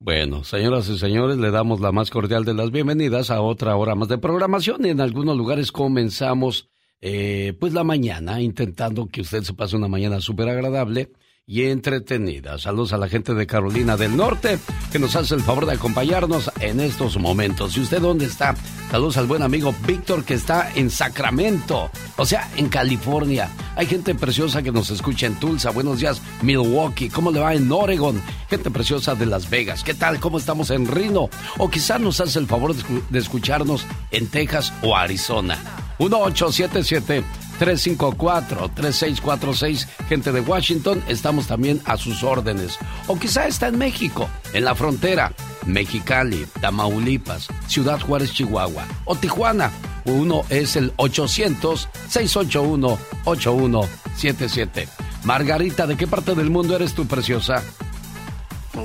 Bueno, señoras y señores, le damos la más cordial de las bienvenidas a otra hora más de programación y en algunos lugares comenzamos eh, pues la mañana intentando que usted se pase una mañana súper agradable y entretenida. Saludos a la gente de Carolina del Norte que nos hace el favor de acompañarnos en estos momentos. ¿Y usted dónde está? Saludos al buen amigo Víctor que está en Sacramento, o sea, en California. Hay gente preciosa que nos escucha en Tulsa. Buenos días, Milwaukee. ¿Cómo le va en Oregon? Gente preciosa de Las Vegas. ¿Qué tal? ¿Cómo estamos en Reno? O quizás nos hace el favor de escucharnos en Texas o Arizona. 1877 354-3646, gente de Washington, estamos también a sus órdenes. O quizá está en México, en la frontera, Mexicali, Tamaulipas, Ciudad Juárez, Chihuahua, o Tijuana. Uno es el 800-681-8177. Margarita, ¿de qué parte del mundo eres tú, preciosa?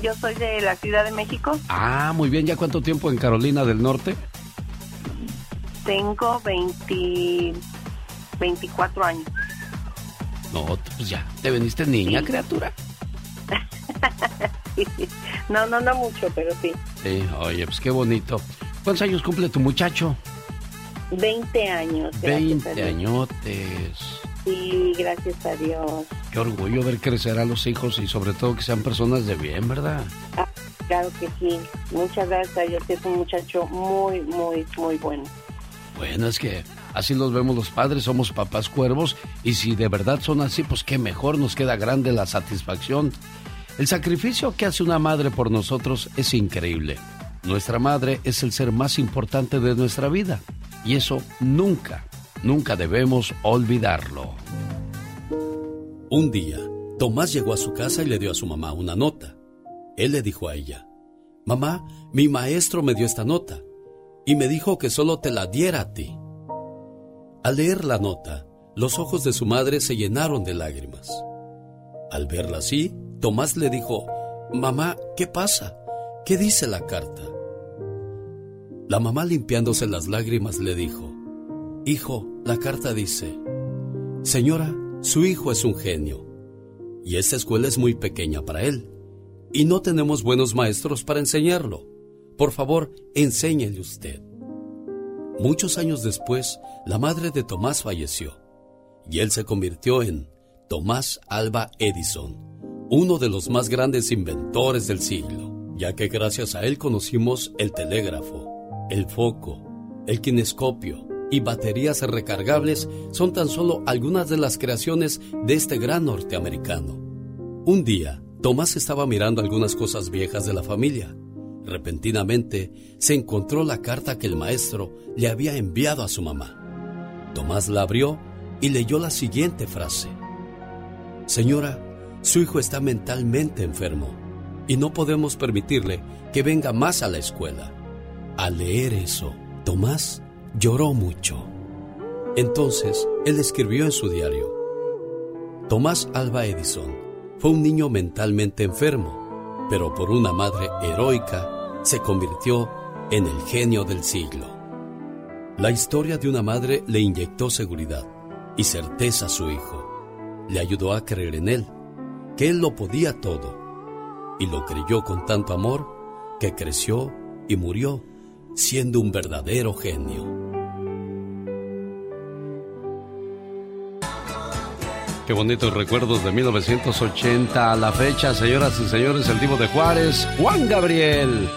Yo soy de la Ciudad de México. Ah, muy bien. ¿Ya cuánto tiempo en Carolina del Norte? Tengo 20... 24 años. No, pues ya, te veniste niña, criatura. No, no, no mucho, pero sí. Sí, oye, pues qué bonito. ¿Cuántos años cumple tu muchacho? 20 años. 20 añotes. Sí, gracias a Dios. Qué orgullo ver crecer a los hijos y sobre todo que sean personas de bien, ¿verdad? Ah, claro que sí. Muchas gracias a Dios, es un muchacho muy, muy, muy bueno. Bueno, es que así los vemos los padres, somos papás cuervos y si de verdad son así, pues qué mejor, nos queda grande la satisfacción. El sacrificio que hace una madre por nosotros es increíble. Nuestra madre es el ser más importante de nuestra vida y eso nunca, nunca debemos olvidarlo. Un día, Tomás llegó a su casa y le dio a su mamá una nota. Él le dijo a ella, Mamá, mi maestro me dio esta nota y me dijo que solo te la diera a ti. Al leer la nota, los ojos de su madre se llenaron de lágrimas. Al verla así, Tomás le dijo, Mamá, ¿qué pasa? ¿Qué dice la carta? La mamá limpiándose las lágrimas le dijo, Hijo, la carta dice, Señora, su hijo es un genio, y esta escuela es muy pequeña para él, y no tenemos buenos maestros para enseñarlo. Por favor, enséñele usted. Muchos años después, la madre de Tomás falleció y él se convirtió en Tomás Alba Edison, uno de los más grandes inventores del siglo, ya que gracias a él conocimos el telégrafo, el foco, el kinescopio y baterías recargables son tan solo algunas de las creaciones de este gran norteamericano. Un día, Tomás estaba mirando algunas cosas viejas de la familia Repentinamente se encontró la carta que el maestro le había enviado a su mamá. Tomás la abrió y leyó la siguiente frase. Señora, su hijo está mentalmente enfermo y no podemos permitirle que venga más a la escuela. Al leer eso, Tomás lloró mucho. Entonces, él escribió en su diario, Tomás Alba Edison fue un niño mentalmente enfermo, pero por una madre heroica se convirtió en el genio del siglo. La historia de una madre le inyectó seguridad y certeza a su hijo. Le ayudó a creer en él, que él lo podía todo. Y lo creyó con tanto amor que creció y murió siendo un verdadero genio. Qué bonitos recuerdos de 1980 a la fecha, señoras y señores, el divo de Juárez, Juan Gabriel.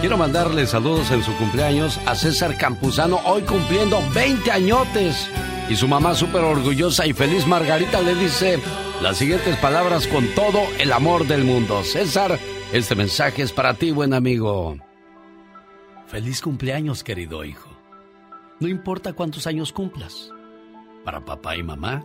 Quiero mandarle saludos en su cumpleaños a César Campuzano, hoy cumpliendo 20 añotes. Y su mamá súper orgullosa y feliz Margarita le dice las siguientes palabras con todo el amor del mundo. César, este mensaje es para ti, buen amigo. Feliz cumpleaños, querido hijo. No importa cuántos años cumplas. Para papá y mamá,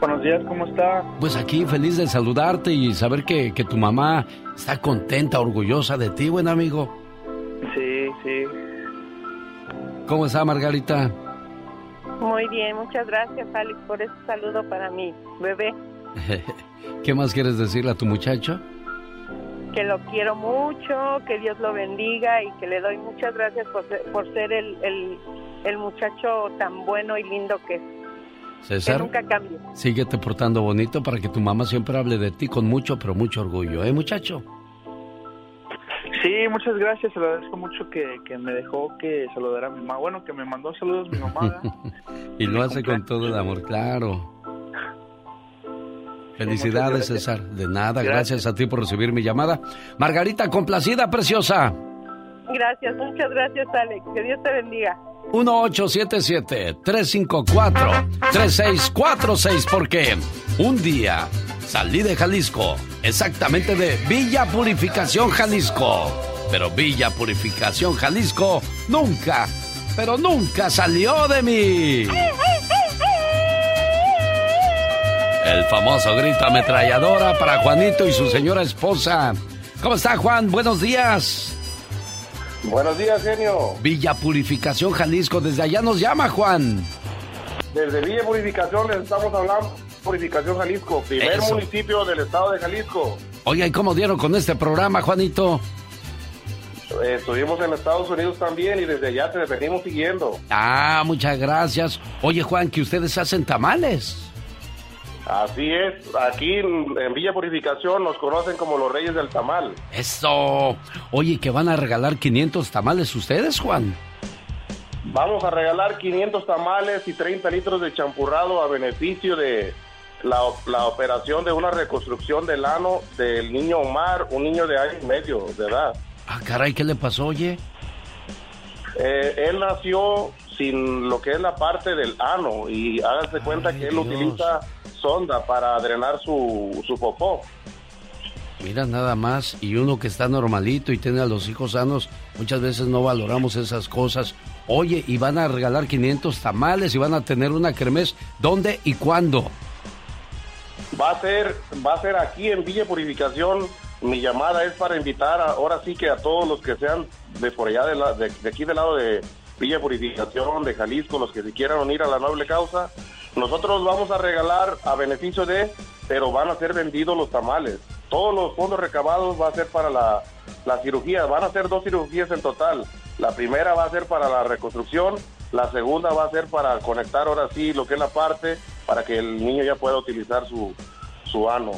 Buenos días, ¿cómo está? Pues aquí feliz de saludarte y saber que, tu mamá está contenta, orgullosa de ti, buen amigo. Sí, sí. ¿Cómo está Margarita? Muy bien, muchas gracias Alex por ese saludo para mi bebé. ¿Qué más quieres decirle a tu muchacho? Que lo quiero mucho, que Dios lo bendiga y que le doy muchas gracias por ser, ser el, el, el muchacho tan bueno y lindo que es. César, nunca cambie. síguete portando bonito para que tu mamá siempre hable de ti con mucho, pero mucho orgullo, ¿eh, muchacho? Sí, muchas gracias. Se lo agradezco mucho que, me dejó que saludara a mi mamá. Bueno, que me mandó saludos mi mamá. y lo hace con todo el amor, claro. Felicidades, César. De nada, gracias. a ti por recibir mi llamada. Margarita, complacida, preciosa. Gracias, muchas gracias, Alex. Que Dios te bendiga. 1877-354-3646 porque un día salí de Jalisco, exactamente de Villa Purificación, Jalisco. Pero Villa Purificación, Jalisco nunca, pero nunca salió de mí. El famoso grito ametralladora para Juanito y su señora esposa. ¿Cómo está Juan? Buenos días. Buenos días, genio. Villa Purificación, Jalisco. Desde allá nos llama, Juan. Desde Villa Purificación les estamos hablando. Purificación, Jalisco. Primer municipio del estado de Jalisco. Oye, ¿y cómo dieron con este programa, Juanito? Eh, estuvimos en Estados Unidos también y desde allá te venimos siguiendo. Ah, muchas gracias. Oye, Juan, que ustedes hacen tamales. Así es, aquí en, Villa Purificación nos conocen como los Reyes del Tamal. Eso. Oye, ¿que van a regalar 500 tamales ustedes, Juan? Vamos a regalar 500 tamales y 30 litros de champurrado a beneficio de la, operación de una reconstrucción del ano del niño Omar, un niño de año y medio de edad. Ah, caray, ¿qué le pasó, oye? Eh, él nació sin lo que es la parte del ano y háganse cuenta que él utiliza sonda para drenar su, su popó. Mira nada más, y uno que está normalito y tiene a los hijos sanos, muchas veces no valoramos esas cosas. Oye, y van a regalar 500 tamales y van a tener una kermés. ¿Dónde y cuándo? Va a ser, va a ser aquí en Villa Purificación. Mi llamada es para invitar ahora sí que a todos los que sean de por allá de, de aquí del lado de Villa Purificación, de Jalisco, los que se quieran unir a la noble causa, nosotros vamos a regalar a beneficio de, pero van a ser vendidos los tamales. Todos los fondos recabados va a ser para la, la cirugía. Van a ser dos cirugías en total. La primera va a ser para la reconstrucción, la segunda va a ser para conectar ahora sí lo que es la parte para que el niño ya pueda utilizar su, su ano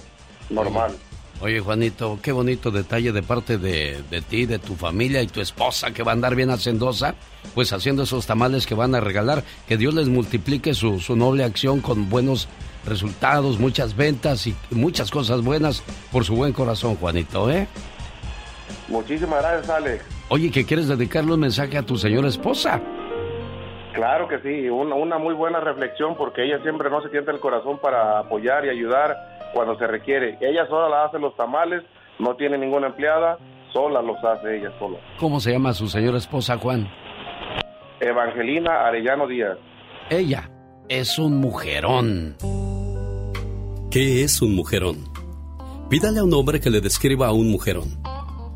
normal. Oye, Juanito, qué bonito detalle de parte de, de, ti, de tu familia y tu esposa que va a andar bien hacendosa, pues haciendo esos tamales que van a regalar. Que Dios les multiplique su, su noble acción con buenos resultados, muchas ventas y muchas cosas buenas por su buen corazón, Juanito, ¿eh? Muchísimas gracias, Alex. Oye, ¿que quieres dedicarle un mensaje a tu señora esposa? Claro que sí, una, una muy buena reflexión porque ella siempre no se tienta el corazón para apoyar y ayudar cuando se requiere. Ella sola la hace los tamales, no tiene ninguna empleada, sola los hace ella sola. ¿Cómo se llama su señora esposa, Juan? Evangelina Arellano Díaz. Ella es un mujerón. ¿Qué es un mujerón? Pídale a un hombre que le describa a un mujerón.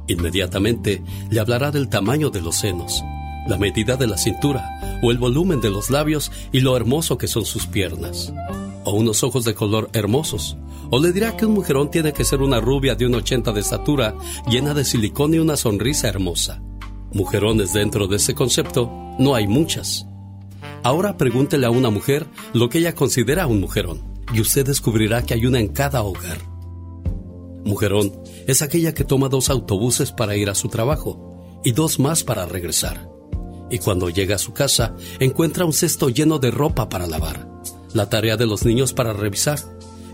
Inmediatamente le hablará del tamaño de los senos, la medida de la cintura o el volumen de los labios y lo hermoso que son sus piernas o unos ojos de color hermosos. O le dirá que un mujerón tiene que ser una rubia de un 80 de estatura, llena de silicón y una sonrisa hermosa. Mujerones dentro de ese concepto no hay muchas. Ahora pregúntele a una mujer lo que ella considera un mujerón y usted descubrirá que hay una en cada hogar. Mujerón es aquella que toma dos autobuses para ir a su trabajo y dos más para regresar. Y cuando llega a su casa encuentra un cesto lleno de ropa para lavar, la tarea de los niños para revisar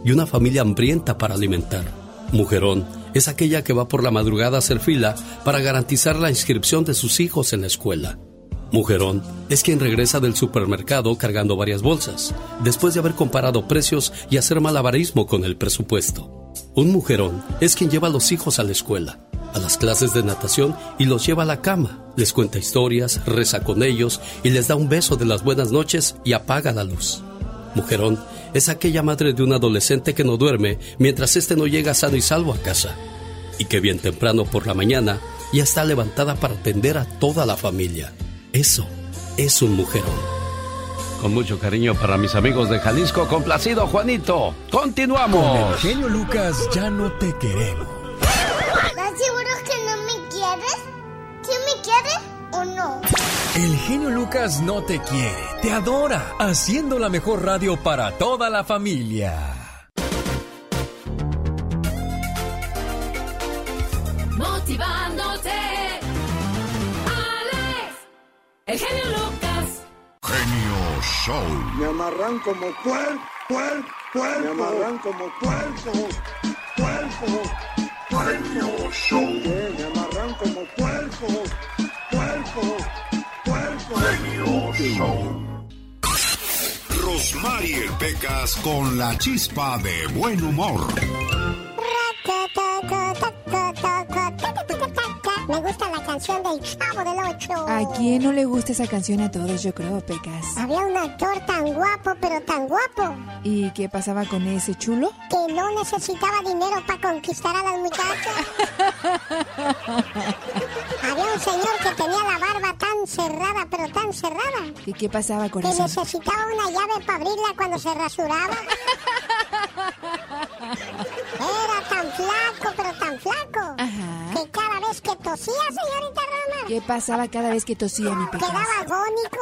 y una familia hambrienta para alimentar. Mujerón es aquella que va por la madrugada a hacer fila para garantizar la inscripción de sus hijos en la escuela. Mujerón es quien regresa del supermercado cargando varias bolsas, después de haber comparado precios y hacer malabarismo con el presupuesto. Un mujerón es quien lleva a los hijos a la escuela, a las clases de natación y los lleva a la cama, les cuenta historias, reza con ellos y les da un beso de las buenas noches y apaga la luz. Mujerón es aquella madre de un adolescente que no duerme mientras éste no llega sano y salvo a casa y que bien temprano por la mañana ya está levantada para atender a toda la familia. Eso es un mujerón. Con mucho cariño para mis amigos de Jalisco, complacido Juanito. Continuamos. Con genio Lucas ya no te queremos. El genio Lucas no te quiere, te adora, haciendo la mejor radio para toda la familia. Motivándote el genio Lucas. Genio Show. Me amarran como puerco, puerco, puerco. Me amarran como puerco, puerco. Genio Show. Me amarran como puerco, puerco, Rosmarie Pecas con la chispa de buen humor. Me gusta la canción del Chavo del Ocho. ¿A quién no le gusta esa canción a todos, yo creo, Pecas? Había un actor tan guapo, pero tan guapo. ¿Y qué pasaba con ese chulo? Que no necesitaba dinero para conquistar a las muchachas. Había un señor que tenía la barba tan cerrada, pero tan cerrada. ¿Y qué pasaba con que eso? Que necesitaba una llave para abrirla cuando se rasuraba. Era tan flaco, pero tan flaco. Ajá. Tosía, señorita Rama. ¿Qué pasaba cada vez que tosía mi Pecas? Quedaba agónico.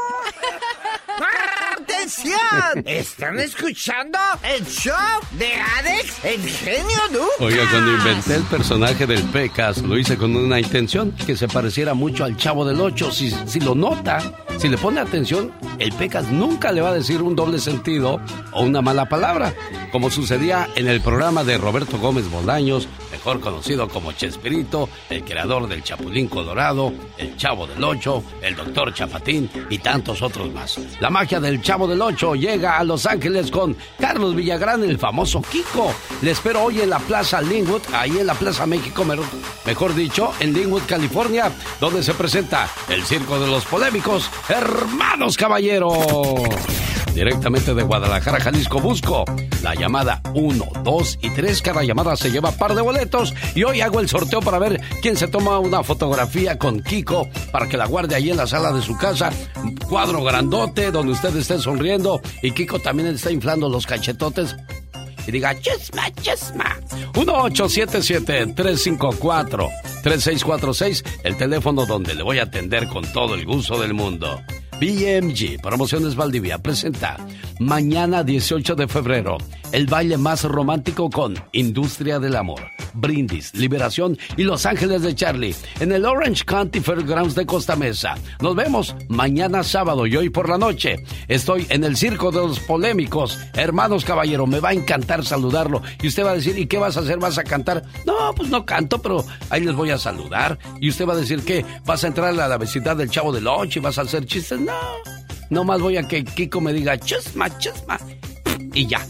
¡Atención! ¿Están escuchando el show de Alex, el genio Lucas? Oiga, cuando inventé el personaje del Pecas, lo hice con una intención, que se pareciera mucho al Chavo del Ocho. Si, si lo nota, si le pone atención, el Pecas nunca le va a decir un doble sentido o una mala palabra, como sucedía en el programa de Roberto Gómez Bolaños, mejor conocido como Chespirito, el creador del Chapulín Colorado, el Chavo del Ocho, el Doctor Chapatín y tantos otros más. La magia del Chavo del Ocho llega a Los Ángeles con Carlos Villagrán, el famoso Kiko. Le espero hoy en la Plaza Linwood, ahí en la Plaza México, mejor dicho, en Linwood, California, donde se presenta el Circo de los Polémicos, Hermanos Caballero. Directamente de Guadalajara, Jalisco, busco la llamada 1, 2 y 3. Cada llamada se lleva par de boletos. Y hoy hago el sorteo para ver quién se toma una fotografía con Kiko para que la guarde ahí en la sala de su casa. Cuadro grandote donde usted esté sonriendo y Kiko también está inflando los cachetotes y diga chisma, chisma. 1877-354-3646, el teléfono donde le voy a atender con todo el gusto del mundo. BMG, Promociones Valdivia, presenta mañana 18 de febrero el baile más romántico con Industria del Amor, Brindis, Liberación y Los Ángeles de Charlie en el Orange County Fairgrounds de Costa Mesa. Nos vemos mañana sábado y hoy por la noche. Estoy en el Circo de los Polémicos. Hermanos Caballero, me va a encantar saludarlo. Y usted va a decir, ¿y qué vas a hacer? ¿Vas a cantar? No, pues no canto, pero ahí les voy a saludar. Y usted va a decir, ¿qué? ¿Vas a entrar a la vecindad del Chavo del Ocho y vas a hacer chistes? No. No más voy a que Kiko me diga chusma, chusma. Y ya.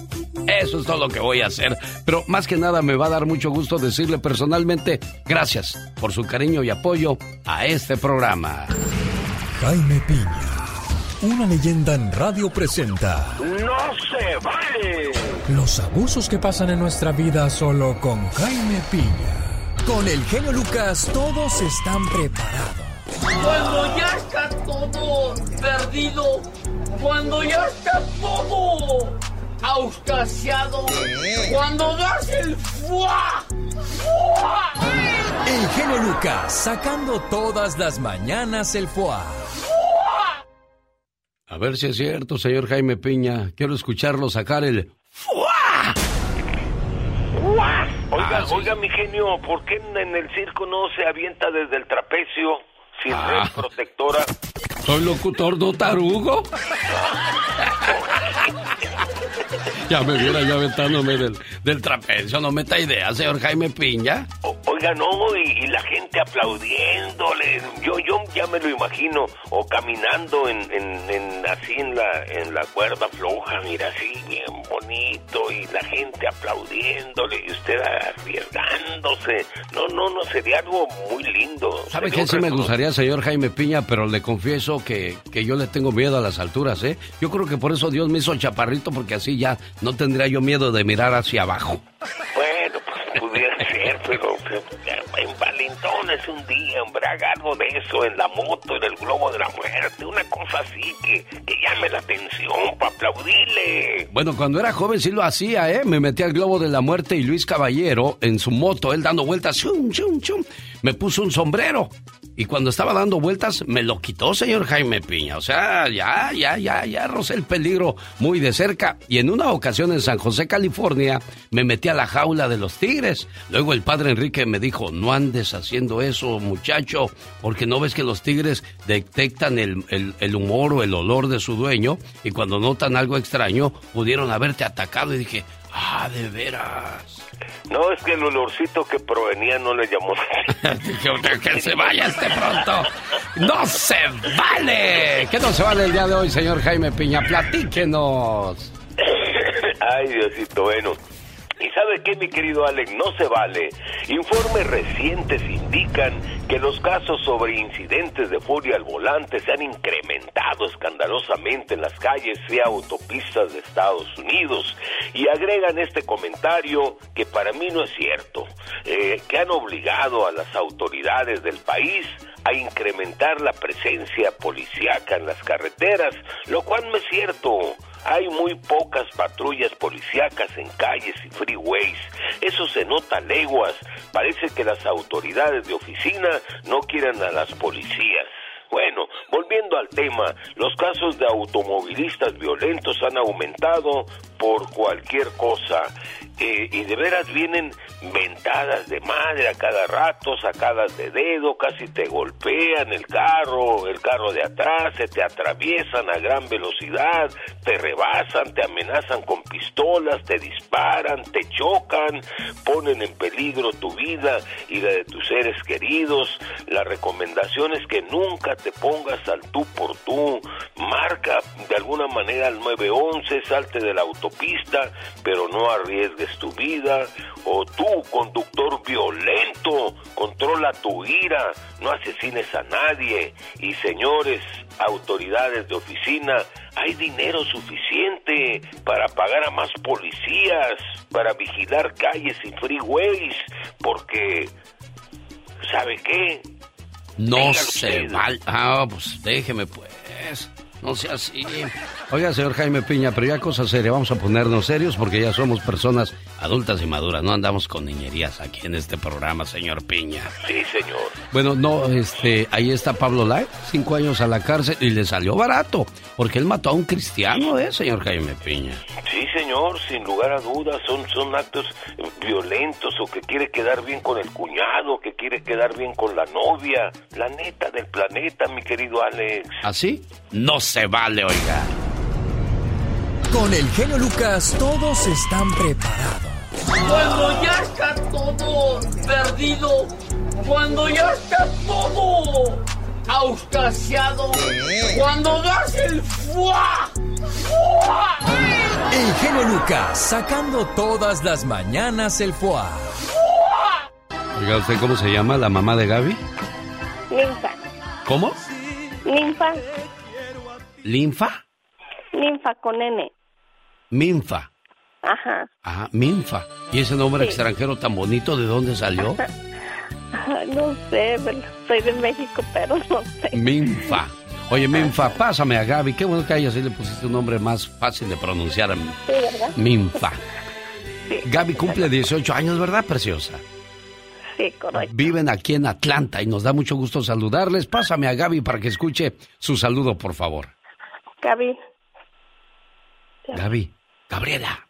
Eso es todo lo que voy a hacer. Pero más que nada me va a dar mucho gusto decirle personalmente gracias por su cariño y apoyo a este programa. Jaime Piña, una leyenda en radio presenta. ¡No se vale! Los abusos que pasan en nuestra vida solo con Jaime Piña. Con el genio Lucas todos están preparados. Cuando ya está todo perdido, cuando ya está todo auscasiado cuando das el fuá. ¡Fuá! El genio Lucas sacando todas las mañanas el foie. A ver si es cierto, señor Jaime Piña. Quiero escucharlo sacar el ¡Fua! Oiga, Ah, sí, oiga, mi genio, ¿por qué en en el circo no se avienta desde el trapecio sin Ah. red protectora? ¿Soy locutor no tarugo? Ya me viera ya aventándome del, del trapecio. No meta idea, señor Jaime Piña. Oiga, no, y, y la gente aplaudiéndole. Yo, yo ya me lo imagino, o caminando en, en, en- así en la, en la cuerda floja, mira, así bien bonito, y la gente aplaudiéndole, y usted arriesgándose. No, no, no, sería algo muy lindo. ¿Sabe qué sí me gustaría, señor Jaime Piña? Pero le confieso que, que yo le tengo miedo a las alturas, ¿eh? Yo creo que por eso Dios me hizo chaparrito, porque así ya no tendría yo miedo de mirar hacia abajo. Bueno, pues pudiera ser, pero en Valentones un día, hombre, haga algo de eso en la moto, en el globo de la muerte, una cosa así que, que llame la atención para aplaudirle. Bueno, cuando era joven sí lo hacía, ¿eh? Me metí al globo de la muerte y Luis Caballero, en su moto, él dando vueltas, chum, chum, chum, me puso un sombrero. Y cuando estaba dando vueltas, me lo quitó, señor Jaime Piña. O sea, ya, ya, ya, ya rocé el peligro muy de cerca. Y en una ocasión en San José, California, me metí a la jaula de los tigres. Luego el padre Enrique me dijo, no andes haciendo eso, muchacho, porque no ves que los tigres detectan el, el- el humor o el olor de su dueño y cuando notan algo extraño, pudieron haberte atacado. Y dije, ah, de veras. No, es que el olorcito que provenía no le llamó la que, que se vaya este pronto. ¡No se vale! ¿Qué no se vale el día de hoy, señor Jaime Piña? Platíquenos. Ay, Diosito, bueno. ¿Y sabe qué, mi querido Alex? No se vale. Informes recientes indican que los casos sobre incidentes de furia al volante se han incrementado escandalosamente en las calles y autopistas de Estados Unidos. Y agregan este comentario que para mí no es cierto, eh, que han obligado a las autoridades del país a incrementar la presencia policíaca en las carreteras, lo cual no es cierto. Hay muy pocas patrullas policíacas en calles y freeways. Eso se nota leguas. Parece que las autoridades de oficina no quieren a las policías. Bueno, volviendo al tema, los casos de automovilistas violentos han aumentado por cualquier cosa. Y de veras vienen ventadas de madre a cada rato, sacadas de dedo, casi te golpean el carro, el carro de atrás, se te atraviesan a gran velocidad, te rebasan, te amenazan con pistolas, te disparan, te chocan, ponen en peligro tu vida y la de tus seres queridos. La recomendación es que nunca te pongas al tú por tú, marca de alguna manera al 911, salte de la autopista, pero no arriesgues tu vida. O tú, conductor violento, controla tu ira, no asesines a nadie. Y señores, autoridades de oficina, hay dinero suficiente para pagar a más policías, para vigilar calles y freeways, porque, ¿sabe qué? No Dígalo se vale. Ah, pues déjeme pues. No sea así. Oiga, señor Jaime Piña, pero ya cosa seria, vamos a ponernos serios porque ya somos personas adultas y maduras, no andamos con niñerías aquí en este programa, señor Piña. Sí, señor. Bueno, no, este, ahí está Pablo Lai, cinco años a la cárcel y le salió barato, porque él mató a un cristiano, ¿eh, señor Jaime Piña? Sí, señor, sin lugar a dudas, son, son actos violentos o que quiere quedar bien con el cuñado, que quiere quedar bien con la novia, la neta del planeta, mi querido Alex. ¿Así? No se vale, oiga. Con el genio Lucas todos están preparados. Cuando ya está todo perdido, cuando ya está todo auscasiado, cuando das el fuá, fuá, El genio Lucas sacando todas las mañanas el foie. Oiga, ¿usted cómo se llama, la mamá de Gaby? Ninfa. ¿Cómo? Ninfa. ¿Linfa? Ninfa con N. Minfa. Ajá. Ajá, Minfa. ¿Y ese nombre Sí. extranjero tan bonito, de dónde salió? No sé, soy de México, pero no sé. Minfa. Oye, Minfa, pásame a Gaby. Qué bueno que a ella sí le pusiste un nombre más fácil de pronunciar. Sí, ¿verdad? Minfa. Gaby cumple 18 años, ¿verdad, preciosa? Sí, correcto. Viven aquí en Atlanta y nos da mucho gusto saludarles. Pásame a Gaby para que escuche su saludo, por favor. Gaby. Gaby. Gabriela.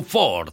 Ford.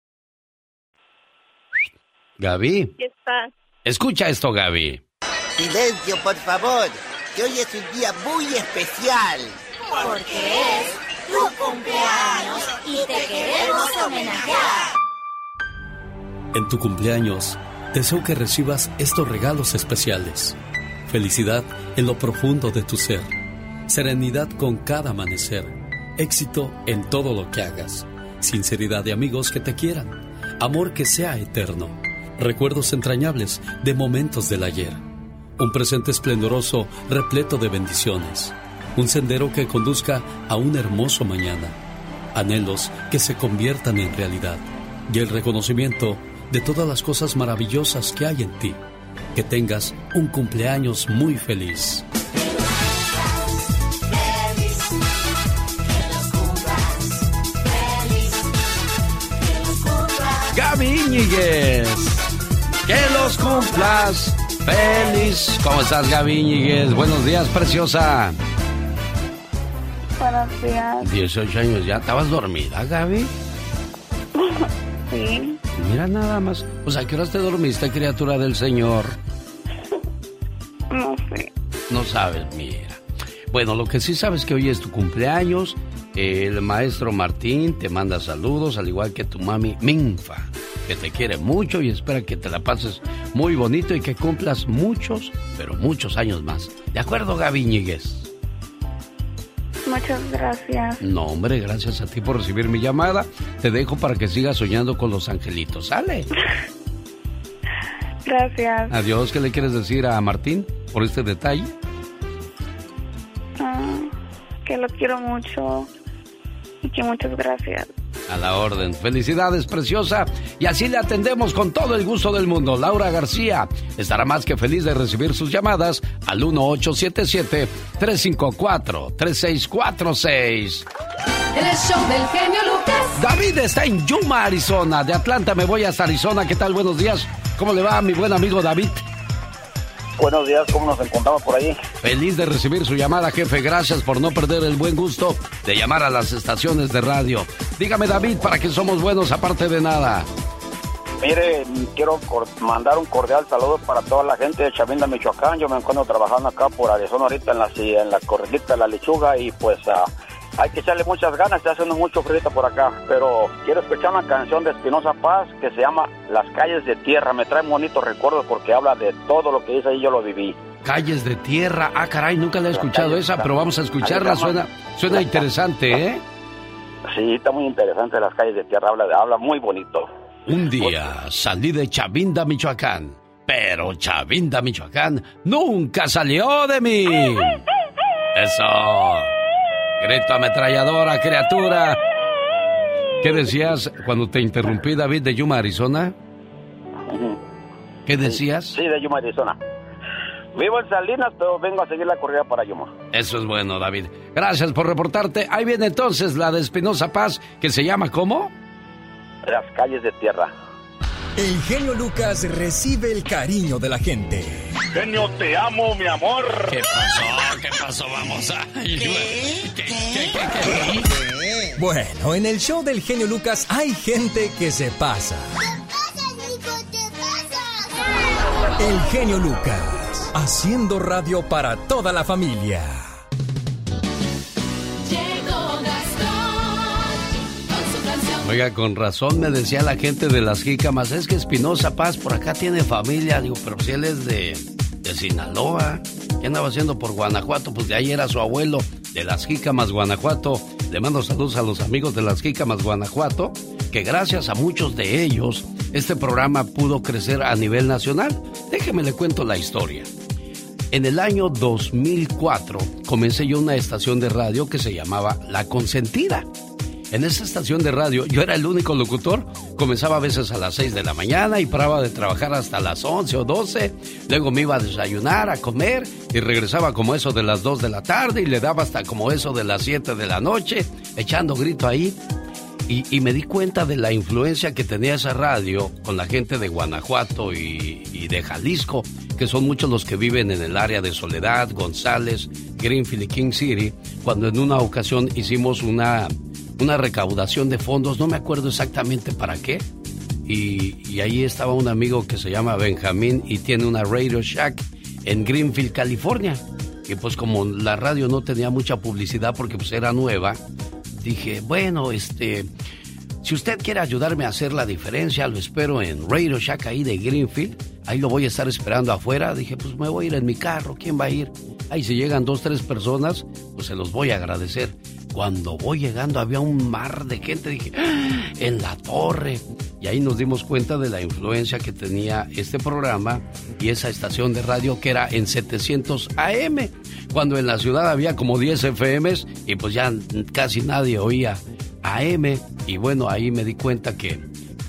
Gaby. ¿Qué está? Escucha esto, Gaby. Silencio, por favor, que hoy es un día muy especial. Porque es tu cumpleaños y te queremos homenajear. En tu cumpleaños, deseo que recibas estos regalos especiales. Felicidad en lo profundo de tu ser. Serenidad con cada amanecer. Éxito en todo lo que hagas. Sinceridad de amigos que te quieran. Amor que sea eterno. Recuerdos entrañables de momentos del ayer. Un presente esplendoroso repleto de bendiciones. Un sendero que conduzca a un hermoso mañana. Anhelos que se conviertan en realidad. Y el reconocimiento de todas las cosas maravillosas que hay en ti. Que tengas un cumpleaños muy feliz. Gaby. Que los cumplas feliz. ¿Cómo estás, Gaby Íñiguez? Buenos días, preciosa. Buenos días. 18 años ya. ¿Estabas dormida, Gaby? Sí. Mira nada más. O sea, ¿qué horas te dormiste, criatura del Señor? No sé. No sabes, mira. Bueno, lo que sí sabes que hoy es tu cumpleaños. El maestro Martín te manda saludos, al igual que tu mami Minfa, que te quiere mucho y espera que te la pases muy bonito y que cumplas muchos, pero muchos años más. ¿De acuerdo, Gaby Ñíguez? Muchas gracias. No, hombre, gracias a ti por recibir mi llamada. Te dejo para que sigas soñando con los angelitos. ¿Sale? Gracias. Adiós. ¿Qué le quieres decir a Martín por este detalle? Ah, que lo quiero mucho y que muchas gracias. A la orden. Felicidades, preciosa. Y así le atendemos con todo el gusto del mundo. Laura García estará más que feliz de recibir sus llamadas al 1877-354-3646. El show del genio Lucas. David está en Yuma, Arizona. De Atlanta me voy hasta Arizona. ¿Qué tal? Buenos días. ¿Cómo le va mi buen amigo David? Buenos días, ¿cómo nos encontramos por ahí? Feliz de recibir su llamada, jefe. Gracias por no perder el buen gusto de llamar a las estaciones de radio. Dígame, David, ¿para qué somos buenos aparte de nada? Mire, quiero mandar un cordial saludo para toda la gente de Chavinda, Michoacán. Yo me encuentro trabajando acá por Arizona ahorita en la, en la corredita de la lechuga y pues ah, hay que echarle muchas ganas, está haciendo mucho frío por acá. Pero quiero escuchar una canción de Espinosa Paz que se llama Las calles de tierra. Me trae bonitos recuerdos porque habla de todo lo que dice ahí, yo lo viví. Calles de tierra. Ah, caray, nunca la he escuchado esa, pero vamos a escucharla. Suena, suena interesante, ¿eh? Sí, está muy interesante Las calles de tierra, habla, habla muy bonito. Un día salí de Chavinda, Michoacán. Pero Chavinda, Michoacán nunca salió de mí. Eso. Grito ametralladora, criatura. ¿Qué decías cuando te interrumpí, David, de Yuma, Arizona? ¿Qué decías? Sí, de Yuma, Arizona. Vivo en Salinas, pero vengo a seguir la corrida para Yuma. Eso es bueno, David. Gracias por reportarte. Ahí viene entonces la de Espinosa Paz, que se llama ¿cómo? Las calles de tierra. El genio Lucas recibe el cariño de la gente. Genio, te amo, mi amor. ¿Qué pasó? ¿Qué pasó? Vamos a... Bueno, en el show del genio Lucas hay gente que se pasa. El genio Lucas, haciendo radio para toda la familia. Oiga, con razón me decía la gente de las jícamas, es que Espinosa Paz por acá tiene familia. Digo, pero si él es de, de Sinaloa, ¿qué andaba haciendo por Guanajuato? Pues de ahí era su abuelo, de las jícamas Guanajuato. Le mando saludos a los amigos de las jícamas Guanajuato, que gracias a muchos de ellos, este programa pudo crecer a nivel nacional. Déjeme le cuento la historia. En el año 2004 comencé yo una estación de radio que se llamaba La Consentida. En esa estación de radio yo era el único locutor. Comenzaba a veces a las 6 de la mañana y paraba de trabajar hasta las 11 o 12. Luego me iba a desayunar, a comer y regresaba como eso de las 2 de la tarde y le daba hasta como eso de las 7 de la noche, echando grito ahí. Y, me di cuenta de la influencia que tenía esa radio con la gente de Guanajuato y, y de Jalisco, que son muchos los que viven en el área de Soledad, González, Greenfield y King City, cuando en una ocasión hicimos una una recaudación de fondos, no me acuerdo exactamente para qué. Y, y, ahí estaba un amigo que se llama Benjamín y tiene una Radio Shack en Greenfield, California. Y pues como la radio no tenía mucha publicidad porque pues era nueva, dije, bueno, este, si usted quiere ayudarme a hacer la diferencia, lo espero en Radio Shack ahí de Greenfield. Ahí lo voy a estar esperando afuera. Dije, pues me voy a ir en mi carro, ¿quién va a ir? Ahí si llegan dos, tres personas, pues se los voy a agradecer. Cuando voy llegando había un mar de gente, dije, ¡Ah! en la torre. Y ahí nos dimos cuenta de la influencia que tenía este programa y esa estación de radio que era en 700 AM, cuando en la ciudad había como 10 FMs y pues ya casi nadie oía AM. Y bueno, ahí me di cuenta que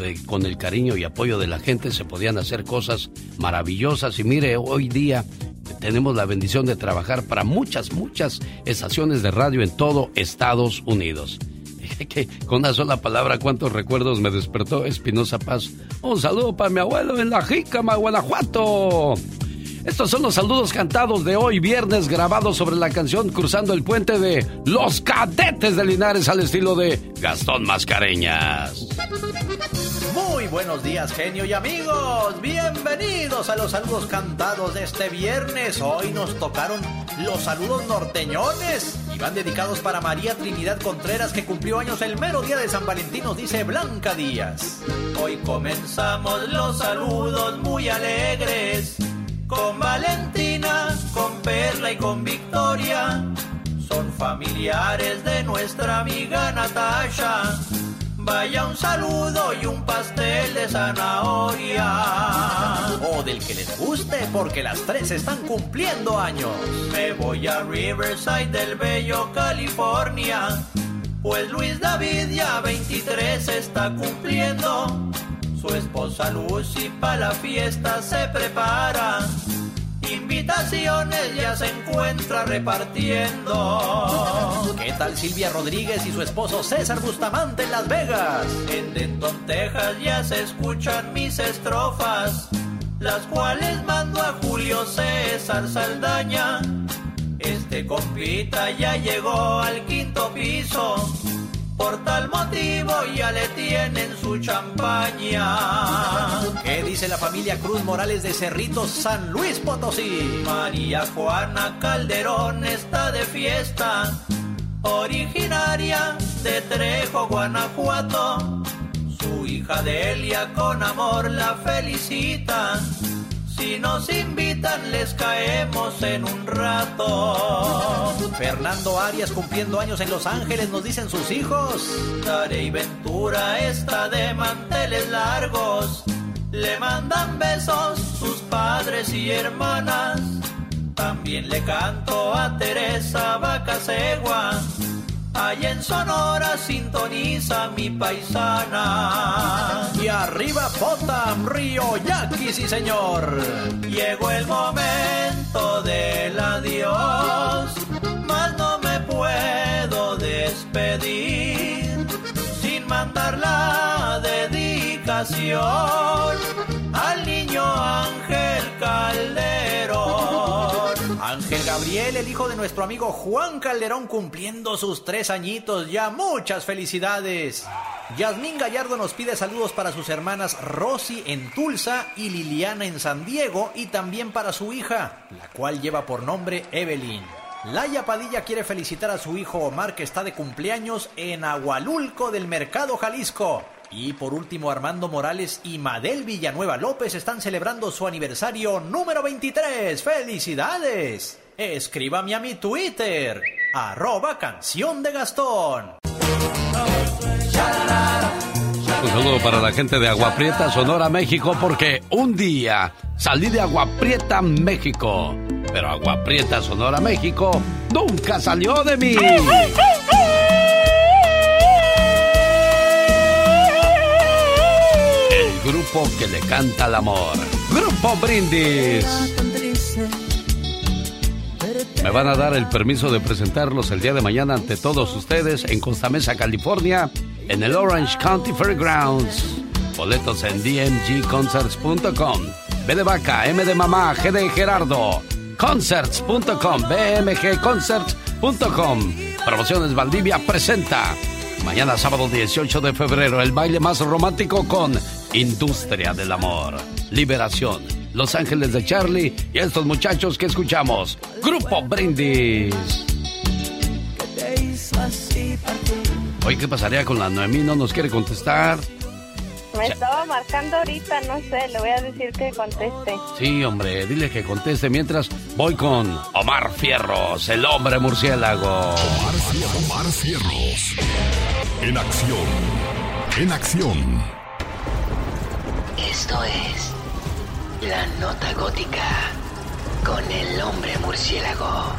eh, con el cariño y apoyo de la gente se podían hacer cosas maravillosas. Y mire, hoy día tenemos la bendición de trabajar para muchas, muchas estaciones de radio en todo Estados Unidos. Que con una sola palabra, cuántos recuerdos me despertó Espinosa Paz. Un saludo para mi abuelo en la Jícama, Guanajuato. Estos son los saludos cantados de hoy, viernes, grabados sobre la canción Cruzando el Puente de Los Cadetes de Linares al estilo de Gastón Mascareñas. Muy buenos días, genio y amigos. Bienvenidos a los saludos cantados de este viernes. Hoy nos tocaron los saludos norteñones y van dedicados para María Trinidad Contreras, que cumplió años el mero día de San Valentín, nos dice Blanca Díaz. Hoy comenzamos los saludos muy alegres con Valentina, con Perla y con Victoria. Son familiares de nuestra amiga Natasha. Vaya un saludo y un pastel de zanahoria. O del que les guste, porque las tres están cumpliendo años. Me voy a Riverside del Bello, California. Pues Luis David ya 23 está cumpliendo. Su esposa Lucy para la fiesta se prepara. Invitaciones ya se encuentra repartiendo. ¿Qué tal Silvia Rodríguez y su esposo César Bustamante en Las Vegas? En Denton, Texas ya se escuchan mis estrofas, las cuales mando a Julio César Saldaña. Este compita ya llegó al quinto piso. Por tal motivo ya le tienen su champaña. ¿Qué dice la familia Cruz Morales de Cerritos, San Luis Potosí? María Juana Calderón está de fiesta, originaria de Trejo, Guanajuato. Su hija Delia con amor la felicita. Si nos invitan les caemos en un rato. Fernando Arias cumpliendo años en Los Ángeles nos dicen sus hijos. Daré y Ventura está de manteles largos. Le mandan besos sus padres y hermanas. También le canto a Teresa Bacasegua. Allá en Sonora sintoniza mi paisana. Y arriba Potam, Río Yaqui, sí señor. Llegó el momento del adiós, mas no me puedo despedir sin mandar la dedicación Gabriel, el hijo de nuestro amigo Juan Calderón, cumpliendo sus tres añitos. Ya muchas felicidades. Yasmín Gallardo nos pide saludos para sus hermanas Rosy en Tulsa y Liliana en San Diego y también para su hija, la cual lleva por nombre Evelyn. Laia Padilla quiere felicitar a su hijo Omar que está de cumpleaños en Agualulco del Mercado Jalisco. Y por último, Armando Morales y Madel Villanueva López están celebrando su aniversario número 23. ¡Felicidades! Escríbame a mi Twitter, arroba canción de Gastón. Un saludo para la gente de Agua Prieta, Sonora, México, porque un día salí de Agua Prieta, México. Pero Agua Prieta, Sonora, México, nunca salió de mí. El grupo que le canta al amor. Grupo Brindis. Me van a dar el permiso de presentarlos el día de mañana ante todos ustedes en Costa Mesa, California, en el Orange County Fairgrounds. Boletos en dmgconcerts.com. B de vaca, M de mamá, G de Gerardo. Concerts.com, bmgconcerts.com. Promociones Valdivia presenta. Mañana sábado 18 de febrero, el baile más romántico con Industria del Amor. Liberación. Los Ángeles de Charlie y estos muchachos que escuchamos. Grupo Brindis. Oye, ¿qué pasaría con la Noemí? No nos quiere contestar. Me estaba marcando ahorita, no sé, le voy a decir que conteste. Sí, hombre, dile que conteste mientras voy con Omar Fierros, el hombre murciélago. Omar Fierros. Omar Fierros. En acción. En acción. Esto es La Nota Gótica con el hombre murciélago.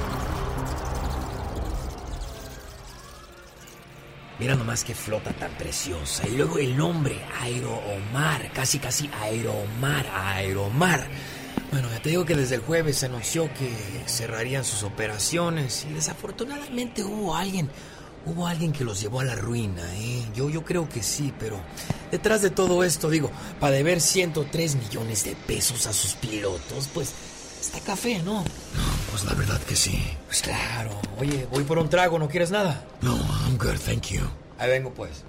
Mira nomás qué flota tan preciosa. Y luego el nombre, Aeroomar. Casi, casi Aeromar, Aeromar. Bueno, ya te digo que desde el jueves se anunció que cerrarían sus operaciones y desafortunadamente hubo alguien, hubo alguien que los llevó a la ruina, ¿eh? Yo, yo creo que sí, pero detrás de todo esto, digo, para deber 103 millones de pesos a sus pilotos, pues está café, ¿no? Pues la verdad que sí. Pues claro. Oye, voy por un trago, ¿no quieres nada? No, I'm good, thank you. Ahí vengo pues.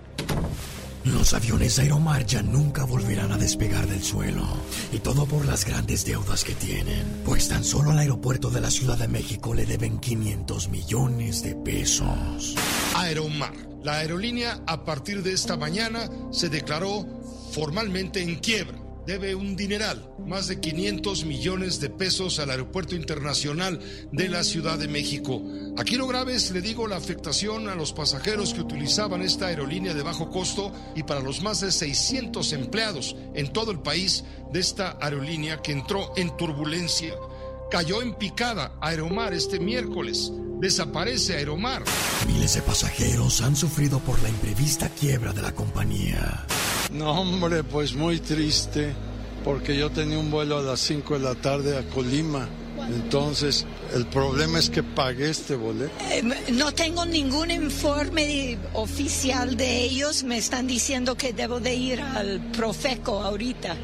Los aviones Aeromar ya nunca volverán a despegar del suelo. Y todo por las grandes deudas que tienen. Pues tan solo al aeropuerto de la Ciudad de México le deben 500 millones de pesos. Aeromar. La aerolínea a partir de esta mañana se declaró formalmente en quiebra. Debe un dineral, más de 500 millones de pesos al Aeropuerto Internacional de la Ciudad de México. Aquí lo grave es, le digo, la afectación a los pasajeros que utilizaban esta aerolínea de bajo costo y para los más de 600 empleados en todo el país de esta aerolínea que entró en turbulencia. Cayó en picada Aeromar este miércoles. Desaparece Aeromar. Miles de pasajeros han sufrido por la imprevista quiebra de la compañía. No, hombre, pues muy triste, porque yo tenía un vuelo a las 5 de la tarde a Colima. Entonces, el problema es que pagué este boleto. Eh, no tengo ningún informe oficial de ellos. Me están diciendo que debo de ir al Profeco ahorita.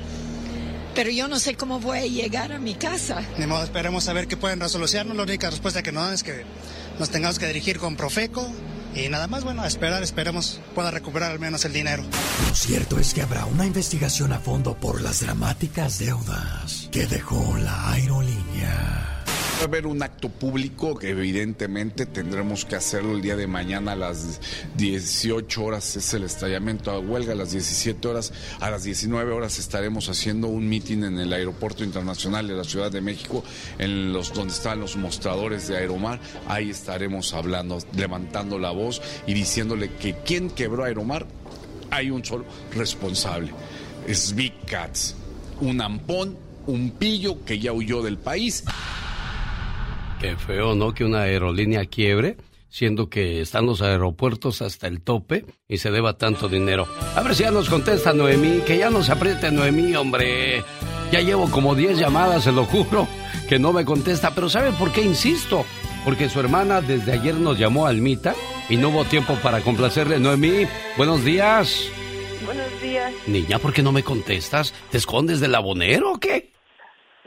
Pero yo no sé cómo voy a llegar a mi casa. Ni modo, esperemos a ver qué pueden resolucionarnos. La única respuesta que nos dan es que nos tengamos que dirigir con Profeco. Y nada más, bueno, a esperar, esperemos pueda recuperar al menos el dinero. Lo cierto es que habrá una investigación a fondo por las dramáticas deudas que dejó la aerolínea. Va a haber un acto público que evidentemente tendremos que hacerlo el día de mañana a las 18 horas es el estallamiento a huelga, a las 17 horas, a las 19 horas estaremos haciendo un meeting en el Aeropuerto Internacional de la Ciudad de México, en los donde están los mostradores de Aeromar, ahí estaremos hablando, levantando la voz y diciéndole que quien quebró Aeromar, hay un solo responsable, es Big un ampón, un pillo que ya huyó del país. Qué feo, ¿no? Que una aerolínea quiebre, siendo que están los aeropuertos hasta el tope y se deba tanto dinero. A ver si ya nos contesta Noemí, que ya nos apriete Noemí, hombre. Ya llevo como 10 llamadas, se lo juro, que no me contesta. Pero ¿sabe por qué insisto? Porque su hermana desde ayer nos llamó a Almita y no hubo tiempo para complacerle. Noemí, buenos días. Buenos días. Niña, ¿por qué no me contestas? ¿Te escondes del abonero o qué?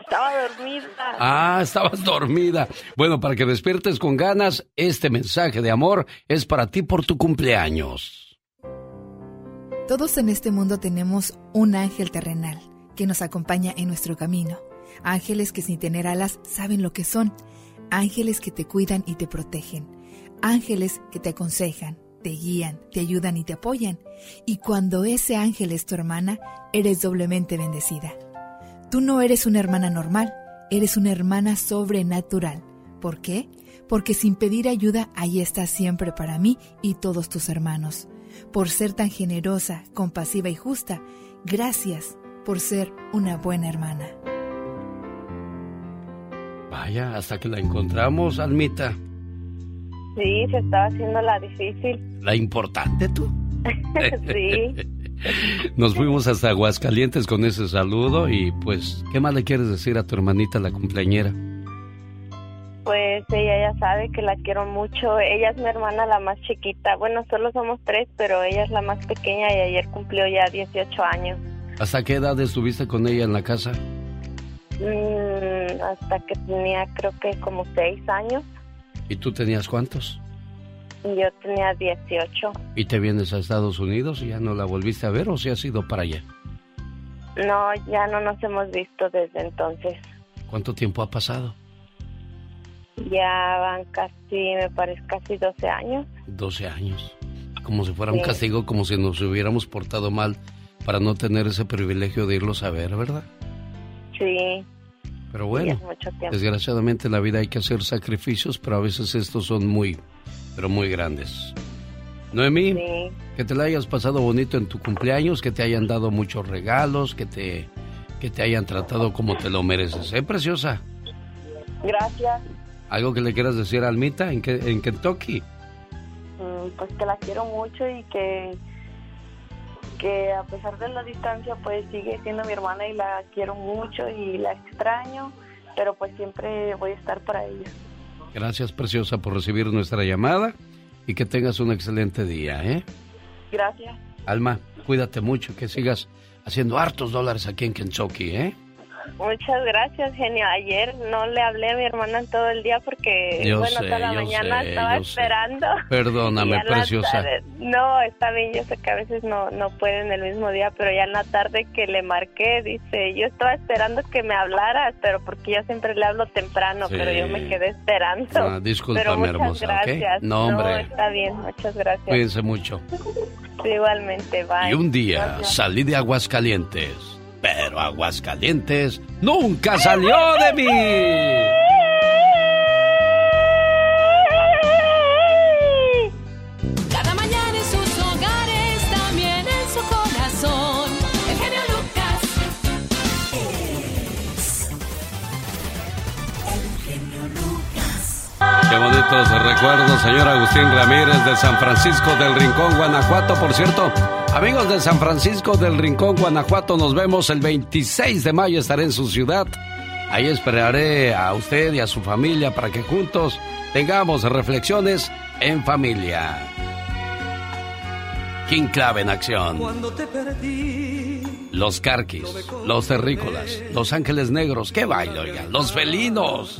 Estaba dormida. Ah, estabas dormida. Bueno, para que despiertes con ganas, este mensaje de amor es para ti por tu cumpleaños. Todos en este mundo tenemos un ángel terrenal que nos acompaña en nuestro camino. Ángeles que sin tener alas saben lo que son. Ángeles que te cuidan y te protegen. Ángeles que te aconsejan, te guían, te ayudan y te apoyan. Y cuando ese ángel es tu hermana, eres doblemente bendecida. Tú no eres una hermana normal, eres una hermana sobrenatural. ¿Por qué? Porque sin pedir ayuda, ahí estás siempre para mí y todos tus hermanos. Por ser tan generosa, compasiva y justa, gracias por ser una buena hermana. Vaya, hasta que la encontramos, Almita. Sí, se estaba haciendo la difícil. La importante tú. sí. Nos fuimos hasta Aguascalientes con ese saludo y pues, ¿qué más le quieres decir a tu hermanita la cumpleañera? Pues ella ya sabe que la quiero mucho. Ella es mi hermana la más chiquita. Bueno, solo somos tres, pero ella es la más pequeña y ayer cumplió ya 18 años. ¿Hasta qué edad estuviste con ella en la casa? Mm, hasta que tenía creo que como 6 años. ¿Y tú tenías cuántos? Yo tenía 18. ¿Y te vienes a Estados Unidos y ya no la volviste a ver o si has ido para allá? No, ya no nos hemos visto desde entonces. ¿Cuánto tiempo ha pasado? Ya van casi, me parece, casi 12 años. 12 años. Como si fuera un castigo, como si nos hubiéramos portado mal para no tener ese privilegio de irlos a ver, ¿verdad? Sí. Pero bueno, desgraciadamente en la vida hay que hacer sacrificios, pero a veces estos son muy, pero muy grandes. Noemí, que te la hayas pasado bonito en tu cumpleaños, que te hayan dado muchos regalos, que te, que te hayan tratado como te lo mereces. ¿Eh, preciosa? Gracias. ¿Algo que le quieras decir a Almita en, en Kentucky? Mm, pues que la quiero mucho y que, que a pesar de la distancia, pues sigue siendo mi hermana y la quiero mucho y la extraño, pero pues siempre voy a estar para ella. Gracias, preciosa, por recibir nuestra llamada y que tengas un excelente día, ¿eh? Gracias. Alma, cuídate mucho, que sigas haciendo hartos dólares aquí en Kentucky, ¿eh? Muchas gracias, genio. Ayer no le hablé a mi hermana todo el día porque, bueno, toda la mañana estaba esperando. Perdóname, preciosa. no, está bien, yo sé que a veces no, no pueden el mismo día, pero ya en la tarde que le marqué, dice, yo estaba esperando que me hablaras, pero porque yo siempre le hablo temprano, pero yo me quedé esperando. Ah, discúlpame, hermosa, gracias. No, hombre. está bien, muchas gracias. Cuídense mucho. igualmente, bye. Y un día salí de Aguascalientes pero Aguascalientes nunca salió de mí. Qué bonitos recuerdos, señor Agustín Ramírez de San Francisco del Rincón, Guanajuato. Por cierto, Amigos de San Francisco del Rincón, Guanajuato, nos vemos el 26 de mayo, estaré en su ciudad. Ahí esperaré a usted y a su familia para que juntos tengamos reflexiones en familia. King Clave en acción. Los Carquis, los Terrícolas, los Ángeles Negros, qué baile, oigan, los felinos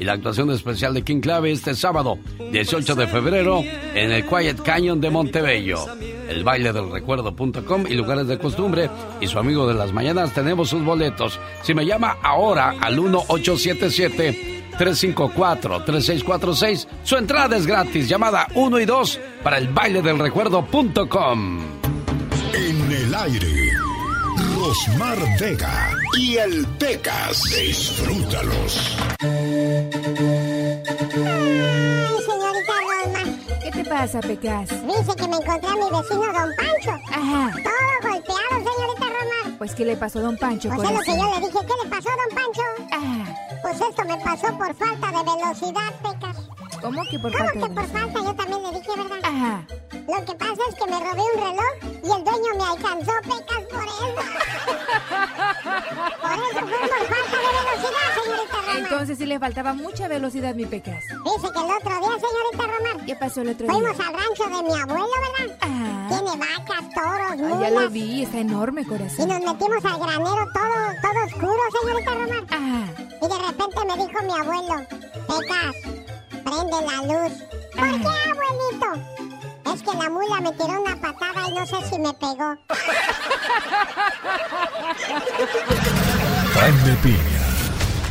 y la actuación especial de King Clave este sábado, 18 de febrero, en el Quiet Canyon de Montebello. El baile del recuerdo.com y lugares de costumbre y su amigo de las mañanas tenemos sus boletos. Si me llama ahora al 1877 354 3646, su entrada es gratis. Llamada 1 y 2 para el baile del recuerdo.com. En el aire. Rosmar Vega y el Pecas. Disfrútalos. ¿Qué te pasa, Pecas? Dice que me encontré a mi vecino Don Pancho. Ajá. Todo golpeado, señorita Romar. Pues, ¿qué le pasó a Don Pancho, Pues es lo que yo le dije. ¿Qué le pasó a Don Pancho? Ah. Pues esto me pasó por falta de velocidad, Pecas. ¿Cómo que por ¿Cómo falta que de por falta? Yo también le dije, ¿verdad? Ajá. Lo que pasa es que me robé un reloj y el dueño me alcanzó, Pecas, por eso. por eso fue por falta de velocidad, señorita Entonces sí le faltaba mucha velocidad, mi pecas. Dice que el otro día, señorita Romar. ¿Qué pasó el otro Fuimos día? al rancho de mi abuelo, ¿verdad? Ah. Tiene vacas, toros, Ah, mulas. ya lo vi, está enorme, Y corazón. nos metimos al granero todo, todo oscuro, señorita Romar. Ah. Y de repente me dijo mi abuelo, Pecas, prende la luz. ¿Por Ah. qué, abuelito? Es que la mula me tiró una patada y no sé si me pegó. Jaime Piña,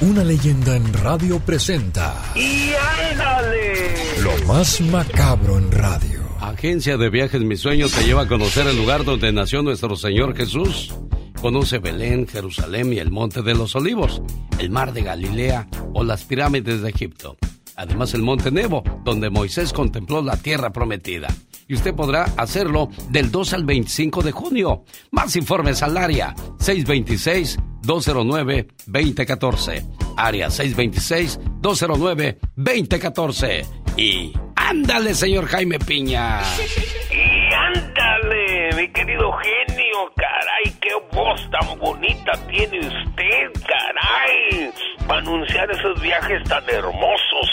una leyenda en radio presenta ¡Y ándale! lo más macabro en radio. Agencia de Viajes Mi Sueño te lleva a conocer el lugar donde nació nuestro Señor Jesús. Conoce Belén, Jerusalén y el Monte de los Olivos, el Mar de Galilea o las pirámides de Egipto. Además el Monte Nebo, donde Moisés contempló la tierra prometida. Y usted podrá hacerlo del 2 al 25 de junio. Más informes al área 626-209-2014. Área 626-209-2014. Y ándale, señor Jaime Piña. ¡Y ándale, mi querido genio! ¡Caray, qué voz tan bonita tiene usted, caray! Para anunciar esos viajes tan hermosos.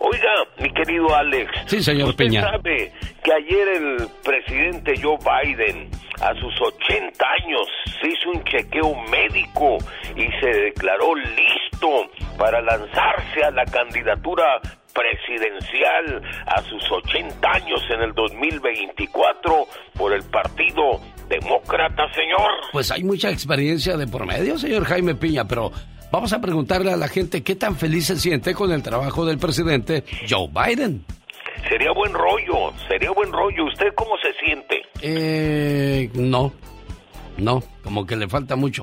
Oiga, mi querido Alex. Sí, señor usted Piña. sabe que ayer el presidente Joe Biden, a sus 80 años, se hizo un chequeo médico y se declaró listo para lanzarse a la candidatura presidencial a sus 80 años en el 2024 por el Partido Demócrata, señor. Pues hay mucha experiencia de por medio, señor Jaime Piña, pero vamos a preguntarle a la gente qué tan feliz se siente con el trabajo del presidente Joe Biden. Sería buen rollo, sería buen rollo. ¿Usted cómo se siente? Eh, no, no, como que le falta mucho.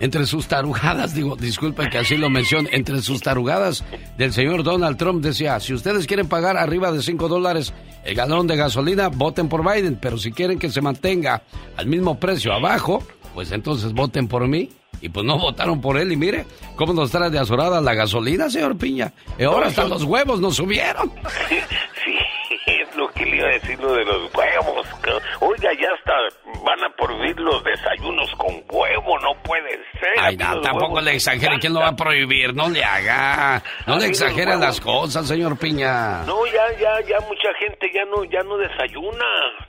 Entre sus tarugadas, digo, disculpen que así lo mencione, entre sus tarugadas del señor Donald Trump decía, si ustedes quieren pagar arriba de 5 dólares el galón de gasolina, voten por Biden, pero si quieren que se mantenga al mismo precio abajo, pues entonces voten por mí. Y pues no votaron por él y mire cómo nos trae de azorada la gasolina, señor Piña. Y ahora hasta los huevos nos subieron. Sí, es lo que le iba a decir lo de los huevos. Oiga, ya hasta van a prohibir los desayunos con huevo, no puede ser. Ay, no, tampoco le exagere. ¿Quién lo va a prohibir? No le haga. No le exagere las cosas, señor Piña. No, ya, ya, ya mucha gente ya no, ya no desayuna.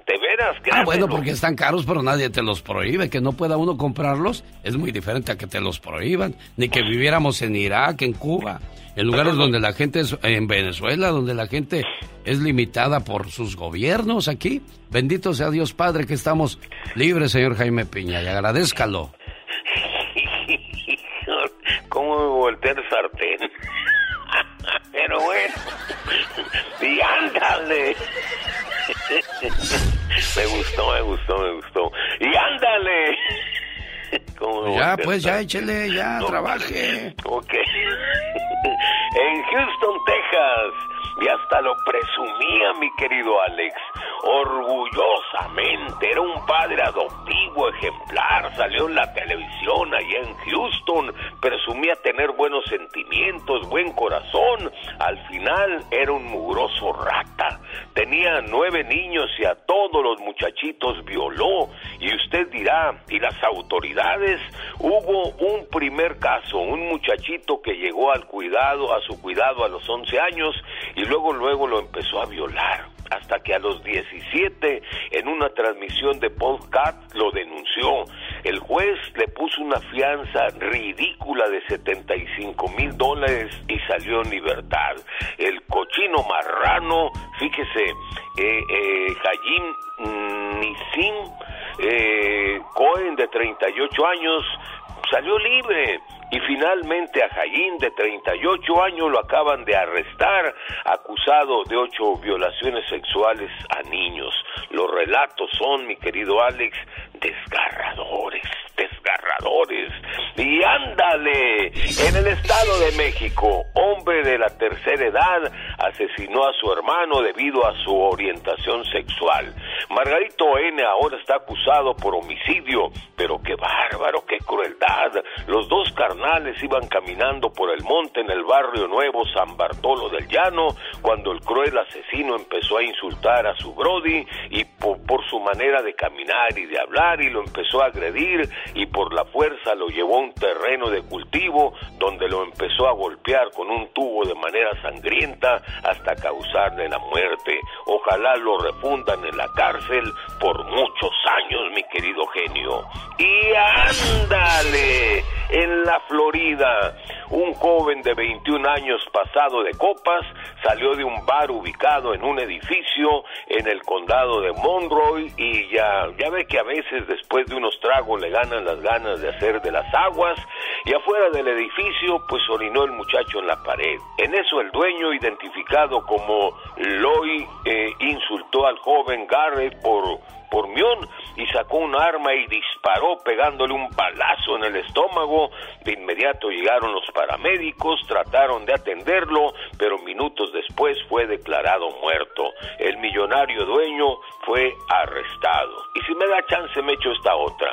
De veras, Ah, bueno, porque están caros, pero nadie te los prohíbe. Que no pueda uno comprarlos es muy diferente a que te los prohíban. Ni que viviéramos en Irak, en Cuba, en lugares donde la gente es, en Venezuela, donde la gente es limitada por sus gobiernos aquí. Bendito sea Dios Padre que estamos libres, señor Jaime Piña, y agradézcalo. ¿Cómo me volteé el sartén? Pero bueno. Y ándale. Me gustó, me gustó, me gustó. Y ándale. ¿Cómo me Ya, pues, ya, échele, ya, No, trabaje. Ok. en Houston, Texas. Y hasta lo presumía mi querido Alex. Orgullosamente. Era un padre adoptivo ejemplar. Salió en la televisión allá en Houston. Presumía tener buenos sentimientos, buen corazón. Al final era un mugroso rata. Tenía nueve niños y a todos los muchachitos violó. Y usted dirá, ¿y las autoridades? Hubo un primer caso, un muchachito que llegó al cuidado, a su cuidado a los 11 años y luego luego lo empezó a violar. Hasta que a los 17, en una transmisión de podcast, lo denunció. El juez le puso una fianza ridícula de 75 mil dólares y salió en libertad. El cochino marrano, fíjese, eh, eh, Hayim Nisim eh, Cohen, de 38 años, salió libre. Y finalmente a Jayín, de 38 años, lo acaban de arrestar, acusado de ocho violaciones sexuales a niños. Los relatos son, mi querido Alex, desgarradores, desgarradores. Y ándale, en el Estado de México, hombre de la tercera edad asesinó a su hermano debido a su orientación sexual. Margarito N. ahora está acusado por homicidio, pero qué bárbaro, qué crueldad. Los dos carnales iban caminando por el monte en el barrio nuevo San Bartolo del Llano cuando el cruel asesino empezó a insultar a su Brody y por, por su manera de caminar y de hablar y lo empezó a agredir y por la fuerza lo llevó a un terreno de cultivo donde lo empezó a golpear con un tubo de manera sangrienta hasta causarle la muerte. Ojalá lo refundan en la cárcel por muchos años, mi querido genio. Y ándale, en la Florida, un joven de 21 años pasado de copas salió de un bar ubicado en un edificio en el condado de Monroe y ya, ya ve que a veces después de unos tragos le ganan las ganas de hacer de las aguas y afuera del edificio pues orinó el muchacho en la pared. En eso el dueño identificado como Loy eh, insultó al joven Garrett por por Mion y sacó un arma y disparó pegándole un balazo en el estómago. De inmediato llegaron los paramédicos, trataron de atenderlo, pero minutos después fue declarado muerto. El millonario dueño fue arrestado. Y si me da chance me echo esta otra.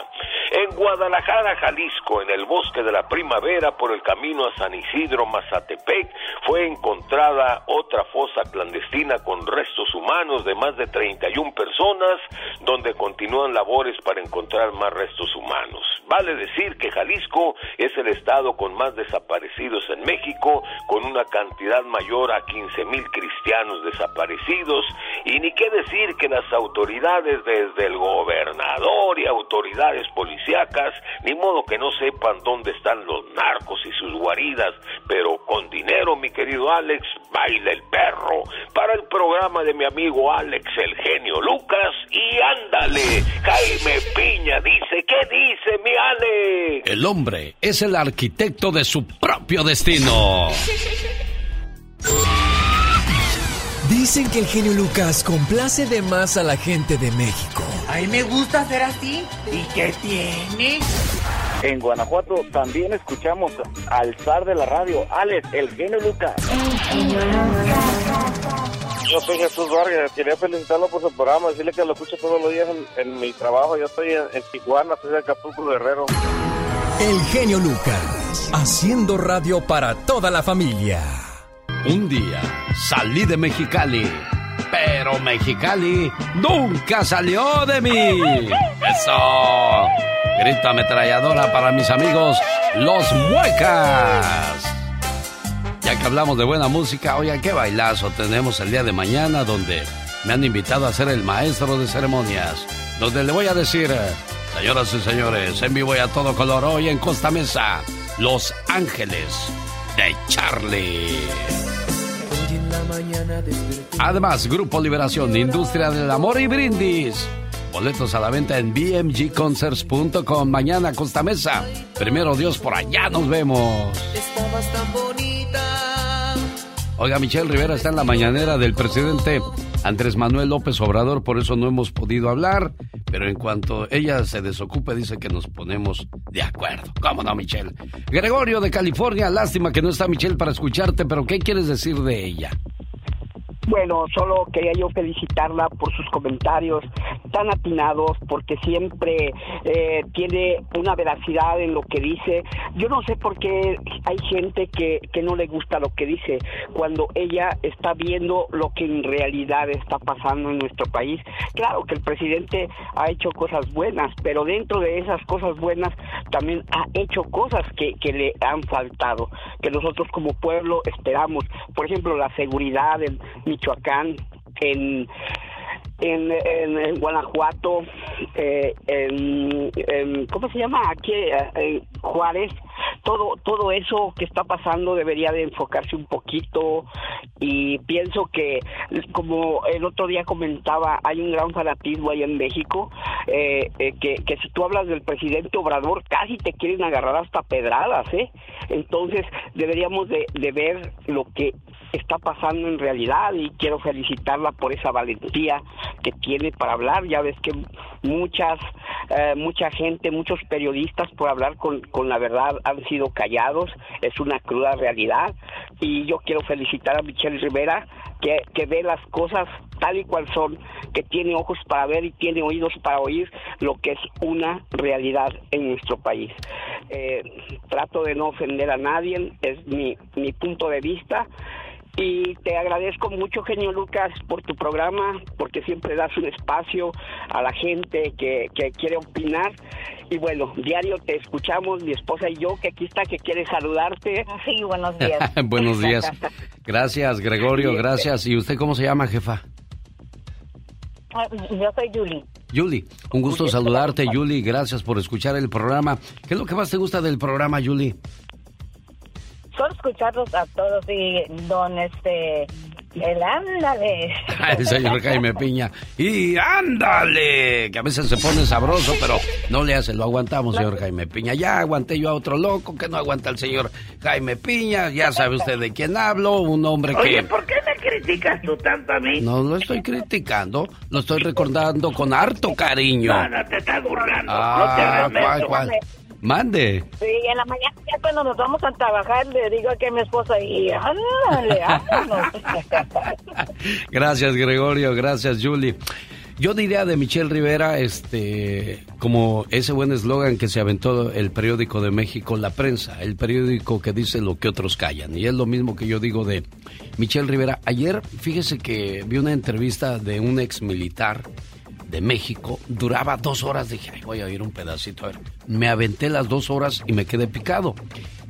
En Guadalajara, Jalisco, en el bosque de la primavera, por el camino a San Isidro, Mazatepec, fue encontrada otra fosa clandestina con restos humanos de más de 31 personas, donde continúan labores para encontrar más restos humanos. Vale decir que Jalisco es el estado con más desaparecidos en México, con una cantidad mayor a 15 mil cristianos desaparecidos, y ni qué decir que las autoridades desde el gobernador y autoridades policíacas, ni modo que no sepan dónde están los narcos y sus guaridas, pero con dinero, mi querido Alex, baila el perro. Para el programa de mi amigo Alex, el genio Lucas, y ándale, Jaime Piña dice, ¿qué dice mi Alex? El hombre es el arquitecto de su propio destino. Dicen que el genio Lucas complace de más a la gente de México. A mí me gusta ser así. ¿Y qué tiene? En Guanajuato también escuchamos al zar de la radio, Alex, el genio Lucas. Yo soy Jesús Vargas, quería felicitarlo por su programa, decirle que lo escucho todos los días en, mi trabajo. Yo estoy en, en Tijuana, soy de Acapulco Guerrero. El genio Lucas, haciendo radio para toda la familia. Un día salí de Mexicali, pero Mexicali nunca salió de mí. Eso. Grito ametralladora para mis amigos, los muecas. Ya que hablamos de buena música, oigan, qué bailazo tenemos el día de mañana donde me han invitado a ser el maestro de ceremonias. Donde le voy a decir, señoras y señores, en vivo y a todo color hoy en Costa Mesa, Los Ángeles de Charlie. Además, Grupo Liberación, Industria del Amor y Brindis. Boletos a la venta en bmgconcerts.com. Mañana, Costa Mesa. Primero Dios, por allá nos vemos. Estabas tan bonita. Oiga, Michelle Rivera está en la mañanera del presidente Andrés Manuel López Obrador, por eso no hemos podido hablar, pero en cuanto ella se desocupe dice que nos ponemos de acuerdo. ¿Cómo no, Michelle? Gregorio de California, lástima que no está Michelle para escucharte, pero ¿qué quieres decir de ella? Bueno, solo quería yo felicitarla por sus comentarios tan atinados, porque siempre eh, tiene una veracidad en lo que dice. Yo no sé por qué hay gente que, que no le gusta lo que dice cuando ella está viendo lo que en realidad está pasando en nuestro país. Claro que el presidente ha hecho cosas buenas, pero dentro de esas cosas buenas también ha hecho cosas que, que le han faltado, que nosotros como pueblo esperamos. Por ejemplo, la seguridad en Michoacán, en en, en, Guanajuato, eh, en, ¿cómo se llama? Aquí, eh, en Juárez, todo, todo eso que está pasando debería de enfocarse un poquito y pienso que, como el otro día comentaba, hay un gran fanatismo ahí en México, eh, que, que si tú hablas del presidente Obrador, casi te quieren agarrar hasta pedradas, ¿eh? Entonces, deberíamos de, de ver lo que está pasando en realidad y quiero felicitarla por esa valentía que tiene para hablar. Ya ves que muchas, eh, mucha gente, muchos periodistas por hablar con, con la verdad han sido callados. Es una cruda realidad y yo quiero felicitar a Michelle Rivera que, que ve las cosas tal y cual son, que tiene ojos para ver y tiene oídos para oír lo que es una realidad en nuestro país. Eh, trato de no ofender a nadie, es mi, mi punto de vista y te agradezco mucho, genio Lucas, por tu programa, porque siempre das un espacio a la gente que, que quiere opinar. Y bueno, diario te escuchamos, mi esposa y yo, que aquí está, que quiere saludarte. Sí, buenos días. Buenos días. Gracias, Gregorio, gracias. ¿Y usted cómo se llama, jefa? Ah, Yo soy Julie. Julie, un gusto saludarte, Julie. Gracias por escuchar el programa. ¿Qué es lo que más te gusta del programa, Julie? Solo escucharlos a todos y don este el ándale. El señor Jaime Piña. Y ándale, que a veces se pone sabroso, pero no le hace, lo aguantamos, señor Jaime Piña. Ya aguanté yo a otro loco que no aguanta el señor Jaime Piña. Ya sabe usted de quién hablo, un hombre que... Oye, ¿por qué me criticas tú tanto a mí? No lo estoy criticando, lo estoy recordando con harto cariño. No, no te estás burlando. Ah, no te hagas ¿cuál, cuál? Mande. Sí, en la mañana ya cuando nos vamos a trabajar le digo que mi esposa y ándale. Gracias, Gregorio. Gracias, Julie. Yo diría de Michelle Rivera, este, como ese buen eslogan que se aventó el periódico de México, La Prensa, el periódico que dice lo que otros callan. Y es lo mismo que yo digo de Michelle Rivera. Ayer, fíjese que vi una entrevista de un ex militar de México, duraba dos horas. Dije, "Ay, voy a oír un pedacito. A ver, me aventé las dos horas y me quedé picado.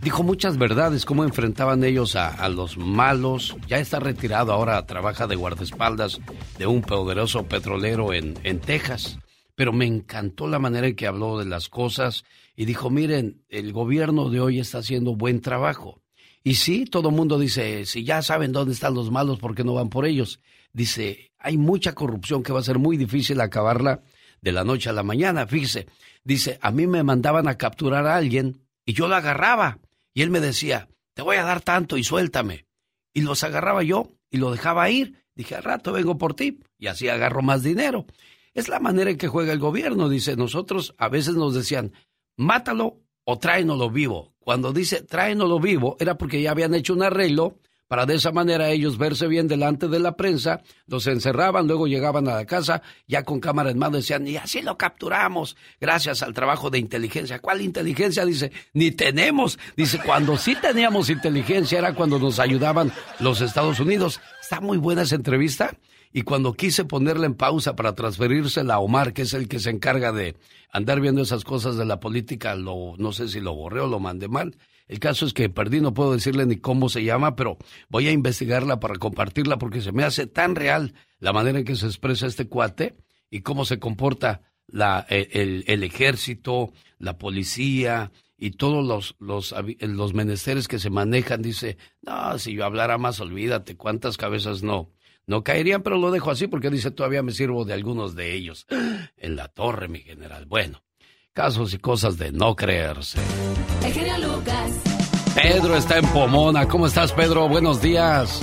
Dijo muchas verdades, cómo enfrentaban ellos a, los malos. Ya está retirado, ahora trabaja de guardaespaldas de un poderoso petrolero en, en Texas. Pero me encantó la manera en que habló de las cosas y dijo, miren, el gobierno de hoy está haciendo buen trabajo. Y sí, todo el mundo dice, si ya saben dónde están los malos, ¿por qué no van por ellos? Dice, hay mucha corrupción que va a ser muy difícil acabarla de la noche a la mañana. Fíjese, dice, a mí me mandaban a capturar a alguien y yo lo agarraba. Y él me decía, te voy a dar tanto y suéltame. Y los agarraba yo y lo dejaba ir. Dije, al rato vengo por ti y así agarro más dinero. Es la manera en que juega el gobierno. Dice, nosotros a veces nos decían, mátalo o tráenoslo vivo. Cuando dice tráenoslo vivo, era porque ya habían hecho un arreglo para de esa manera ellos verse bien delante de la prensa, los encerraban, luego llegaban a la casa, ya con cámara en mano decían, y así lo capturamos, gracias al trabajo de inteligencia. ¿Cuál inteligencia? Dice, ni tenemos. Dice, cuando sí teníamos inteligencia era cuando nos ayudaban los Estados Unidos. Está muy buena esa entrevista. Y cuando quise ponerla en pausa para transferírsela a Omar, que es el que se encarga de andar viendo esas cosas de la política, lo, no sé si lo borré o lo mandé mal. El caso es que perdí, no puedo decirle ni cómo se llama, pero voy a investigarla para compartirla porque se me hace tan real la manera en que se expresa este cuate y cómo se comporta la, eh, el, el ejército, la policía y todos los, los menesteres que se manejan. Dice, no, si yo hablara más, olvídate, cuántas cabezas no, no caerían, pero lo dejo así porque dice, todavía me sirvo de algunos de ellos. En la torre, mi general. Bueno, casos y cosas de no creerse. El genio Lucas. Pedro está en Pomona. ¿Cómo estás, Pedro? Buenos días.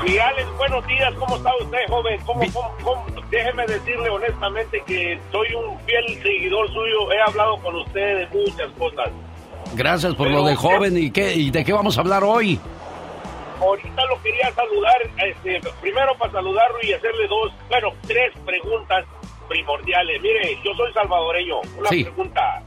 Alex, buenos días, ¿cómo está usted, joven? ¿Cómo, cómo, cómo? Déjeme decirle honestamente que soy un fiel seguidor suyo, he hablado con usted de muchas cosas. Gracias por lo de joven. ¿Y, qué, ¿Y de qué vamos a hablar hoy? Ahorita lo quería saludar, este, primero para saludarlo y hacerle dos, bueno, tres preguntas primordiales. Mire, yo soy salvadoreño, una Sí. pregunta.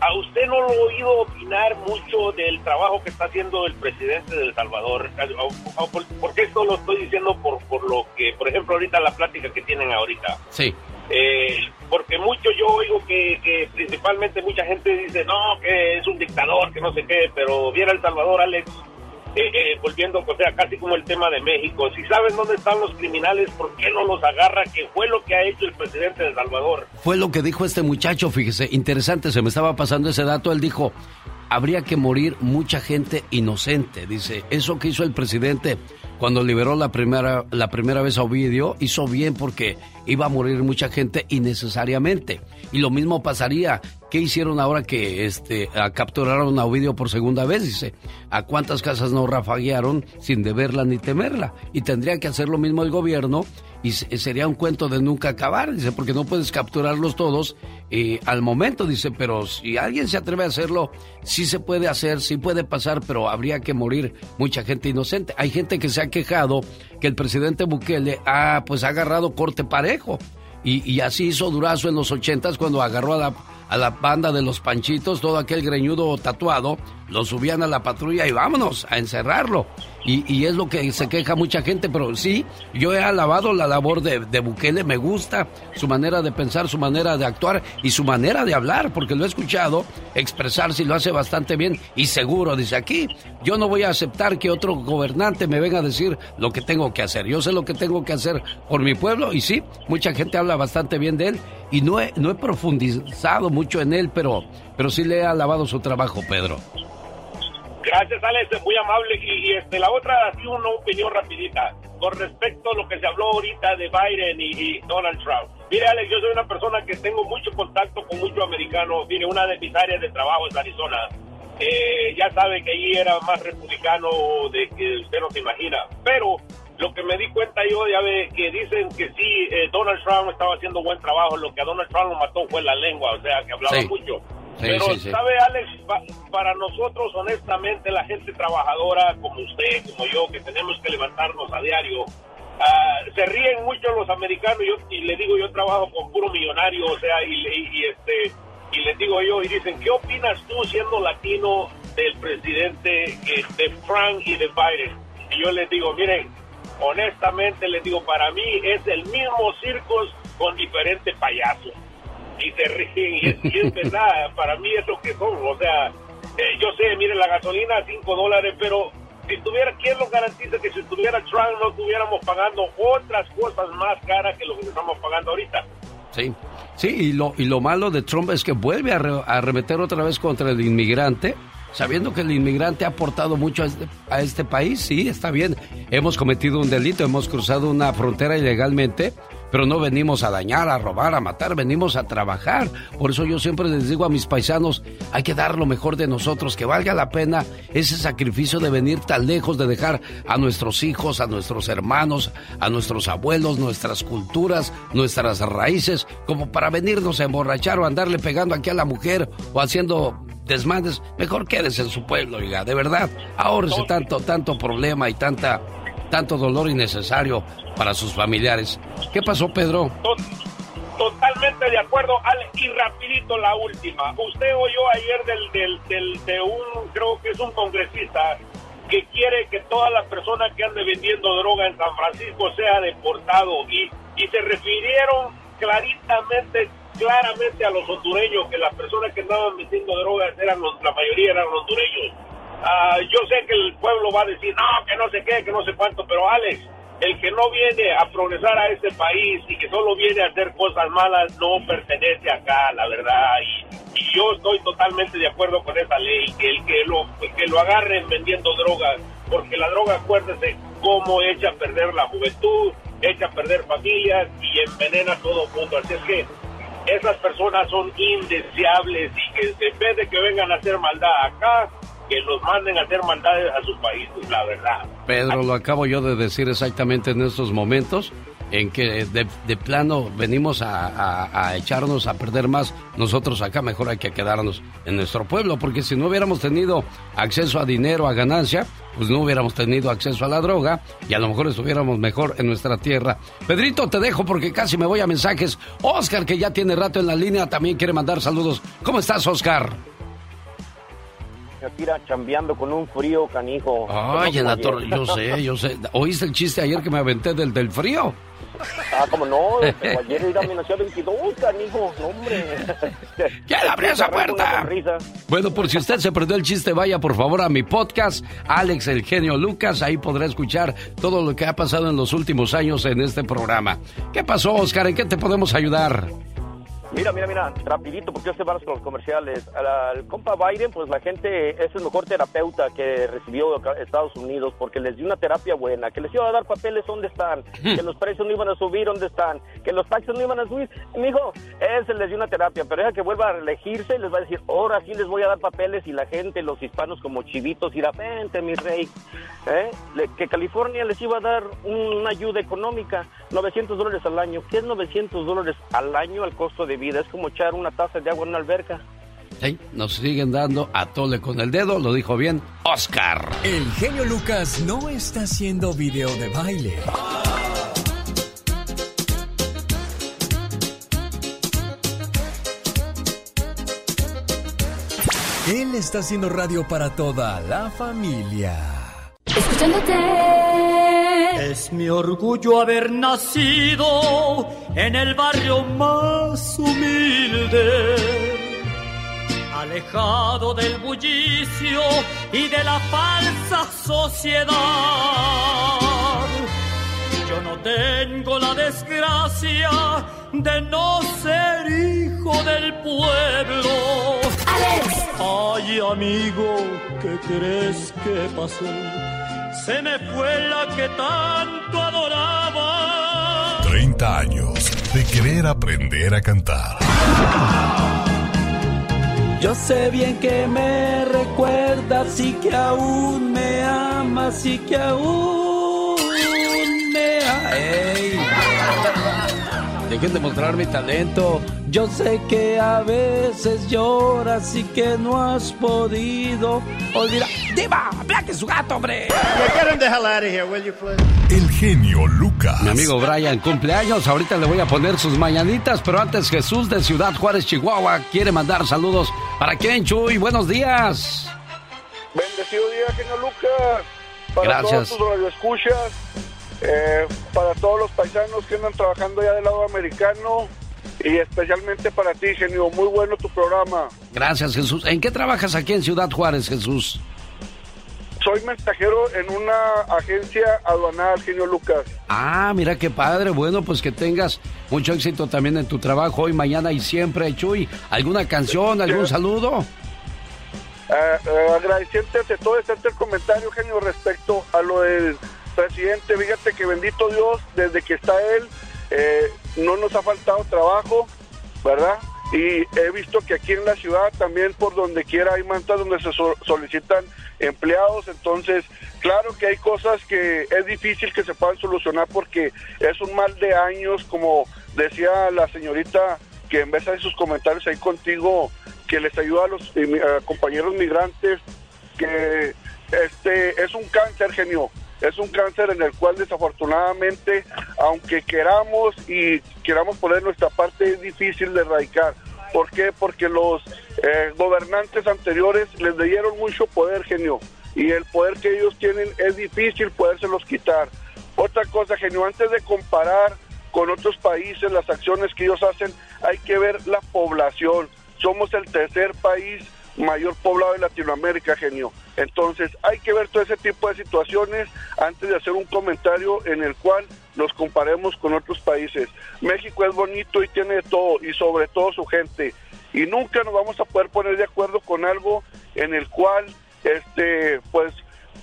¿A usted no lo he oído opinar mucho del trabajo que está haciendo el presidente de El Salvador? ¿O- o por- ¿Por qué esto lo estoy diciendo? Por, por lo que, por ejemplo, ahorita la plática que tienen ahorita. Sí. Eh, porque mucho yo oigo que, que principalmente mucha gente dice, no, que es un dictador, que no sé qué, pero viera El Salvador, Alex, eh, eh, volviendo, o sea, casi como el tema de México. Si saben dónde están los criminales, ¿por qué no los agarra? Que fue lo que ha hecho el presidente de Salvador. Fue lo que dijo este muchacho, fíjese, interesante, se me estaba pasando ese dato. Él dijo, habría que morir mucha gente inocente. Dice, eso que hizo el presidente cuando liberó la primera, la primera vez a Ovidio, hizo bien porque iba a morir mucha gente innecesariamente. Y lo mismo pasaría. ¿Qué hicieron ahora que este, a- capturaron a Ovidio por segunda vez? Dice, ¿a cuántas casas no rafaguearon sin deberla ni temerla? Y tendría que hacer lo mismo el gobierno y se- sería un cuento de nunca acabar, dice, porque no puedes capturarlos todos eh, al momento, dice, pero si alguien se atreve a hacerlo, sí se puede hacer, sí puede pasar, pero habría que morir mucha gente inocente. Hay gente que se ha quejado que el presidente Bukele ha, pues, ha agarrado corte parejo. Y, y así hizo Durazo en los ochentas cuando agarró a la, a la banda de los panchitos, todo aquel greñudo tatuado, lo subían a la patrulla y vámonos a encerrarlo. Y, es lo que se queja mucha gente, pero sí, yo he alabado la labor de, de, Bukele, me gusta su manera de pensar, su manera de actuar y su manera de hablar, porque lo he escuchado expresarse y lo hace bastante bien y seguro. Dice aquí, yo no voy a aceptar que otro gobernante me venga a decir lo que tengo que hacer. Yo sé lo que tengo que hacer por mi pueblo y sí, mucha gente habla bastante bien de él y no he, no profundizado mucho en él, pero, pero sí le he alabado su trabajo, Pedro. Gracias, Alex, muy amable. Y, este, la otra, así una opinión rapidita. Con respecto a lo que se habló ahorita de Biden y, Donald Trump. Mire, Alex, yo soy una persona que tengo mucho contacto con muchos americanos. Mire, una de mis áreas de trabajo es Arizona. Eh, ya sabe que allí era más republicano de que usted no se imagina. Pero lo que me di cuenta yo, ya ve, que dicen que sí, eh, Donald Trump estaba haciendo buen trabajo. Lo que a Donald Trump lo mató fue la lengua, o sea, que hablaba mucho. Pero, ¿sabe, Alex? para nosotros, honestamente, la gente trabajadora como usted, como yo, que tenemos que levantarnos a diario, ah, se ríen mucho los americanos. Yo, y le digo, yo trabajo con puro millonario, o sea, y, este y les digo yo, y dicen, ¿qué opinas tú siendo latino del presidente eh, de Frank y de Biden? Y yo les digo, miren, honestamente les digo, para mí es el mismo circo con diferentes payasos y se ríen y es, verdad, para mí es lo que son, o sea, eh, yo sé, mire, la gasolina a 5 dólares, pero si tuviera, ¿quién nos garantiza que si estuviera Trump no estuviéramos pagando otras cosas más caras que lo que estamos pagando ahorita? Sí, sí, y lo, y lo malo de Trump es que vuelve a, arremeter otra vez contra el inmigrante, sabiendo que el inmigrante ha aportado mucho a este, a este país, sí, está bien, hemos cometido un delito, hemos cruzado una frontera ilegalmente, pero no venimos a dañar, a robar, a matar, venimos a trabajar. Por eso yo siempre les digo a mis paisanos, hay que dar lo mejor de nosotros, que valga la pena ese sacrificio de venir tan lejos, de dejar a nuestros hijos, a nuestros hermanos, a nuestros abuelos, nuestras culturas, nuestras raíces, como para venirnos a emborrachar o andarle pegando aquí a la mujer o haciendo desmandes. Mejor quédese en su pueblo, oiga, de verdad, ahorrese tanto, tanto problema y tanta tanto dolor innecesario para sus familiares. ¿Qué pasó, Pedro? Totalmente de acuerdo, Alex. Y rapidito la última. Usted oyó ayer del, del, de un, creo que es un congresista, que quiere que todas las personas que ande vendiendo droga en San Francisco sea deportado. Y, y se refirieron claritamente, claramente a los hondureños, que las personas que andaban vendiendo drogas eran la mayoría eran hondureños. Ah, yo sé que el pueblo va a decir, no, que no sé qué, que no sé cuánto, pero Alex, el que no viene a progresar a este país y que solo viene a hacer cosas malas no pertenece acá, la verdad. Y, yo estoy totalmente de acuerdo con esa ley, que el que lo, que lo agarren vendiendo drogas, porque la droga, acuérdese, cómo echa a perder la juventud, echa a perder familias y envenena a todo el mundo. Así es que esas personas son indeseables y que en vez de que vengan a hacer maldad acá, que los manden a hacer maldades a sus países, la verdad. Pedro, lo acabo yo de decir exactamente en estos momentos, en que de, plano venimos a, echarnos a perder más. Nosotros acá mejor hay que quedarnos en nuestro pueblo, porque si no hubiéramos tenido acceso a dinero, a ganancia, pues no hubiéramos tenido acceso a la droga y a lo mejor estuviéramos mejor en nuestra tierra. Pedrito, te dejo porque casi me voy a mensajes. Oscar, que ya tiene rato en la línea, también quiere mandar saludos. ¿Cómo estás, Oscar? Tira chambeando con un frío canijo. Ay, en la torre, yo sé, yo sé. ¿Oíste el chiste ayer que me aventé del, del frío? Ah, como no, ayer era amenazado 22, canijo, hombre. ¿Quién abrió esa puerta? Bueno, por si usted se perdió el chiste, vaya por favor a mi podcast, Alex el genio Lucas, ahí podrá escuchar todo lo que ha pasado en los últimos años en este programa. ¿Qué pasó, Oscar? ¿En qué te podemos ayudar? Mira, mira, mira, rapidito, porque yo sé varios con los comerciales. Al, compa Biden, pues la gente es el mejor terapeuta que recibió Estados Unidos, porque les dio una terapia buena, que les iba a dar papeles, ¿dónde están? Que los precios no iban a subir, ¿dónde están? Que los taxes no iban a subir. Mijo, ese les dio una terapia, pero deja que vuelva a elegirse, les va a decir, ahora sí les voy a dar papeles, y la gente, los hispanos como chivitos, irá, vente, mi rey. ¿Eh? que California les iba a dar una ayuda económica, 900 dólares al año. ¿Qué es 900 dólares al año al costo de vida? Es como echar una taza de agua en una alberca. Sí, nos siguen dando a tole con el dedo, lo dijo bien Oscar. El genio Lucas no está haciendo video de baile. Él está haciendo radio para toda la familia. Escuchándote. Es mi orgullo haber nacido en el barrio más humilde, alejado del bullicio y de la falsa sociedad. Yo no tengo la desgracia de no ser hijo del pueblo. ¡Alex! Ay, amigo, ¿qué crees que pasó? Se me fue la que tanto adoraba. 30 años de querer aprender a cantar. Yo sé bien que me recuerdas y que aún me amas y que aún amas. Dejen de mostrar mi talento. Yo sé que a veces lloras y que no has podido olvidar. ¡Diva! ¡Black es su gato, hombre! El genio Lucas. Mi amigo Brian, cumpleaños. Ahorita le voy a poner sus mañanitas, pero antes Jesús de Ciudad Juárez, Chihuahua, quiere mandar saludos. ¿Para quién, Chuy? Buenos días. Bendecido día, genio Lucas. Para Gracias. todos tus radioescuchas, eh, para todos los paisanos que andan trabajando ya del lado americano y especialmente para ti, genio. Muy bueno tu programa. Gracias, Jesús. ¿En qué trabajas aquí en Ciudad Juárez, Jesús? Soy mensajero en una agencia aduanal, genio Lucas. Ah, mira qué padre. Bueno, pues que tengas mucho éxito también en tu trabajo hoy, mañana y siempre, Chuy. ¿Alguna canción, algún saludo? Eh, eh, agradeciente ante todo este el comentario, genio, respecto a lo del presidente. Fíjate que bendito Dios, desde que está él, eh, no nos ha faltado trabajo, ¿verdad? Y he visto que aquí en la ciudad también por donde quiera hay mantas donde se so- solicitan empleados, entonces claro que hay cosas que es difícil que se puedan solucionar porque es un mal de años, como decía la señorita que en vez de sus comentarios ahí contigo, que les ayuda a los eh, a compañeros migrantes, que este es un cáncer genio, es un cáncer en el cual desafortunadamente, aunque queramos y queramos poner nuestra parte, es difícil de erradicar. ¿Por qué? Porque los eh, gobernantes anteriores les dieron mucho poder, genio, y el poder que ellos tienen es difícil podérselos quitar. Otra cosa, genio, antes de comparar con otros países las acciones que ellos hacen, hay que ver la población. Somos el tercer país mayor poblado de Latinoamérica, genio. Entonces, hay que ver todo ese tipo de situaciones antes de hacer un comentario en el cual nos comparemos con otros países. México es bonito y tiene todo, y sobre todo su gente. Y nunca nos vamos a poder poner de acuerdo con algo en el cual, este, pues,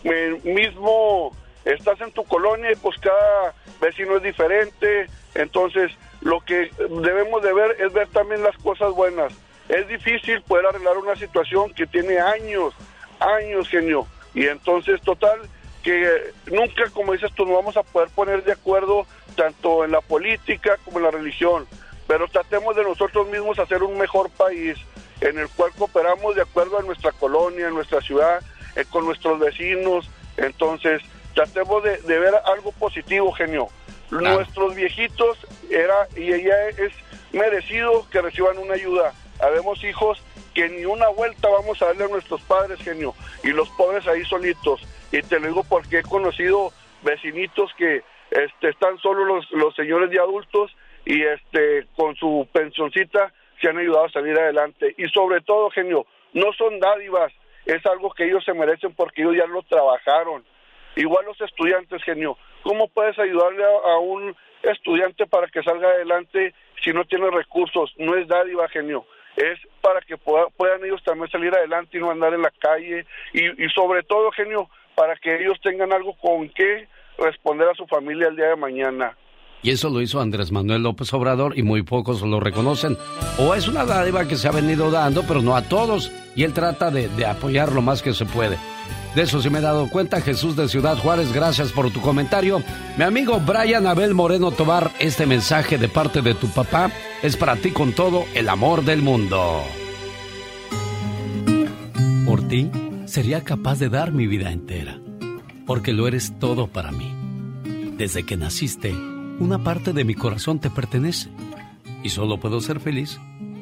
me- mismo estás en tu colonia y pues cada vecino es diferente. Entonces, lo que debemos de ver es ver también las cosas buenas. Es difícil poder arreglar una situación que tiene años, años, genio. Y entonces, total, que nunca, como dices tú, nos vamos a poder poner de acuerdo tanto en la política como en la religión. Pero tratemos de nosotros mismos hacer un mejor país en el cual cooperamos de acuerdo a nuestra colonia, a nuestra ciudad, eh, con nuestros vecinos. Entonces, tratemos de, de ver algo positivo, genio. Nuestros viejitos era y ella es merecido que reciban una ayuda. Habemos hijos que ni una vuelta vamos a darle a nuestros padres, genio, y los pobres ahí solitos. Y te lo digo porque he conocido vecinitos que este, están solo los, los señores de adultos y este con su pensioncita se han ayudado a salir adelante. Y sobre todo, genio, no son dádivas, es algo que ellos se merecen porque ellos ya lo trabajaron. Igual los estudiantes, genio, ¿cómo puedes ayudarle a, a un estudiante para que salga adelante si no tiene recursos? No es dádiva, genio. Es para que pueda- puedan ellos también salir adelante y no andar en la calle. Y, y sobre todo, genio, para que ellos tengan algo con qué responder a su familia el día de mañana. Y eso lo hizo Andrés Manuel López Obrador y muy pocos lo reconocen. O es una dádiva que se ha venido dando, pero no a todos. Y él trata de, de apoyar lo más que se puede. De eso sí me he dado cuenta, Jesús de Ciudad Juárez, gracias por tu comentario. Mi amigo Brian Abel Moreno Tobar, este mensaje de parte de tu papá es para ti con todo el amor del mundo. Por ti sería capaz de dar mi vida entera, porque lo eres todo para mí. Desde que naciste, una parte de mi corazón te pertenece y solo puedo ser feliz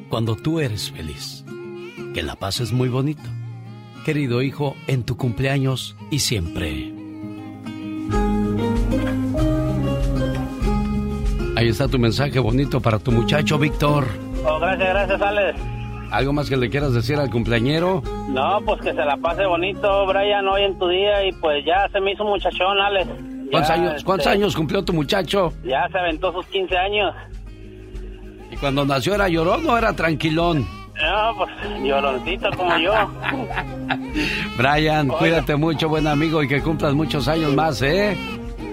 cuando tú eres feliz. que la pases muy bonito. Querido hijo, en tu cumpleaños y siempre. Ahí está tu mensaje bonito para tu muchacho, Víctor. Oh, gracias, gracias, Alex. ¿Algo más que le quieras decir al cumpleañero? No, pues que se la pase bonito, Brian, hoy en tu día y pues ya se me hizo muchachón, Alex. ¿Cuántos, años, ¿cuántos este, años cumplió tu muchacho? Ya se aventó sus 15 años. ¿Y cuando nació era llorón o era tranquilón? No, pues lloroncito como yo. Brian, cuídate mucho, buen amigo, y que cumplas muchos años más, ¿eh?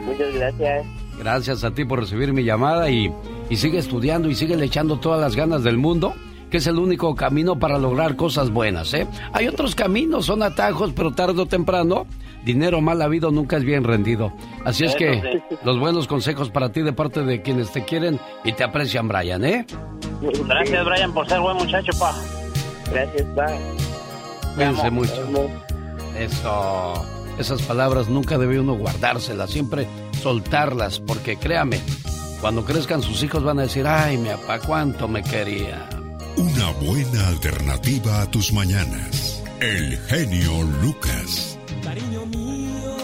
Muchas gracias. Gracias a ti por recibir mi llamada y, y sigue estudiando y sigue le echando todas las ganas del mundo, que es el único camino para lograr cosas buenas, ¿eh? Hay otros caminos, son atajos, pero tarde o temprano, dinero mal habido nunca es bien rendido. Así es que sí. los buenos consejos para ti de parte de quienes te quieren y te aprecian, Brian, ¿eh? Gracias, Brian, por ser buen muchacho, pa. Gracias, pa. Cuídense mucho. Eso. Esas palabras nunca debe uno guardárselas, siempre soltarlas, porque créame, cuando crezcan sus hijos van a decir, ay, mi papá, cuánto me quería. Una buena alternativa a tus mañanas. El genio Lucas. Cariño mío.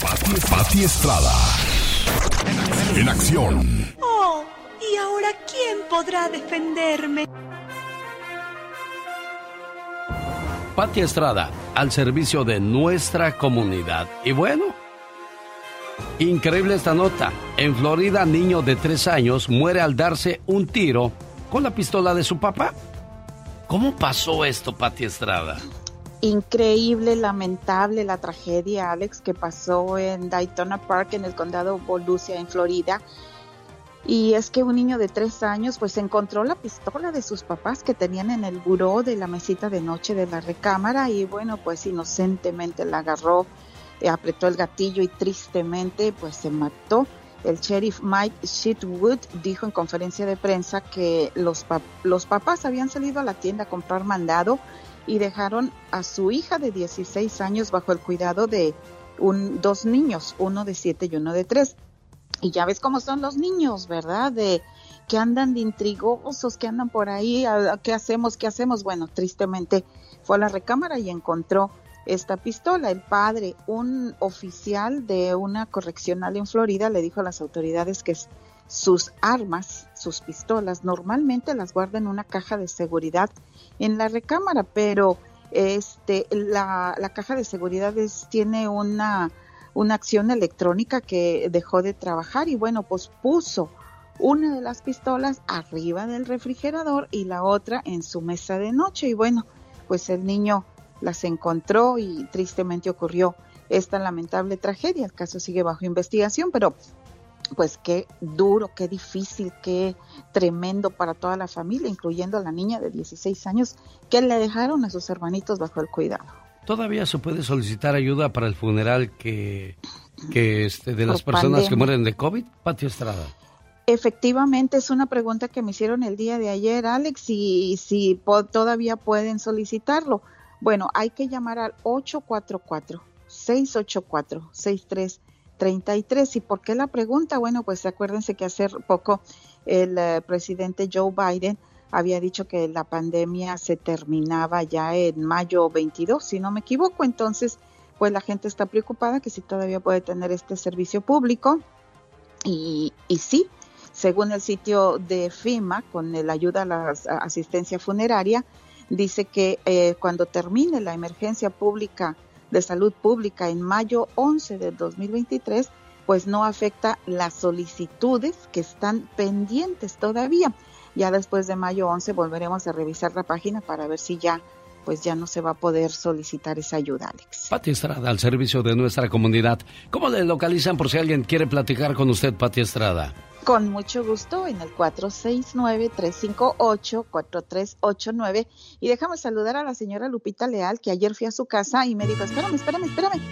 Pati, Pati Estrada. En acción. Oh, ¿y ahora quién podrá defenderme? Pati Estrada, al servicio de nuestra comunidad. Y bueno, increíble esta nota. En Florida, niño de tres años muere al darse un tiro con la pistola de su papá. ¿Cómo pasó esto, Pati Estrada? Increíble, lamentable la tragedia, Alex, que pasó en Daytona Park, en el condado Volusia, en Florida. Y es que un niño de tres años pues encontró la pistola de sus papás que tenían en el buró de la mesita de noche de la recámara y bueno pues inocentemente la agarró, eh, apretó el gatillo y tristemente pues se mató. El sheriff Mike Shitwood dijo en conferencia de prensa que los, los papás habían salido a la tienda a comprar mandado y dejaron a su hija de 16 años bajo el cuidado de un, dos niños, uno de 7 y uno de 3. Y ya ves cómo son los niños, ¿verdad? De que andan de intrigosos, que andan por ahí, ¿qué hacemos? ¿Qué hacemos? Bueno, tristemente fue a la recámara y encontró esta pistola. El padre, un oficial de una correccional en Florida, le dijo a las autoridades que sus armas, sus pistolas, normalmente las guarda en una caja de seguridad en la recámara, pero este la, la caja de seguridad es- tiene una, una acción electrónica que dejó de trabajar y bueno, pues puso una de las pistolas arriba del refrigerador y la otra en su mesa de noche y bueno, pues el niño las encontró y tristemente ocurrió esta lamentable tragedia. El caso sigue bajo investigación, pero pues qué duro, qué difícil, qué tremendo para toda la familia, incluyendo a la niña de 16 años que le dejaron a sus hermanitos bajo el cuidado. ¿Todavía se puede solicitar ayuda para el funeral que, que este, de las Por personas que mueren de COVID, Pati Estrada? Efectivamente, es una pregunta que me hicieron el día de ayer, Alex, y si po- todavía pueden solicitarlo. Bueno, hay que llamar al 844-684-6333. ¿Y por qué la pregunta? Bueno, pues acuérdense que hace poco el eh, presidente Joe Biden había dicho que la pandemia se terminaba ya en mayo 22, si no me equivoco. Entonces, pues la gente está preocupada que si todavía puede tener este servicio público. Y, y sí, según el sitio de FIMA, con la ayuda a la asistencia funeraria, dice que eh, cuando termine la emergencia pública de salud pública en mayo 11 del 2023, pues no afecta las solicitudes que están pendientes todavía. Ya después de mayo 11 volveremos a revisar la página para ver si ya pues ya no se va a poder solicitar esa ayuda, Alex. Pati Estrada, al servicio de nuestra comunidad. ¿Cómo le localizan por si alguien quiere platicar con usted, Pati Estrada? Con mucho gusto en el 469-358-4389. Y déjame saludar a la señora Lupita Leal, que ayer fui a su casa y me dijo, espérame, espérame, espérame,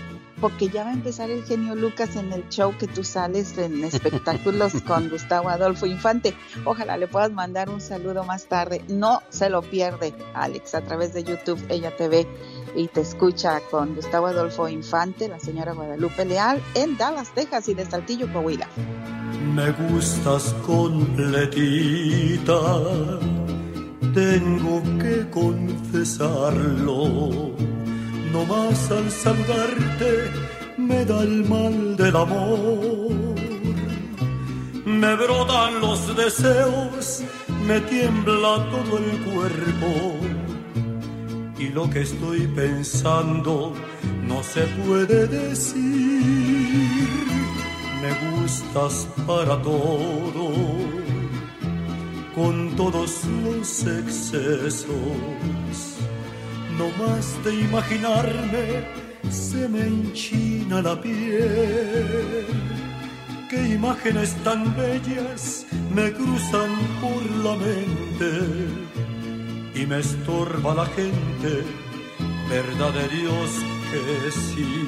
porque ya va a empezar el genio Lucas en el show que tú sales en espectáculos con Gustavo Adolfo Infante. Ojalá le puedas mandar un saludo más tarde. No se lo pierde, Alex, a través de YouTube. Ella te ve y te escucha con Gustavo Adolfo Infante, la señora Guadalupe Leal, en Dallas, Texas y de Saltillo, Coahuila. Me gustas completita tengo que confesarlo. No más al saludarte me da el mal del amor. Me brotan los deseos, me tiembla todo el cuerpo. Y lo que estoy pensando no se puede decir. Me gustas para todo, con todos los excesos. No más de imaginarme, se me enchina la piel. Qué imágenes tan bellas me cruzan por la mente y me estorba la gente, verdad Dios que sí.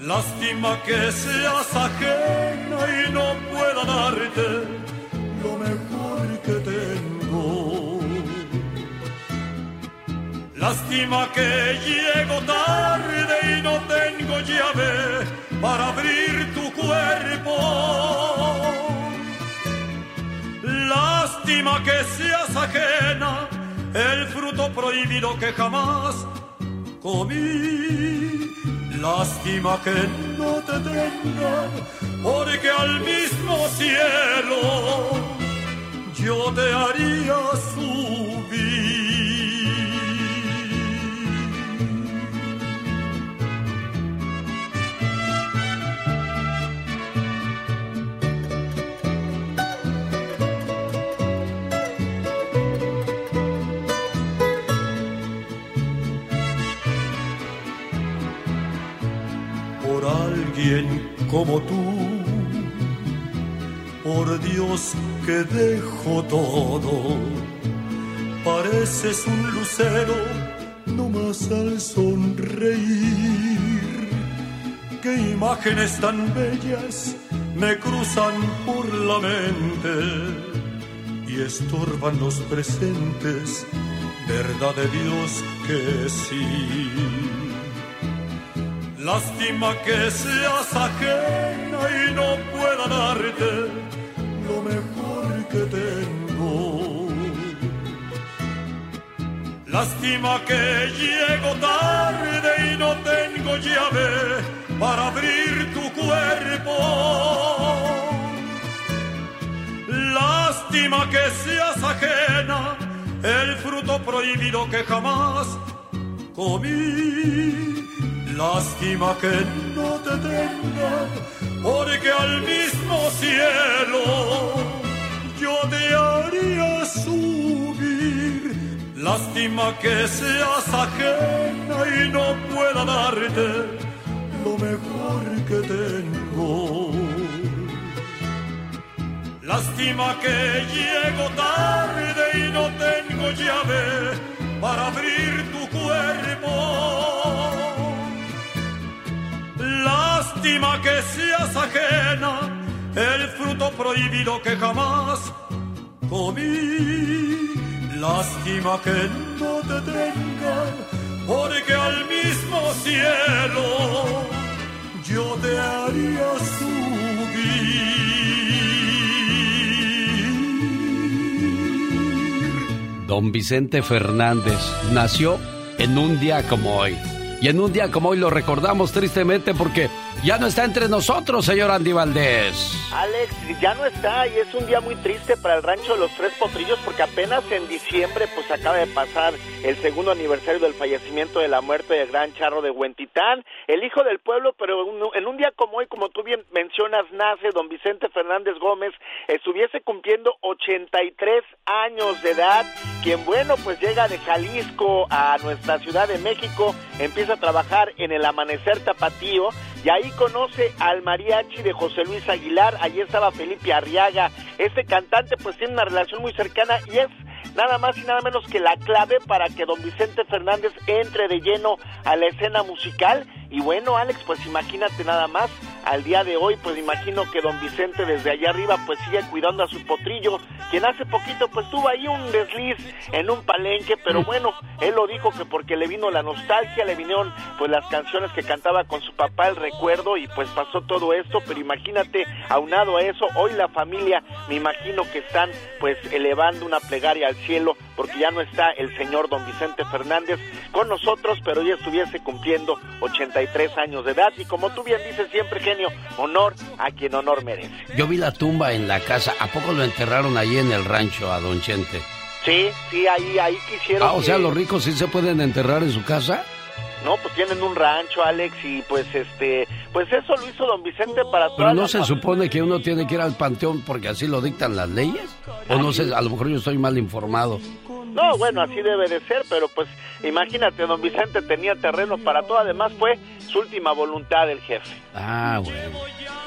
Lástima que seas ajena y no pueda darte lo mejor que tengo. Lástima que llego tarde y no tengo llave para abrir tu cuerpo. Lástima que seas ajena, el fruto prohibido que jamás comí. Lástima que no te tenga, porque al mismo cielo yo te haría subir. Alguien como tú. Por Dios que dejo todo, pareces un lucero no más al sonreír. Qué imágenes tan bellas me cruzan por la mente y estorban los presentes, verdad de Dios que sí. Lástima que seas ajena y no pueda darte lo mejor que tengo. Lástima que llego tarde y no tengo llave para abrir tu cuerpo. Lástima que seas ajena, el fruto prohibido que jamás comí. Lástima que no te tenga, porque al mismo cielo yo te haría subir. Lástima que seas ajena y no pueda darte lo mejor que tengo. Lástima que llego tarde y no tengo llave para abrir tu cuerpo. Lástima que seas ajena, el fruto prohibido que jamás comí. Lástima que no te tenga, porque al mismo cielo yo te haría subir. Don Vicente Fernández nació en un día como hoy. Y en un día como hoy lo recordamos tristemente porque ya no está entre nosotros, señor Andy Valdés. Alex, ya no está y es un día muy triste para el rancho de los Tres Potrillos porque apenas en diciembre pues acaba de pasar el segundo aniversario del fallecimiento de la muerte del gran charro de Huentitán, el hijo del pueblo, pero en un día como hoy, como tú bien mencionas, nace don Vicente Fernández Gómez, estuviese cumpliendo 83 años de edad, quien bueno pues llega de Jalisco a nuestra Ciudad de México, empieza a trabajar en el Amanecer Tapatío y ahí conoce al mariachi de José Luis Aguilar, allí estaba Felipe Arriaga, este cantante pues tiene una relación muy cercana y es nada más y nada menos que la clave para que don Vicente Fernández entre de lleno a la escena musical Y bueno, Alex, pues imagínate nada más, al día de hoy, pues imagino que don Vicente desde allá arriba pues sigue cuidando a su potrillo, quien hace poquito pues tuvo ahí un desliz en un palenque, pero bueno, él lo dijo que porque le vino la nostalgia, le vinieron pues las canciones que cantaba con su papá, el recuerdo, y pues pasó todo esto, pero imagínate, aunado a eso, hoy la familia, me imagino que están pues elevando una plegaria al cielo, porque ya no está el señor don Vicente Fernández con nosotros, pero ya estuviese cumpliendo 83 años de edad, y como tú bien dices siempre, genio, honor a quien honor merece. Yo vi la tumba en la casa, ¿a poco lo enterraron ahí en el rancho a Don Chente? Sí, sí, ahí, ahí quisieron. Ah, o sea, los ricos sí se pueden enterrar en su casa. No, pues tienen un rancho, Alex, y pues este, pues eso lo hizo don Vicente para Pero no se supone que uno tiene que ir al panteón porque así lo dictan las leyes. O no sé, a lo mejor yo estoy mal informado. No, bueno, así debe de ser, pero pues imagínate, don Vicente tenía terreno para todo, además fue su última voluntad del jefe. Ah, bueno.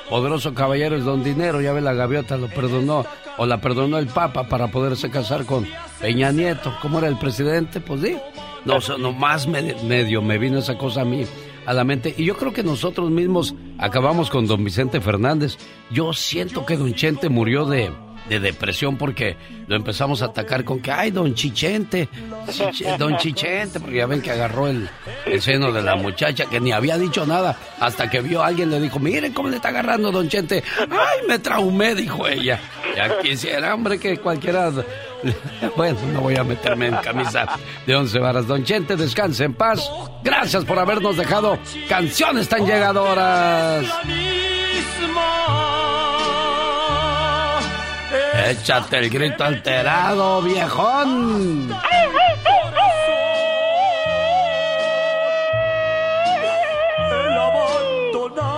Poderoso caballero es don dinero, ya ve la gaviota lo perdonó. O la perdonó el Papa para poderse casar con Peña Nieto. ¿Cómo era el presidente? Pues sí. No, so- nomás me- medio me vino esa cosa a mí a la mente. Y yo creo que nosotros mismos acabamos con don Vicente Fernández. Yo siento que don Chente murió de, de depresión porque lo empezamos a atacar con que, ay, don Chichente, Chiche- don Chichente, porque ya ven que agarró el, el seno de la muchacha que ni había dicho nada hasta que vio a alguien le dijo, miren cómo le está agarrando don Chente. Ay, me traumé, dijo ella. Ya quisiera, hombre, que cualquiera... Bueno, no voy a meterme en camisa de once varas. Don Chente, descanse en paz. Gracias por habernos dejado canciones tan llegadoras. Échate el grito alterado, viejón.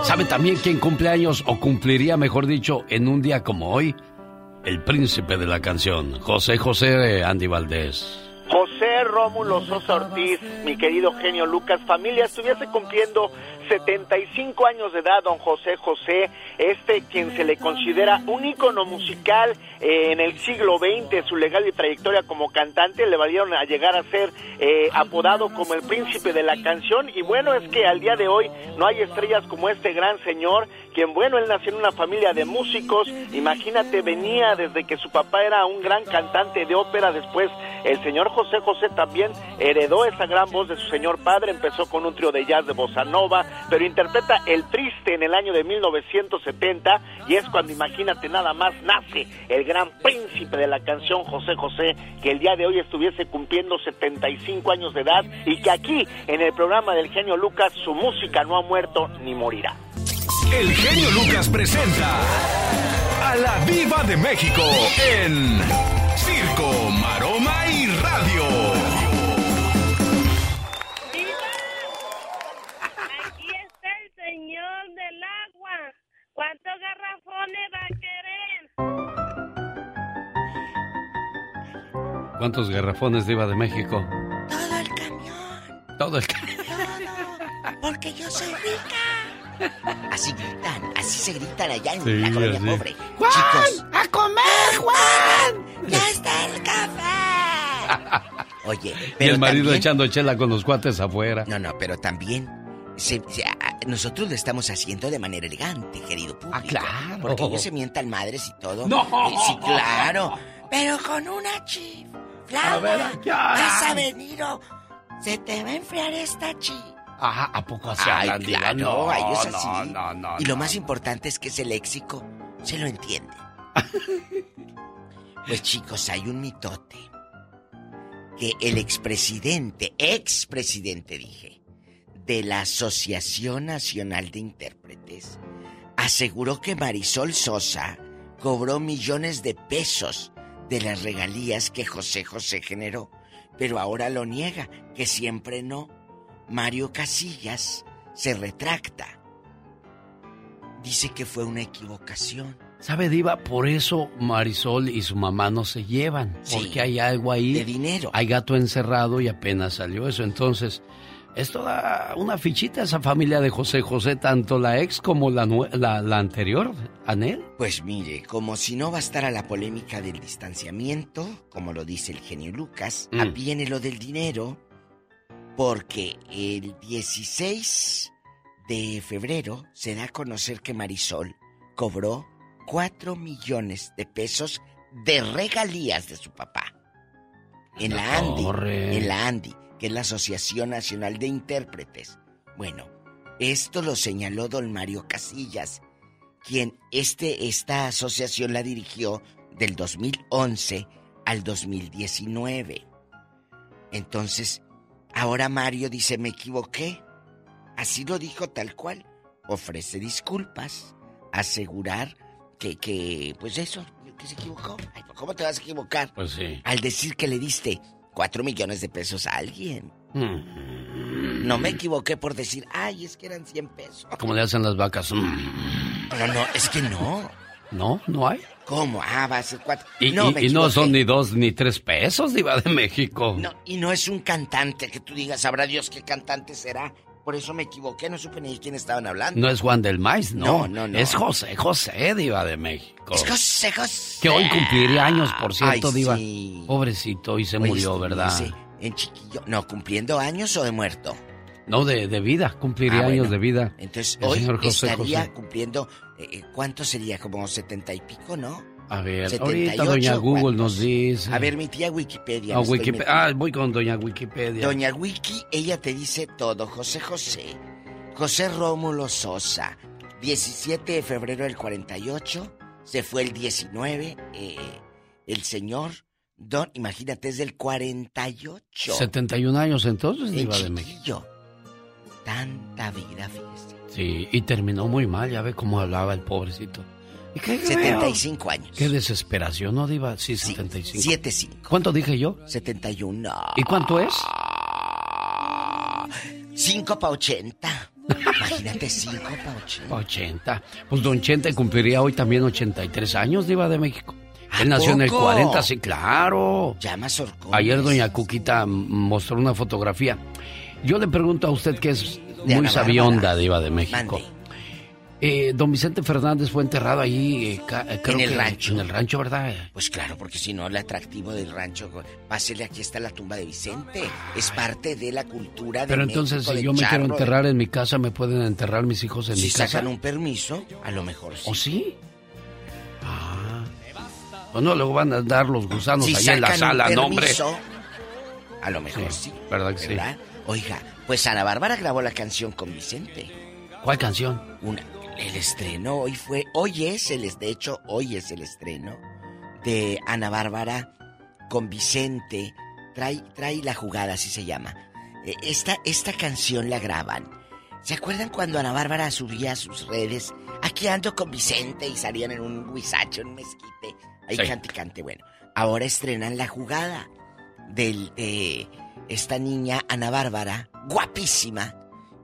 ¿Sabe también quién cumple años o cumpliría, mejor dicho, en un día como hoy? El príncipe de la canción, José José Andy Valdés. José Rómulo Sosa Ortiz, mi querido genio Lucas, familia, estuviese cumpliendo 75 años de edad, don José José, este quien se le considera un ícono musical eh, en el siglo XX, su legal y trayectoria como cantante le valieron a llegar a ser eh, apodado como el príncipe de la canción. Y bueno, es que al día de hoy no hay estrellas como este gran señor, quien bueno, él nació en una familia de músicos, imagínate, venía desde que su papá era un gran cantante de ópera, después el señor José José también heredó esa gran voz de su señor padre, empezó con un trío de jazz de bossa nova, pero interpreta El Triste en el año de 1970 y es cuando, imagínate, nada más nace el gran príncipe de la canción José José, que el día de hoy estuviese cumpliendo 75 años de edad y que aquí, en el programa del genio Lucas, su música no ha muerto ni morirá. El genio Lucas presenta a la Viva de México en Circo, Maroma y Radio. Señor del agua. ¿Cuántos garrafones va a querer? ¿Cuántos garrafones de Iba de México? Todo el camión. Todo el Porque yo soy rica. Así gritan, así se gritan allá en Sí, la colonia pobre. ¡Juan! Chicos, ¡A comer, Juan! ¡Ya está el café! Oye, Y pero el marido también- echando chela con los cuates afuera. No, no, pero también se- se- a- nosotros lo estamos haciendo de manera elegante, querido público. Ah, claro. Porque ellos se mientan madres y todo. No. Eh, Sí, claro. Pero con una chiflada. Vas a venir o se te va a enfriar esta chi. Ajá, ¿a poco así Ay, hablan, claro, No, a ellos no, así. no, no, y lo no. más importante es que ese léxico se lo entiende. pues chicos, hay un mitote que el expresidente, expresidente dije, de la Asociación Nacional de Intérpretes, aseguró que Marisol Sosa cobró millones de pesos de las regalías que José José generó, pero ahora lo niega, que siempre no. Mario Casillas se retracta. Dice que fue una equivocación. ¿Sabe, Diva? Por eso Marisol y su mamá no se llevan. Sí. Porque hay algo ahí. De dinero. Hay gato encerrado y apenas salió eso. Entonces, esto da una fichita a esa familia de José José, tanto la ex como la, la, la anterior, Anel. Pues mire, como si no bastara la polémica del distanciamiento, como lo dice el genio Lucas, Mm. ah, viene lo del dinero, porque el 16 de febrero se da a conocer que Marisol cobró 4 millones de pesos de regalías de su papá. En la ANDI, torre. en la ANDI, que es la Asociación Nacional de Intérpretes. Bueno, esto lo señaló don Mario Casillas, quien este, esta asociación la dirigió del 2011 al 2019. Entonces, ahora Mario dice, me equivoqué. Así lo dijo tal cual. Ofrece disculpas, asegurar que, que, pues eso, que se equivocó. ¿Cómo te vas a equivocar? Pues sí. Al decir que le diste cuatro millones de pesos a alguien. No me equivoqué por decir, ay, es que eran 100 pesos. Como le hacen las vacas. Mm. No, no, es que no. No, no hay. ¿Cómo? Ah, va a ser cuatro. Y no, y- y no son ni dos ni tres pesos, Diva de México. No, y no es un cantante que tú digas, sabrá Dios qué cantante será. Por eso me equivoqué, no supe ni de quién estaban hablando. No es Juan del Maíz, no. No, no, no. Es José José, Diva de México. Es José José. Que hoy cumpliría años, por cierto, Ay, Diva. sí. Pobrecito, y se murió, ¿verdad? dice, En chiquillo. No, cumpliendo años o de muerto. No, de, de vida, cumpliría Ah, bueno. años de vida. Entonces, El hoy señor José estaría José. cumpliendo. eh, ¿Cuánto sería? Como setenta y pico, ¿no? A ver, 78, ahorita doña Google ¿cuántos? nos dice. A ver, mi tía Wikipedia. Wikipe- metiendo. ah, voy con doña Wikipedia. Doña Wiki, ella te dice todo. José José. José Rómulo Sosa. 17 de febrero del 48. Se fue el 19. eh, el señor Don, imagínate, es del 48. 71 años entonces, El de México. Tanta vida, fíjese. Sí, y terminó muy mal, ya ve cómo hablaba el pobrecito. ¿Y qué, 75 años. Qué desesperación, ¿no, Diva? Sí, 75. 75. ¿Cuánto dije yo? 71. ¿Y cuánto es? 5 para 80. Imagínate, 5 para 80. 80. Pues Don Chente cumpliría hoy también 83 años, Diva de México. ¿A Él nació en el poco? 40, sí, claro. Llama Sorcones. Ayer Doña Cuquita mostró una fotografía. Yo le pregunto a usted que es muy sabionda. Diva de México. Eh, don Vicente Fernández fue enterrado ahí, eh, eh, creo En el que- rancho. En el rancho, ¿verdad? Pues claro, porque si no, el atractivo del rancho, pásele, aquí está la tumba de Vicente. Es parte de la cultura de Pero entonces, México, si yo me quiero charro, enterrar en mi casa, ¿me pueden enterrar mis hijos en Si mi casa? sacan un permiso, a lo mejor sí. ¿O sí? Ah. O no, luego van a dar los gusanos Si allá en la sacan un sala, no, hombre. permiso, A lo mejor sí. Sí, ¿verdad que sí? ¿verdad? Oiga, pues Ana Bárbara grabó la canción con Vicente. ¿Cuál canción? Una, el estreno hoy fue, hoy es el, de hecho, hoy es el estreno de Ana Bárbara con Vicente. Trae, trae la jugada, así se llama. Eh, Esta, esta canción la graban. ¿Se acuerdan cuando Ana Bárbara subía a sus redes? Aquí ando con Vicente y salían en un guisacho, en un mezquite. Ahí Sí. cante cante. Bueno, ahora estrenan la jugada del, de esta niña Ana Bárbara, guapísima,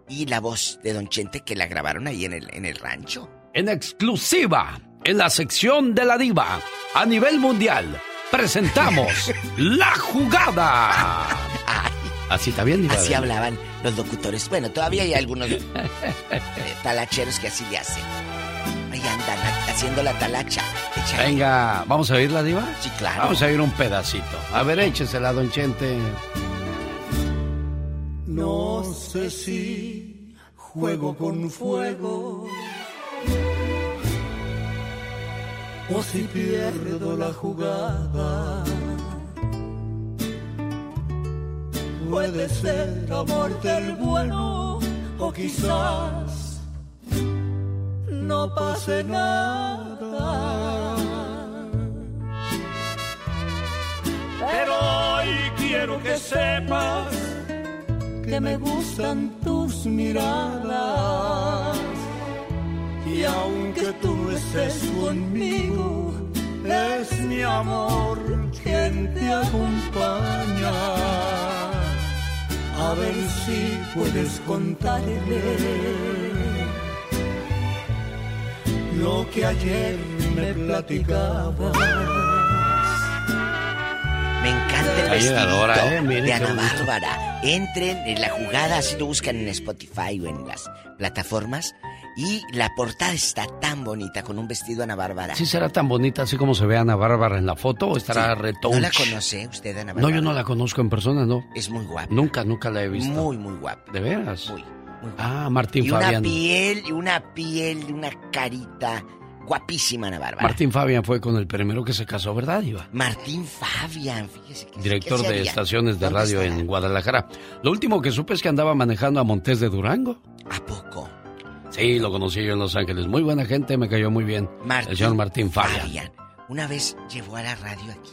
y la voz de Don Chente que la grabaron ahí en el, en el rancho. En exclusiva, en la sección de la diva, a nivel mundial, presentamos La Jugada. Así está bien, Diva Así hablaban los locutores. Bueno, todavía hay algunos eh, talacheros que así le hacen. Ahí andan ha- haciendo la talacha. Échale. Venga, ¿vamos a oír la diva? Sí, claro. Vamos a oír un pedacito. A ver, échesela, don Chente. No sé si juego con fuego o si pierdo la jugada. Puede ser amor del bueno o quizás no pase nada. Pero hoy quiero que sepas que me gustan tus miradas. Y aunque tú no estés conmigo, es mi amor quien te acompaña. A ver si puedes contarle lo que ayer me platicabas. Me encanta el vestidito ¿eh? Miren de Ana. Bárbara. Entren en la jugada, así lo buscan en Spotify o en las plataformas. Y la portada está tan bonita con un vestido Ana Bárbara. ¿Sí será tan bonita así como se ve Ana Bárbara en la foto o estará Sí. retouch? ¿No la conoce usted, Ana No, Bárbara? yo no la conozco en persona, no. Es muy guapa. Nunca, nunca la he visto. Muy, muy guapa. ¿De veras? Muy, Ah, Martín y una Fabián. piel, y una piel, una carita guapísima, Ana Bárbara. Martín Fabián fue con el primero que se casó, ¿verdad, Iba? Martín Fabian, fíjese que Director ¿qué se de estaciones de ¿Dónde radio estará? en Guadalajara. Lo último que supe es que andaba manejando a Montes de Durango. ¿A poco? Sí, lo conocí yo en Los Ángeles. Muy buena gente, me cayó muy bien. el señor Martín Fabián. Fabian. Una vez llevó a la radio aquí.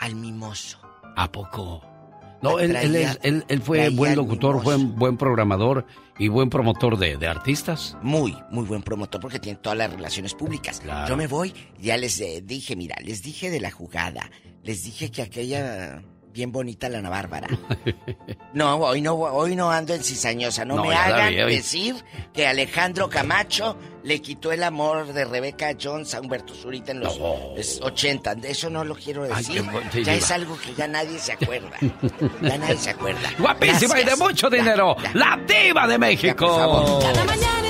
Al mimoso. ¿A poco? No, él, él, Traía- es- él- él fue buen locutor, fue buen programador y buen promotor de, de artistas. Muy, muy buen promotor porque tiene todas las relaciones públicas. Claro. Yo me voy, ya les eh, dije, mira, les dije de la jugada, les dije que aquella bien bonita la Ana Bárbara. No, hoy no, hoy no ando en cizañosa. No, No, me hagan vi, decir que Alejandro Camacho le quitó el amor de Rebeca Jones a Humberto Zurita en los es 80. De eso no lo quiero Ay, decir. qué ya es algo que ya nadie se acuerda. Ya nadie se acuerda. Guapísima y de mucho dinero. La diva de México. Cada mañana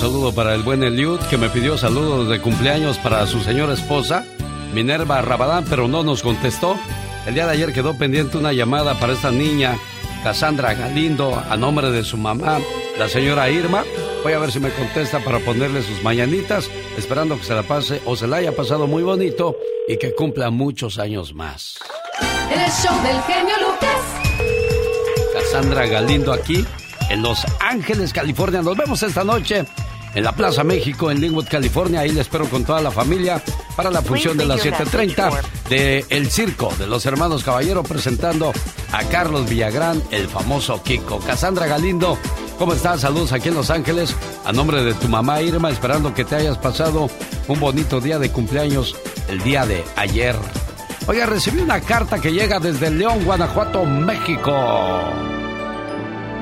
saludo para el buen Eliud que me pidió saludos de cumpleaños para su señora esposa, Minerva Rabadán, pero no nos contestó. El día de ayer quedó pendiente una llamada para esta niña, Cassandra Galindo, a nombre de su mamá, la señora Irma. Voy a ver si me contesta para ponerle sus mañanitas, esperando que se la pase o se la haya pasado muy bonito y que cumpla muchos años más. El show del genio Lucas. Cassandra Galindo aquí en Los Ángeles, California. Nos vemos esta noche en la Plaza México en Linwood, California. Ahí le espero con toda la familia para la función de las 7.30 de El Circo de los Hermanos Caballero presentando a Carlos Villagrán, el famoso Kiko. Cassandra Galindo, ¿cómo estás? Saludos aquí en Los Ángeles. A nombre de tu mamá Irma, esperando que te hayas pasado un bonito día de cumpleaños el día de ayer. Oiga, recibí una carta que llega desde León, Guanajuato, México.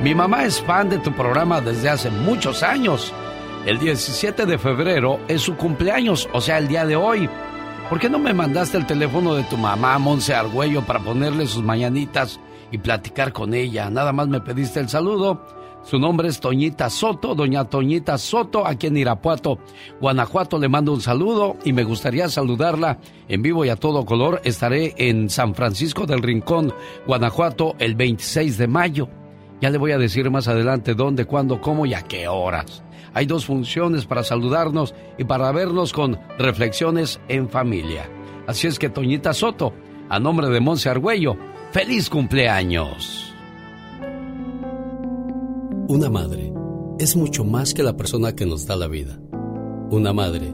Mi mamá es fan de tu programa desde hace muchos años. El 17 de febrero es su cumpleaños, o sea, el día de hoy. ¿Por qué no me mandaste el teléfono de tu mamá, Monse Argüello, para ponerle sus mañanitas y platicar con ella? Nada más me pediste el saludo. Su nombre es Toñita Soto, doña Toñita Soto, aquí en Irapuato, Guanajuato. Le mando un saludo y me gustaría saludarla en vivo y a todo color. Estaré en San Francisco del Rincón, Guanajuato, el 26 de mayo. Ya le voy a decir más adelante dónde, cuándo, cómo y a qué horas. Hay dos funciones para saludarnos y para vernos con reflexiones en familia. Así es que Toñita Soto, a nombre de Monse Argüello, feliz cumpleaños. Una madre es mucho más que la persona que nos da la vida. Una madre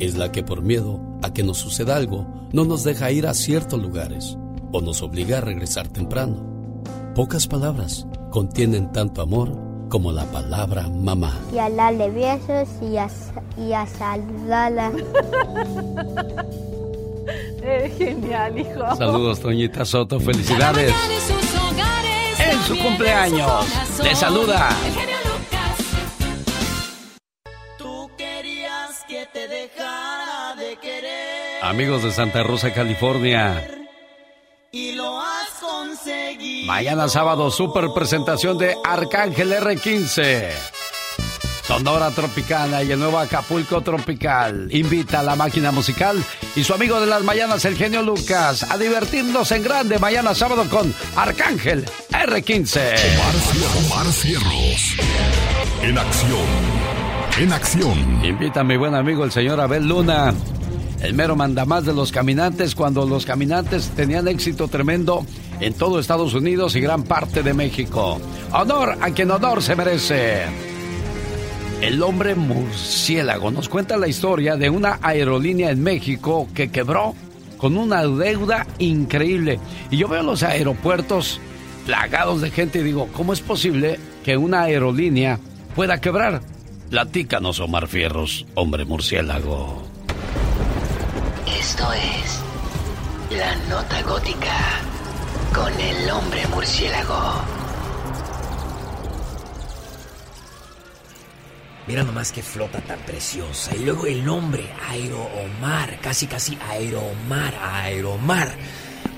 Es la que por miedo a que nos suceda algo no nos deja ir a ciertos lugares o nos obliga a regresar temprano. Pocas palabras contienen tanto amor como la palabra mamá. Y a darle besos y a, y a saludarla. Eres genial, hijo. Saludos, Toñita Soto. Felicidades. En sus hogares, En su cumpleaños. Le saluda. Amigos de Santa Rosa, California. y lo has conseguido. Mañana sábado, super presentación de Arcángel R15. Sonora Tropicana y el nuevo Acapulco Tropical. Invita a la máquina musical y su amigo de las mañanas, el genio Lucas, a divertirnos en grande mañana sábado con Arcángel R15. Omar Cierros. En acción. En acción. Invita a mi buen amigo el señor Abel Luna, el mero mandamás de los caminantes cuando los caminantes tenían éxito tremendo en todo Estados Unidos y gran parte de México. Honor a quien honor se merece. El hombre murciélago nos cuenta la historia de una aerolínea en México que quebró con una deuda increíble. Y yo veo los aeropuertos plagados de gente y digo, ¿cómo es posible que una aerolínea pueda quebrar? Platícanos, Omar Fierros, hombre murciélago. Esto es La Nota Gótica con el hombre murciélago. Mira nomás qué flota tan preciosa. Y luego el nombre, Aeromar, casi casi Aeromar, Aeromar.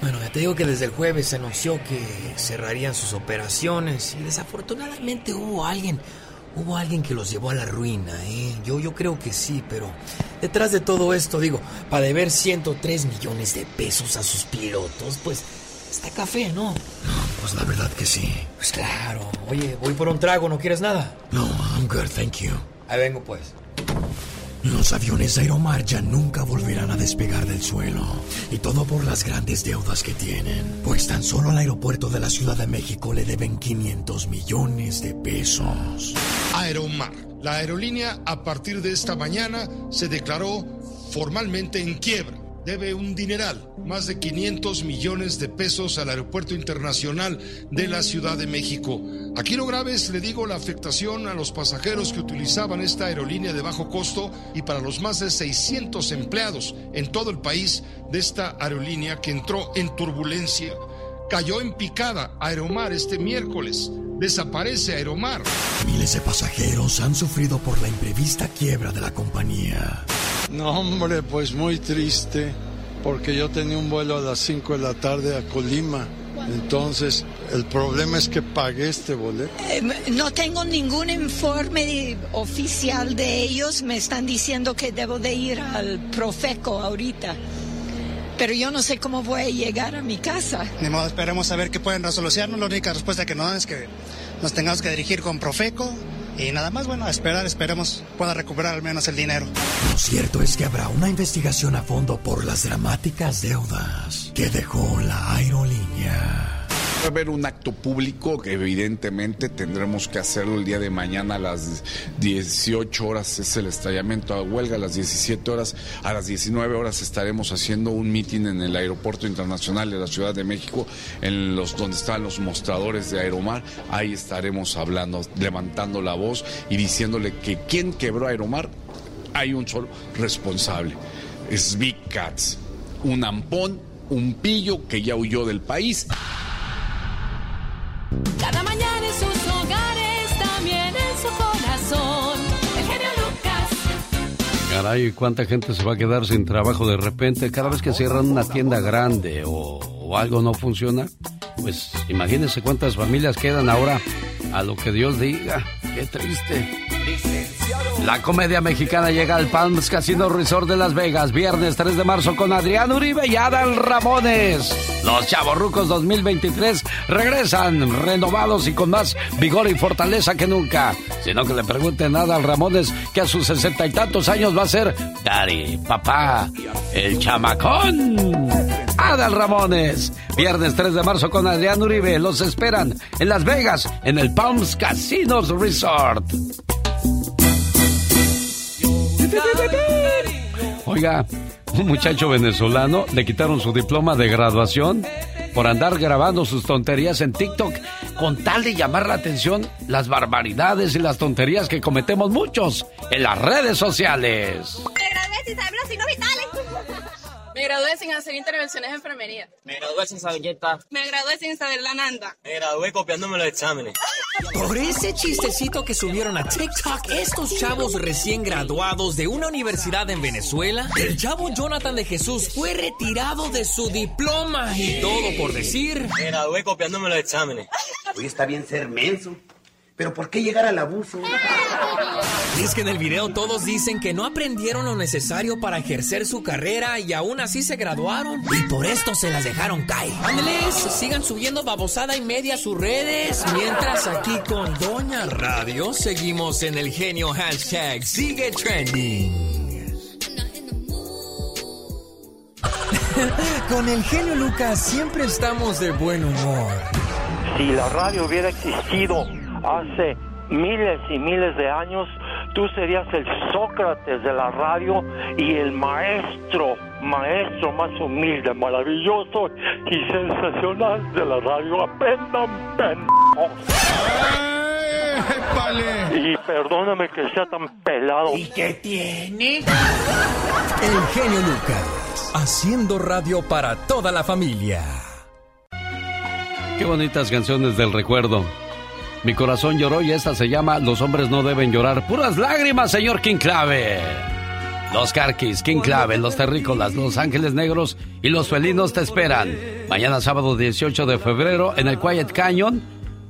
Bueno, ya te digo que desde el jueves se anunció que cerrarían sus operaciones y desafortunadamente hubo alguien, hubo alguien que los llevó a la ruina, ¿eh? Yo, yo creo que sí, pero detrás de todo esto, digo, para deber 103 millones de pesos a sus pilotos, pues está café, ¿no? Pues la verdad que sí. Pues claro. Oye, voy por un trago, ¿no quieres nada? No, I'm good, thank you. Ahí vengo pues. Los aviones Aeromar ya nunca volverán a despegar del suelo. Y todo por las grandes deudas que tienen. Pues tan solo al aeropuerto de la Ciudad de México le deben 500 millones de pesos. Aeromar. La aerolínea a partir de esta mañana se declaró formalmente en quiebra. Debe un dineral, más de 500 millones de pesos al Aeropuerto Internacional de la Ciudad de México. Aquí lo grave es, le digo, la afectación a los pasajeros que utilizaban esta aerolínea de bajo costo y para los más de 600 empleados en todo el país de esta aerolínea que entró en turbulencia. Cayó en picada Aeromar este miércoles. Desaparece Aeromar. Miles de pasajeros han sufrido por la imprevista quiebra de la compañía. No, hombre, pues muy triste, porque yo tenía un vuelo a las 5 de la tarde a Colima. Entonces, el problema es que pagué este boleto. Eh, No tengo ningún informe oficial de ellos. Me están diciendo que debo de ir al Profeco ahorita. Pero yo no sé cómo voy a llegar a mi casa. Ni modo, esperemos a ver qué pueden resolucionarnos. La única respuesta que nos dan es que nos tengamos que dirigir con Profeco. Y nada más, bueno, a esperar, esperemos pueda recuperar al menos el dinero. Lo cierto es que habrá una investigación a fondo por las dramáticas deudas que dejó la aerolínea. Va a haber un acto público que evidentemente tendremos que hacerlo el día de mañana a las 18 horas, es el estallamiento a huelga, a las 17 horas, a las 19 horas estaremos haciendo un mitin en el Aeropuerto Internacional de la Ciudad de México, en los donde están los mostradores de Aeromar, ahí estaremos hablando, levantando la voz y diciéndole que quien quebró Aeromar, hay un solo responsable, es Big un ampón, un pillo que ya huyó del país. Caray, ¿cuánta gente se va a quedar sin trabajo de repente cada vez que cierran una tienda grande o, o algo no funciona? Pues imagínense cuántas familias quedan ahora a lo que Dios diga. Qué triste. La comedia mexicana llega al Palms Casino Resort de Las Vegas, viernes 3 de marzo con Adrián Uribe y Adal Ramones. Los Chavorrucos 2023 regresan renovados y con más vigor y fortaleza que nunca. Sino que le pregunten a Adal Ramones que a sus sesenta y tantos años va a ser Daddy, papá, el chamacón. Adal Ramones, viernes 3 de marzo con Adrián Uribe. Los esperan en Las Vegas, en el Palms Casinos Resort. Oiga, un muchacho venezolano le quitaron su diploma de graduación por andar grabando sus tonterías en TikTok con tal de llamar la atención las barbaridades y las tonterías que cometemos muchos en las redes sociales. Me gradué sin hacer intervenciones de enfermería. Me gradué sin saber quién está. Me gradué sin saber la nanda. Me gradué copiándome los exámenes. Por ese chistecito que subieron a TikTok estos chavos recién graduados de una universidad en Venezuela, el chavo Jonathan de Jesús fue retirado de su diploma y todo por decir... Me gradué copiándome los exámenes. Hoy está bien ser menso. Pero ¿por qué llegar al abuso? Y es que en el video todos dicen que no aprendieron lo necesario para ejercer su carrera y aún así se graduaron. Y por esto se las dejaron caer. Ándeles, sigan subiendo babosada y media a sus redes. Mientras aquí con Doña Radio seguimos en el genio hashtag sigue trending. con el genio Lucas siempre estamos de buen humor. Si la radio hubiera existido hace miles y miles de años, tú serías el Sócrates de la radio y el maestro, maestro más humilde, maravilloso y sensacional de la radio. Aprendan, pendejos. Y perdóname que sea tan pelado. ¿Y qué tiene? El genio Lucas, haciendo radio para toda la familia. Qué bonitas canciones del recuerdo. Mi corazón lloró y esta se llama Los hombres no deben llorar. Puras lágrimas, señor King Clave. Los Carquis, King Clave, los Terrícolas, los Ángeles Negros y los Felinos te esperan. Mañana sábado 18 de febrero en el Quiet Canyon,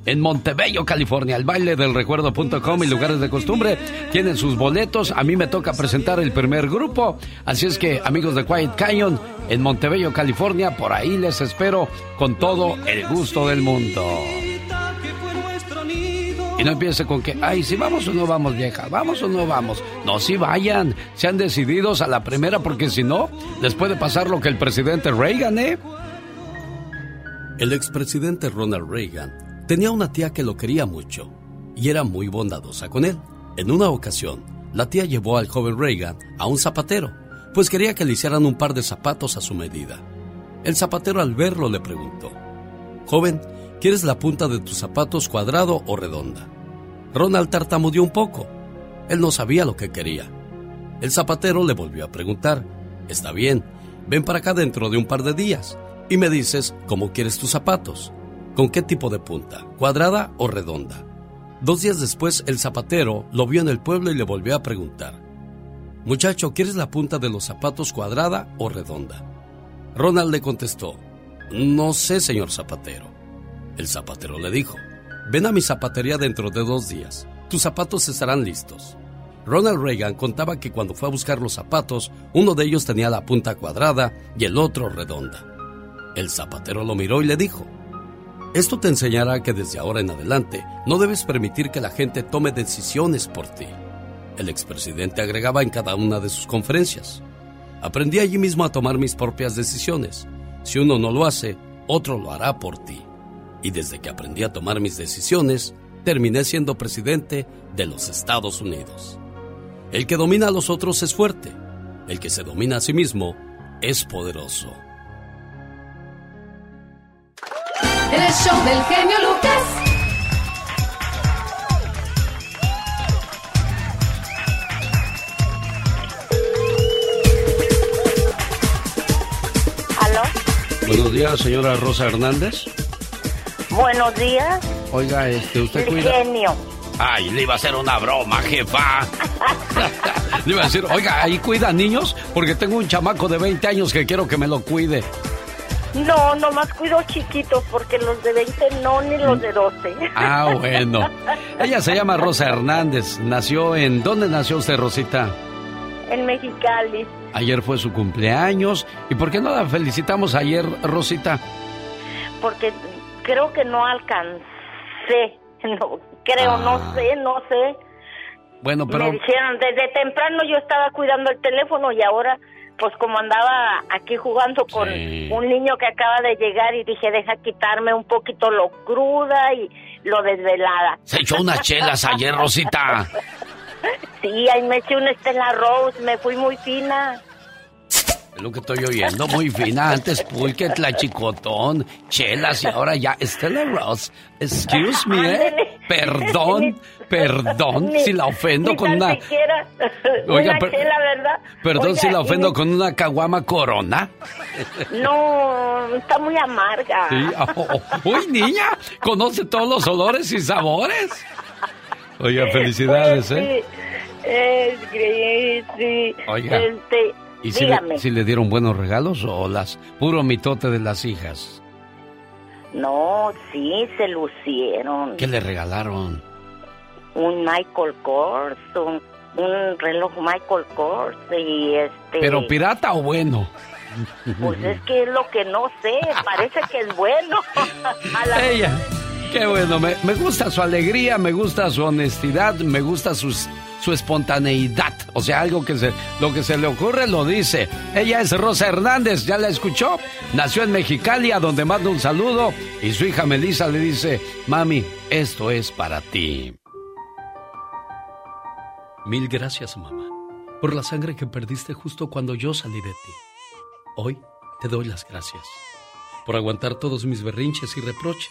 en Montebello, California. El baile del recuerdo.com y lugares de costumbre tienen sus boletos. A mí me toca presentar el primer grupo. Así es que, amigos de Quiet Canyon, en Montebello, California, por ahí les espero con todo el gusto del mundo. Y no empiece con que, ay, si vamos o no vamos, vieja, vamos o no vamos. No, si vayan, sean decididos a la primera, porque si no, les puede pasar lo que el presidente Reagan, ¿eh? El expresidente Ronald Reagan tenía una tía que lo quería mucho y era muy bondadosa con él. En una ocasión, la tía llevó al joven Reagan a un zapatero, pues quería que le hicieran un par de zapatos a su medida. El zapatero al verlo le preguntó, Joven, ¿Quieres la punta de tus zapatos cuadrado o redonda? Ronald tartamudeó un poco. Él no sabía lo que quería. El zapatero le volvió a preguntar, Está bien, ven para acá dentro de un par de días y me dices cómo quieres tus zapatos. ¿Con qué tipo de punta? ¿Cuadrada o redonda? Dos días después, el zapatero lo vio en el pueblo y le volvió a preguntar, Muchacho, ¿quieres la punta de los zapatos cuadrada o redonda? Ronald le contestó, No sé, señor zapatero. El zapatero le dijo, ven a mi zapatería dentro de dos días. Tus zapatos estarán listos. Ronald Reagan contaba que cuando fue a buscar los zapatos, uno de ellos tenía la punta cuadrada y el otro redonda. El zapatero lo miró y le dijo, esto te enseñará que desde ahora en adelante no debes permitir que la gente tome decisiones por ti. El expresidente agregaba en cada una de sus conferencias, aprendí allí mismo a tomar mis propias decisiones. Si uno no lo hace, otro lo hará por ti. Y desde que aprendí a tomar mis decisiones, terminé siendo presidente de los Estados Unidos. El que domina a los otros es fuerte. El que se domina a sí mismo es poderoso. El show del genio Lucas. ¿Aló? Buenos días, señora Rosa Hernández. Buenos días. Oiga, este, usted El cuida. genio. Ay, le iba a hacer una broma, jefa. le iba a decir, oiga, ahí cuida niños, porque tengo un chamaco de 20 años que quiero que me lo cuide. No, nomás cuido chiquitos porque los de 20 no, ni los de 12. Ah, bueno. Ella se llama Rosa Hernández. Nació en. ¿Dónde nació usted, Rosita? En Mexicali. Ayer fue su cumpleaños. ¿Y por qué no la felicitamos ayer, Rosita? Porque creo que no alcancé. No, creo, Ah. no sé, no sé. Bueno, pero. Me dijeron, desde temprano yo estaba cuidando el teléfono y ahora, pues como andaba aquí jugando con Sí. un niño que acaba de llegar y dije, deja quitarme un poquito lo cruda y lo desvelada. Se echó unas chelas ayer, Rosita. Sí, ahí me eché una Estela Rose, me fui muy fina. Es lo que estoy oyendo, muy fina. Antes pulque, tlachicotón, chelas y ahora ya Stella Ross. Excuse me, ¿eh? Perdón, perdón Ni- si la ofendo con una... siquiera Oiga, una per- chela, ¿verdad? Perdón si la ofendo con una caguama corona. No, está muy amarga. Sí. oh, oh. Uy, niña, conoce todos los olores y sabores. Oiga, felicidades, Pues, ¿eh? sí, es sí. Oiga, Este, ¿Y si le, si le dieron buenos regalos o las puro mitote de las hijas? No, sí, se lucieron. ¿Qué le regalaron? Un Michael Kors, un, un reloj Michael Kors y este... ¿Pero pirata o bueno? Pues es que es lo que no sé, parece que es bueno. A la- Ella. Qué bueno, me, gusta su alegría, me gusta su honestidad, me gusta su espontaneidad. O sea, algo que se, lo que se le ocurre lo dice. Ella es Rosa Hernández, ¿ya la escuchó? Nació en Mexicali, a donde manda un saludo. Y su hija Melissa le dice, mami, esto es para ti. Mil gracias, mamá, por la sangre que perdiste justo cuando yo salí de ti. Hoy te doy las gracias por aguantar todos mis berrinches y reproches,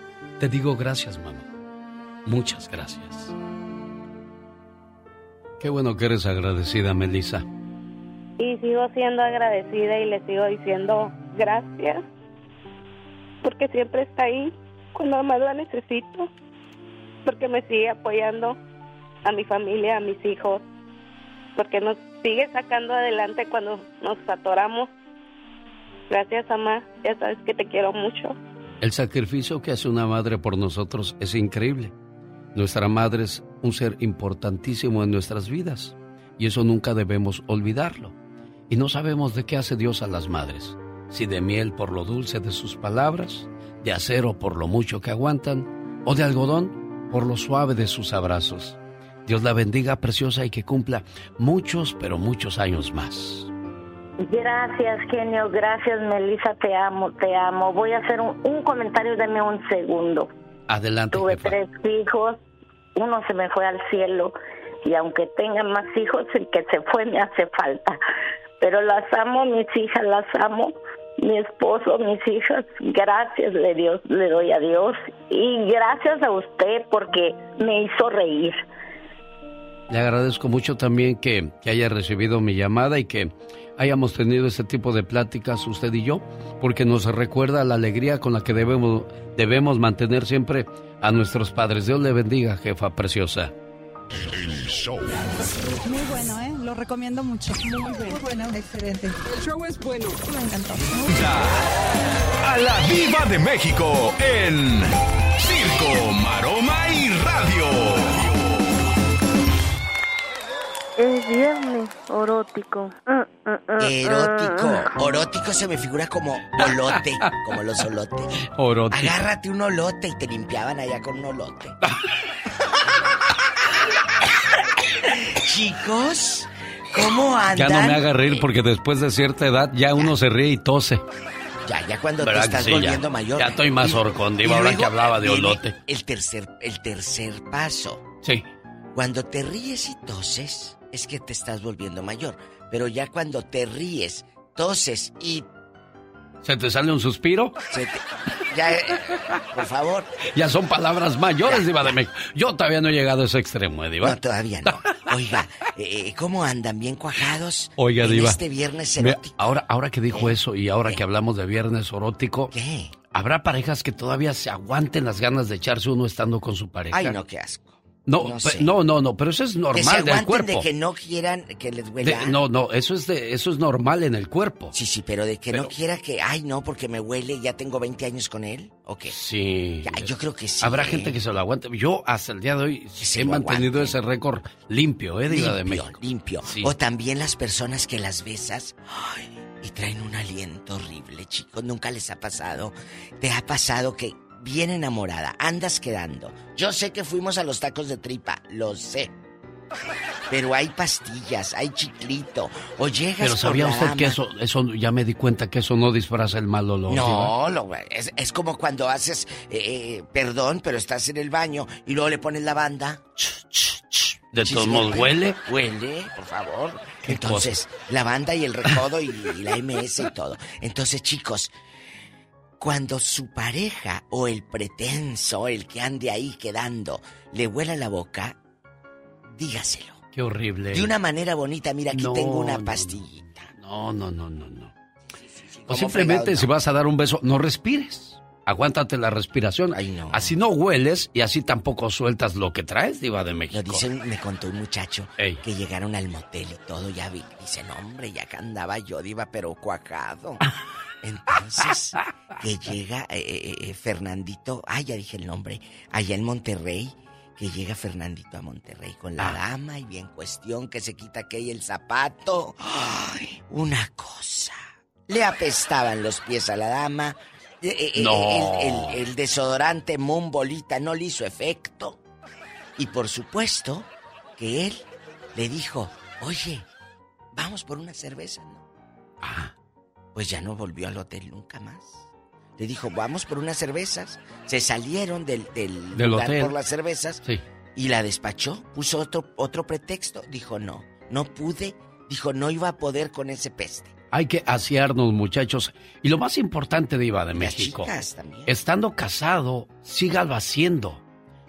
te digo gracias, mamá. Muchas gracias. Qué bueno que eres agradecida, Melissa. Y sigo siendo agradecida y le sigo diciendo gracias porque siempre está ahí cuando más la necesito, porque me sigue apoyando a mi familia, a mis hijos, porque nos sigue sacando adelante cuando nos atoramos. Gracias, mamá. Ya sabes que te quiero mucho. El sacrificio que hace una madre por nosotros es increíble. Nuestra madre es un ser importantísimo en nuestras vidas y eso nunca debemos olvidarlo. Y no sabemos de qué hace Dios a las madres, si de miel por lo dulce de sus palabras, de acero por lo mucho que aguantan, o de algodón por lo suave de sus abrazos. Dios la bendiga, preciosa, y que cumpla muchos, pero muchos años más. Gracias, genio. Gracias, Melissa. Te amo, te amo. Voy a hacer un, un comentario, dame un segundo. Adelante, Tuve jefa. tres hijos, uno se me fue al cielo y aunque tenga más hijos, el que se fue me hace falta. Pero las amo, mis hijas las amo, mi esposo, mis hijas. Gracias le, Dios, le doy a Dios y gracias a usted porque me hizo reír. Le agradezco mucho también que, que haya recibido mi llamada y que hayamos tenido este tipo de pláticas usted y yo, porque nos recuerda la alegría con la que debemos, debemos mantener siempre a nuestros padres. Dios le bendiga, jefa preciosa. Muy bueno, ¿eh? Lo recomiendo mucho. Muy bueno. Muy bueno, excelente. El show es bueno. Me encantó. A la Viva de México en Circo, maroma y radio. Es viernes erótico. Ah, ah, ah, Erótico. ah. Orótico se me figura como olote, como los olotes. Orótico. Agárrate un olote y te limpiaban allá con un olote. Chicos, ¿cómo andan? Ya no me haga reír porque después de cierta edad ya uno se ríe y tose. Ya, ya cuando te ¿Verdad que estás sí? Ya- volviendo mayor. ya estoy más horcón, ahora que hablaba de olote. El tercer, el tercer paso. Sí. Cuando te ríes y toses, es que te estás volviendo mayor. Pero ya cuando te ríes, toses y ¿Se te sale un suspiro? se te- ya, eh, por favor. Ya son palabras mayores, Diva de México. Yo todavía no he llegado a ese extremo, ¿eh, Diva? No, todavía no. Oiga, eh, ¿cómo andan? ¿Bien cuajados? Oiga, en Diva. este viernes erótico. ahora, ahora que dijo eso y ahora que hablamos de viernes erótico, ¿Qué? ¿habrá parejas que todavía se aguanten las ganas de echarse uno estando con su pareja? Ay, no, qué asco. No, no sé. no, no, no, pero eso es que se normal del cuerpo. de que no quieran que les huela. De- no, no, eso es de, eso es normal en el cuerpo. Sí, sí, pero de que no quiera que, ay, no, porque me huele, ya tengo 20 años con él, ¿o qué? Sí. Ya, yo creo que sí. Habrá ¿eh? gente que se lo aguante. Yo hasta el día de hoy he mantenido aguante. ese récord limpio, ¿eh? De limpio, México. limpio. Sí. O también las personas que las besas ay, y traen un aliento horrible, chicos. Nunca les ha pasado. ¿Te ha pasado que bien enamorada, andas quedando? Yo sé que fuimos a los tacos de tripa, lo sé. Pero hay pastillas, hay chiclito. O llegas Pero por ¿sabía la usted que eso, eso, ya me di cuenta que eso no disfraza el mal olor? No, lo- es, es como cuando haces, eh, eh, perdón, pero estás en el baño y luego le pones la banda. De todos modos, ¿huele? Huele, por favor. ¿Qué Entonces, la banda y el recodo y, y la MS y todo. Entonces, chicos, cuando su pareja o el pretenso, el que ande ahí quedando, le huela la boca, dígaselo. Qué horrible. De una manera bonita, mira, aquí No, tengo una no, pastillita. No, no, no, no, no. O ¿Cómo simplemente si no? vas a dar un beso, no respires. Aguántate la respiración. Así no hueles y así tampoco sueltas lo que traes, Diva de México. Lo dice, me contó un muchacho Ey. que llegaron al motel y todo, ya vi, dice, no hombre, ya que andaba yo, diva, pero cuajado. Entonces, que llega eh, eh, eh, Fernandito, ay, ya dije el nombre, allá en Monterrey, que llega Fernandito a Monterrey con la dama y bien cuestión que se quita que el zapato. Ay, una cosa. Le apestaban los pies a la dama. eh, No. El, el- el desodorante Moon Bolita no le hizo efecto. Y por supuesto que él le dijo, oye, vamos por una cerveza, ¿no? Pues ya no volvió al hotel nunca más. Le dijo, vamos por unas cervezas. Se salieron del, del, Del lugar hotel. por las cervezas Sí. y la despachó. Puso otro, otro pretexto. Dijo, no, no pude. Dijo, no iba a poder con ese peste. Hay que asearnos, muchachos. Y lo más importante, Diva de México. chicas también. Estando casado, sígalo haciendo.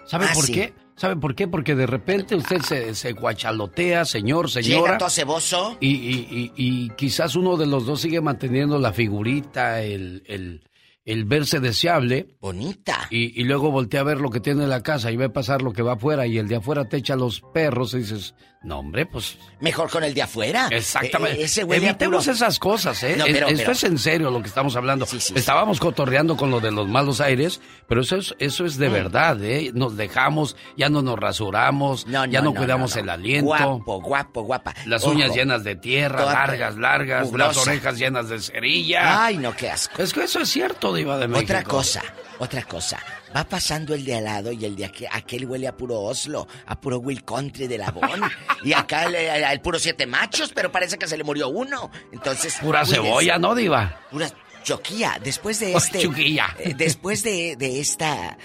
¿Sabe Ah, por sí. qué? ¿Sabe por qué? Porque de repente usted se, se guachalotea, señor, señora. Llega todo ceboso. Y, y- y- y quizás uno de los dos sigue manteniendo la figurita, el, el, el verse deseable. Bonita. Y, y luego voltea a ver lo que tiene en la casa y ve pasar lo que va afuera y el de afuera te echa los perros y dices, no hombre, pues... Mejor con el de afuera. Exactamente. Ese a Evitemos puro- esas cosas, ¿eh? No, pero- Esto pero- es en serio lo que estamos hablando. Estábamos cotorreando con lo de los malos aires, pero eso es, eso es de Mm. verdad, ¿eh? Nos dejamos, ya no nos rasuramos, ya no, no, cuidamos no, el aliento. Guapo, guapo, guapa. Las Ojo. uñas llenas de tierra, Toda largas, largas, las orejas llenas de cerilla. Ay, no, qué asco. Es que eso es cierto, Diva de México. Otra cosa, otra cosa. Va pasando el de al lado y el de aquel, aquel huele a puro Oslo, a puro Will Country de Labón. y acá el, el- el puro siete machos, pero parece que se le murió uno. Entonces. Pura cuídense. cebolla, ¿no, Diva? Pura choquilla. Después de este. choquilla. eh, después de, de esta.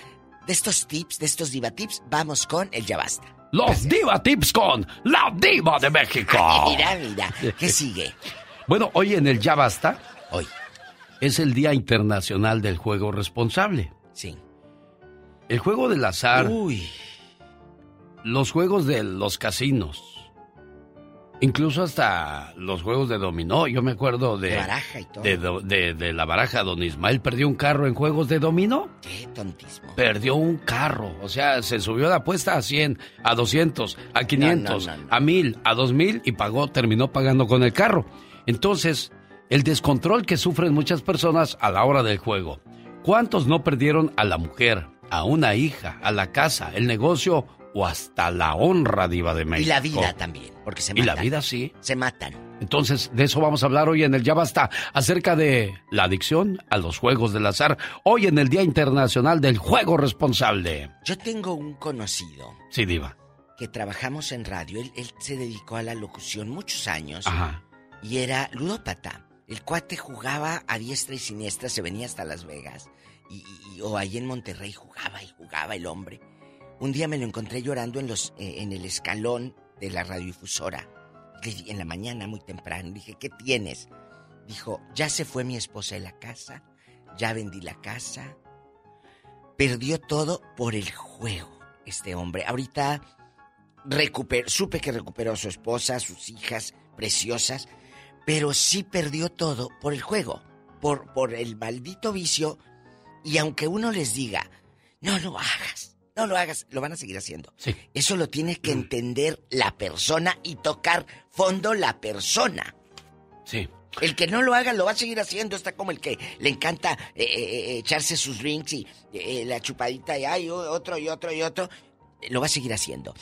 De estos tips, de estos diva tips, vamos con el ya basta. Los Diva Tips con la Diva de México. Mira, mira. ¿Qué sigue? Bueno, hoy en el Ya Basta. Hoy. Es el Día Internacional del Juego Responsable. Sí. El juego del azar. Uy. Los juegos de los casinos. Incluso hasta los juegos de dominó. Yo me acuerdo de. De baraja y todo. De, do- de- de la baraja. Don Ismael perdió un carro en juegos de dominó. Qué tontismo. Perdió un carro. O sea, se subió la apuesta a 100, a 200, a 500, no, no. a 1000, a 2000 y pagó, terminó pagando con el carro. Entonces, el descontrol que sufren muchas personas a la hora del juego. ¿Cuántos no perdieron a la mujer, a una hija, a la casa, el negocio o hasta la honra diva de México. Y la vida también, porque se Y matan. la vida sí. Se matan. Entonces, de eso vamos a hablar hoy en el Ya Basta, acerca de la adicción a los juegos del azar, hoy en el Día Internacional del Juego Responsable. Yo tengo un conocido Sí, diva. que trabajamos en radio. Él, él se dedicó a la locución muchos años Ajá. y era ludópata. El cuate jugaba a diestra y siniestra, se venía hasta Las Vegas y, o ahí en Monterrey jugaba y jugaba el hombre. Un día me lo encontré llorando en los eh, en el escalón de la radiodifusora. En la mañana muy temprano dije, "¿Qué tienes?" Dijo, "Ya se fue mi esposa de la casa, ya vendí la casa." Perdió todo por el juego este hombre. Ahorita supe que recuperó a su esposa, sus hijas preciosas, pero sí perdió todo por el juego, por, por el maldito vicio. Y aunque uno les diga, no lo hagas, no lo hagas, lo van a seguir haciendo. Eso lo tiene que entender la persona y tocar fondo la persona. Sí. El que no lo haga lo va a seguir haciendo. Está como el que le encanta eh, eh, eh, echarse sus drinks y eh, la chupadita y hay otro y otro y otro. Lo va a seguir haciendo.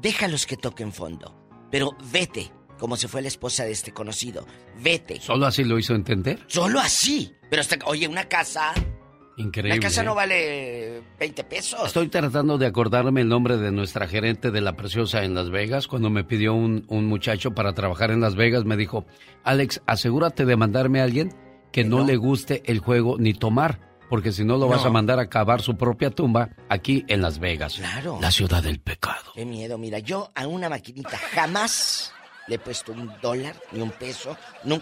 Déjalos que toquen fondo. Pero vete, como se fue la esposa de este conocido. Vete. ¿Solo así lo hizo entender? Solo así. Pero hasta, oye, una casa. Increíble. La casa ¿eh? no vale 20 pesos. Estoy tratando de acordarme el nombre de nuestra gerente de La Preciosa en Las Vegas. Cuando me pidió un, un muchacho para trabajar en Las Vegas, me dijo, Alex, asegúrate de mandarme a alguien que no, le guste el juego ni tomar, porque si no lo vas a mandar a cavar su propia tumba aquí en Las Vegas. Claro. La ciudad del pecado. Qué miedo, mira, yo a una maquinita jamás le he puesto un dólar ni un peso.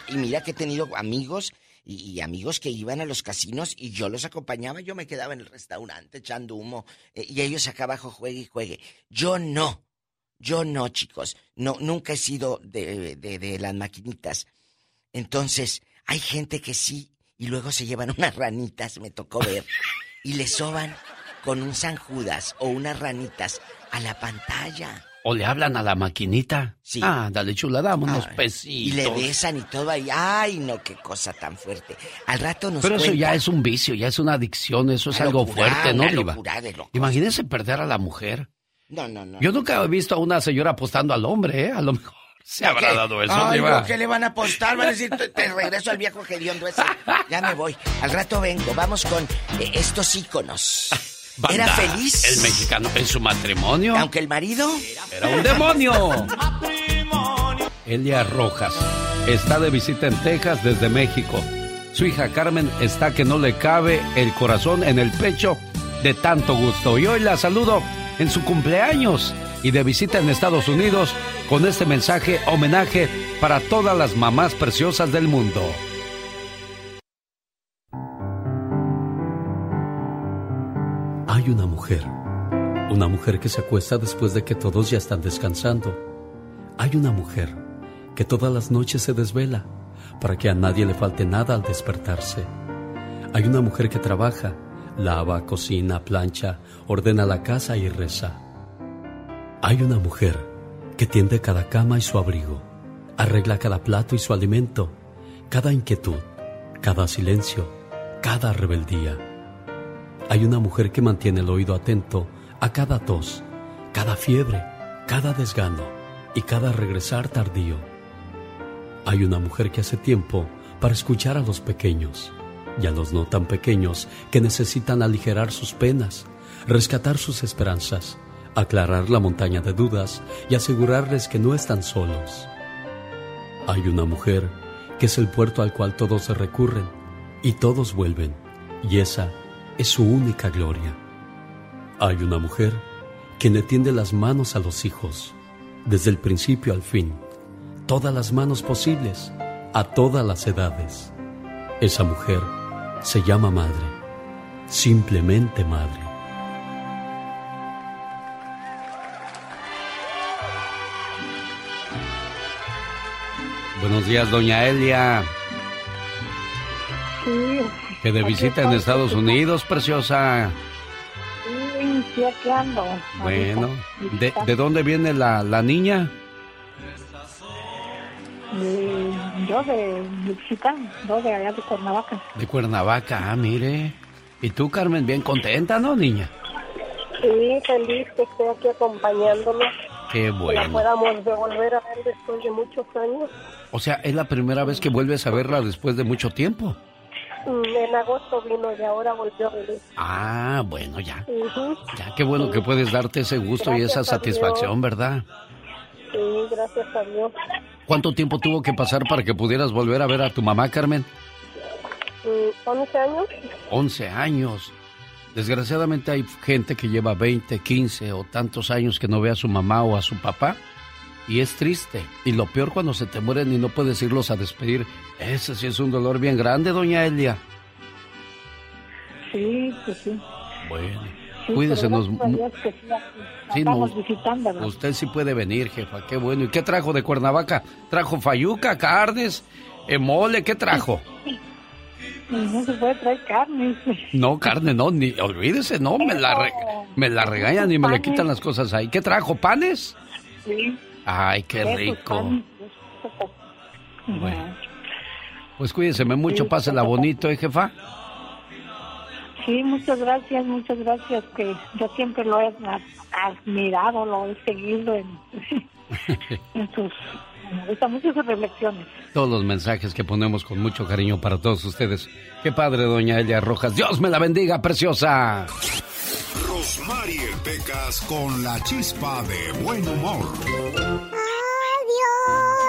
y mira que he tenido amigos y, y amigos que iban a los casinos y yo los acompañaba, yo me quedaba en el restaurante echando humo eh, y ellos acá abajo juegue y juegue. Yo no, yo no, chicos, no, nunca he sido de, de, de las maquinitas. Entonces, hay gente que sí y luego se llevan unas ranitas, me tocó ver, y le soban con un San Judas o unas ranitas a la pantalla. O le hablan a la maquinita. Sí. Ah, dale chula, dame unos Ay, pesitos. Y le besan y todo ahí. Ay, no, qué cosa tan fuerte. Al rato nos Pero eso ya es un vicio, ya es una adicción, eso es Una algo locura, fuerte, ¿no, Diva? Imagínese perder a la mujer. No, no, no. Yo nunca he visto a una señora apostando al hombre, ¿eh? A lo mejor se habrá ¿Qué? dado eso, Ay, no, ¿qué le van a apostar? Van a decir, te, te regreso al viejo hediondo ese. Ya me voy. Al rato vengo. Vamos con eh, estos íconos. Banda, Era feliz. El mexicano en su matrimonio. Aunque el marido... Era un demonio. Elia Rojas está de visita en Texas desde México. Su hija Carmen está que no le cabe el corazón en el pecho de tanto gusto. Y hoy la saludo en su cumpleaños y de visita en Estados Unidos con este mensaje homenaje para todas las mamás preciosas del mundo. Hay una mujer, una mujer que se acuesta después de que todos ya están descansando. Hay una mujer que todas las noches se desvela para que a nadie le falte nada al despertarse. Hay una mujer que trabaja, lava, cocina, plancha, ordena la casa y reza. Hay una mujer que tiende cada cama y su abrigo, arregla cada plato y su alimento, cada inquietud, cada silencio, cada rebeldía. Hay una mujer que mantiene el oído atento a cada tos, cada fiebre, cada desgano y cada regresar tardío. Hay una mujer que hace tiempo para escuchar a los pequeños y a los no tan pequeños que necesitan aligerar sus penas, rescatar sus esperanzas, aclarar la montaña de dudas y asegurarles que no están solos. Hay una mujer que es el puerto al cual todos se recurren y todos vuelven, y esa es su única gloria. Hay una mujer que le tiende las manos a los hijos, desde el principio al fin, todas las manos posibles, a todas las edades. Esa mujer se llama madre, simplemente madre. Buenos días, doña Elia. Sí. Que de visita en. Estados Unidos, preciosa. Sí, sí, aquí ando. Bueno. ¿de, de dónde viene la, la niña? De- yo de Michoacán, yo de allá de Cuernavaca. De Cuernavaca, ah, mire. ¿Y tú, Carmen, bien contenta, no, niña? Sí, feliz que esté aquí acompañándolo. Qué Que la bueno. podamos volver a ver después de muchos años. O sea, es la primera vez que vuelves a verla después de mucho tiempo. Mm, En agosto vino y ahora volvió a venir. Ah, bueno, ya. Ya, qué bueno que puedes darte ese gusto y esa satisfacción, ¿verdad? Sí, gracias a Dios. ¿Cuánto tiempo tuvo que pasar para que pudieras volver a ver a tu mamá, Carmen? Mm, 11 años. 11 años. Desgraciadamente hay gente que lleva 20, 15 o tantos años que no ve a su mamá o a su papá. Y es triste. Y lo peor cuando se te mueren y no puedes irlos a despedir. Ese sí es un dolor bien grande, doña Elia. Sí, pues sí. Bueno, Sí, cuídese. pero nos- gracias a Dios que sí, aquí Sí, estamos no. visitando. Usted sí puede venir, jefa. Qué bueno. ¿Y qué trajo de Cuernavaca? ¿Trajo fayuca, carnes, eh, mole? ¿Qué trajo? Y no se puede traer carne. No, carne, no, ni olvídese, no, me la, re- me la regañan y me le quitan las cosas ahí. ¿Qué trajo? ¿Panes? Sí. Ay, qué rico. Bueno. Pues cuídeseme mucho, pásela bonito, ¿eh, jefa? Sí, muchas gracias, muchas gracias, que yo siempre lo he admirado, lo he seguido en, en sus... Me gustan mucho sus reflexiones. Todos los mensajes que ponemos con mucho cariño para todos ustedes. Qué padre, doña Elia Rojas. Dios me la bendiga, preciosa. Rosmarie Pecas con la chispa de buen humor.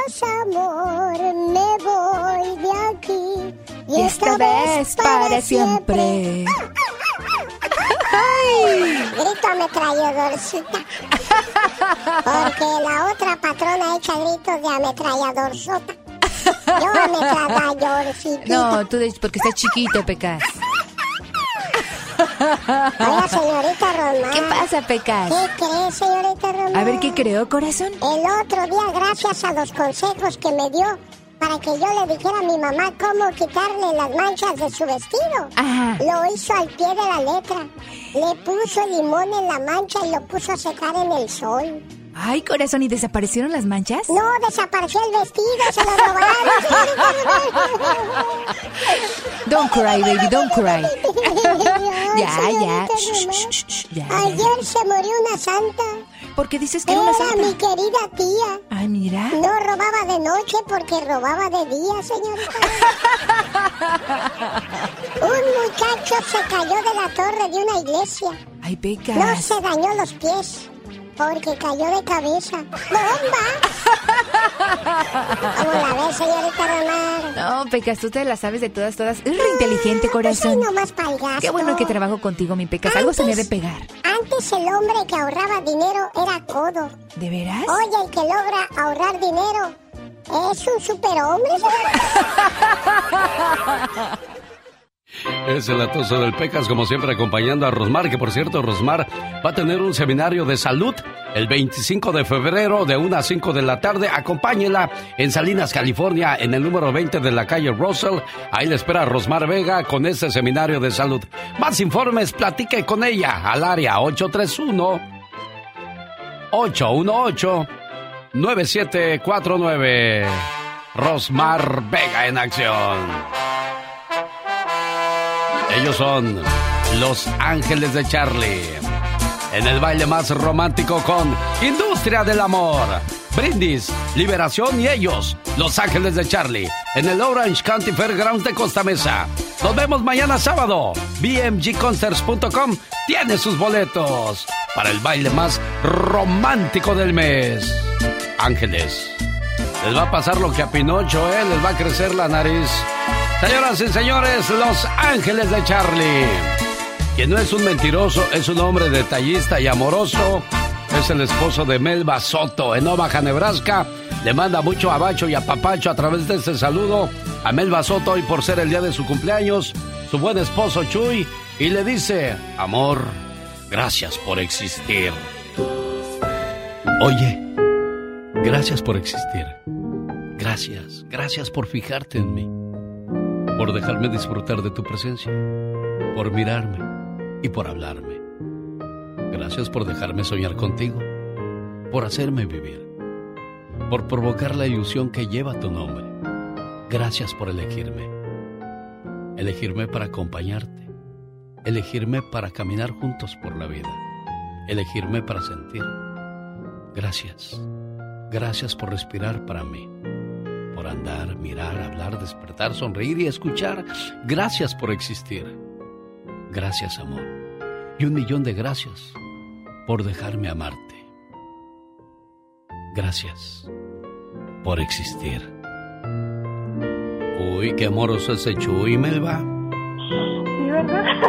Adiós, amor, me voy de aquí. Y esta vez para siempre. Grito ametralladorcita. Porque la otra patrona echa gritos de ametralladorzota. Yo ametralladorcita. No, tú porque estás chiquito, Pecas. Oiga, señorita Román. ¿Qué pasa, Pecas? ¿Qué cree, señorita Román? A ver, ¿qué creo, corazón? El otro día, gracias a los consejos que me dio para que yo le dijera a mi mamá cómo quitarle las manchas de su vestido, Ajá. lo hizo al pie de la letra. Le puso limón en la mancha y lo puso a secar en el sol. Ay, corazón, ¿y desaparecieron las manchas? No, desapareció el vestido, se lo robaron. Don't cry, baby, don't cry. Ya, ya. Shh, shh, shh, ya. Ayer se murió una santa. ¿Por qué dices que era una Era santa? mi querida tía. Ay, mira. No robaba de noche porque robaba de día, señorita. Un muchacho se cayó de la torre de una iglesia. Ay, No Pecas. se dañó los pies porque cayó de cabeza. ¡Bomba! ¿Cómo la ves, señorita Román? No, Pecas, tú te las sabes de todas, todas. Es re inteligente, Pues corazón. nomás pa'l gasto. Qué bueno que trabajo contigo, mi Pecas. Algo se me ha de pegar. Antes el hombre que ahorraba dinero era codo. ¿De veras? Oye, el que logra ahorrar dinero es un superhombre. Es el atoso del Pecas, como siempre, acompañando a Rosmar, que por cierto, Rosmar va a tener un seminario de salud el 25 de febrero de 1 a 5 de la tarde. Acompáñela en Salinas, California, en el número 20 de la calle Russell. Ahí le espera Rosmar Vega con este seminario de salud. Más informes, platique con ella al área 831 818 9749. Rosmar Vega en acción. Ellos son Los Ángeles de Charlie. En el baile más romántico con Industria del Amor. Brindis, Liberación y ellos, Los Ángeles de Charlie, en el Orange County Fairgrounds de Costa Mesa. Nos vemos mañana sábado. BMGConcerts.com tiene sus boletos para el baile más romántico del mes. Ángeles. Les va a pasar lo que a Pinocho, ¿eh? Les va a crecer la nariz. Señoras y señores, Los Ángeles de Charlie. Quien no es un mentiroso, es un hombre detallista y amoroso. Es el esposo de Melba Soto en Omaha, Nebraska. Le manda mucho abacho y apapacho a través de este saludo a Melba Soto hoy por ser el día de su cumpleaños, su buen esposo Chuy, y le dice, amor, gracias por existir. Oye, gracias por existir. Gracias, gracias por fijarte en mí, por dejarme disfrutar de tu presencia, por mirarme y por hablarme. Gracias por dejarme soñar contigo, por hacerme vivir, por provocar la ilusión que lleva tu nombre. Gracias por elegirme. Elegirme para acompañarte, elegirme para caminar juntos por la vida. elegirme para sentir. Gracias. Gracias por respirar para mí. Por andar, mirar, hablar, despertar, sonreír y escuchar. Gracias por existir. Gracias, amor. Y un millón de gracias por dejarme amarte. Gracias por existir. Uy, qué amoroso ese Chuy, Melba.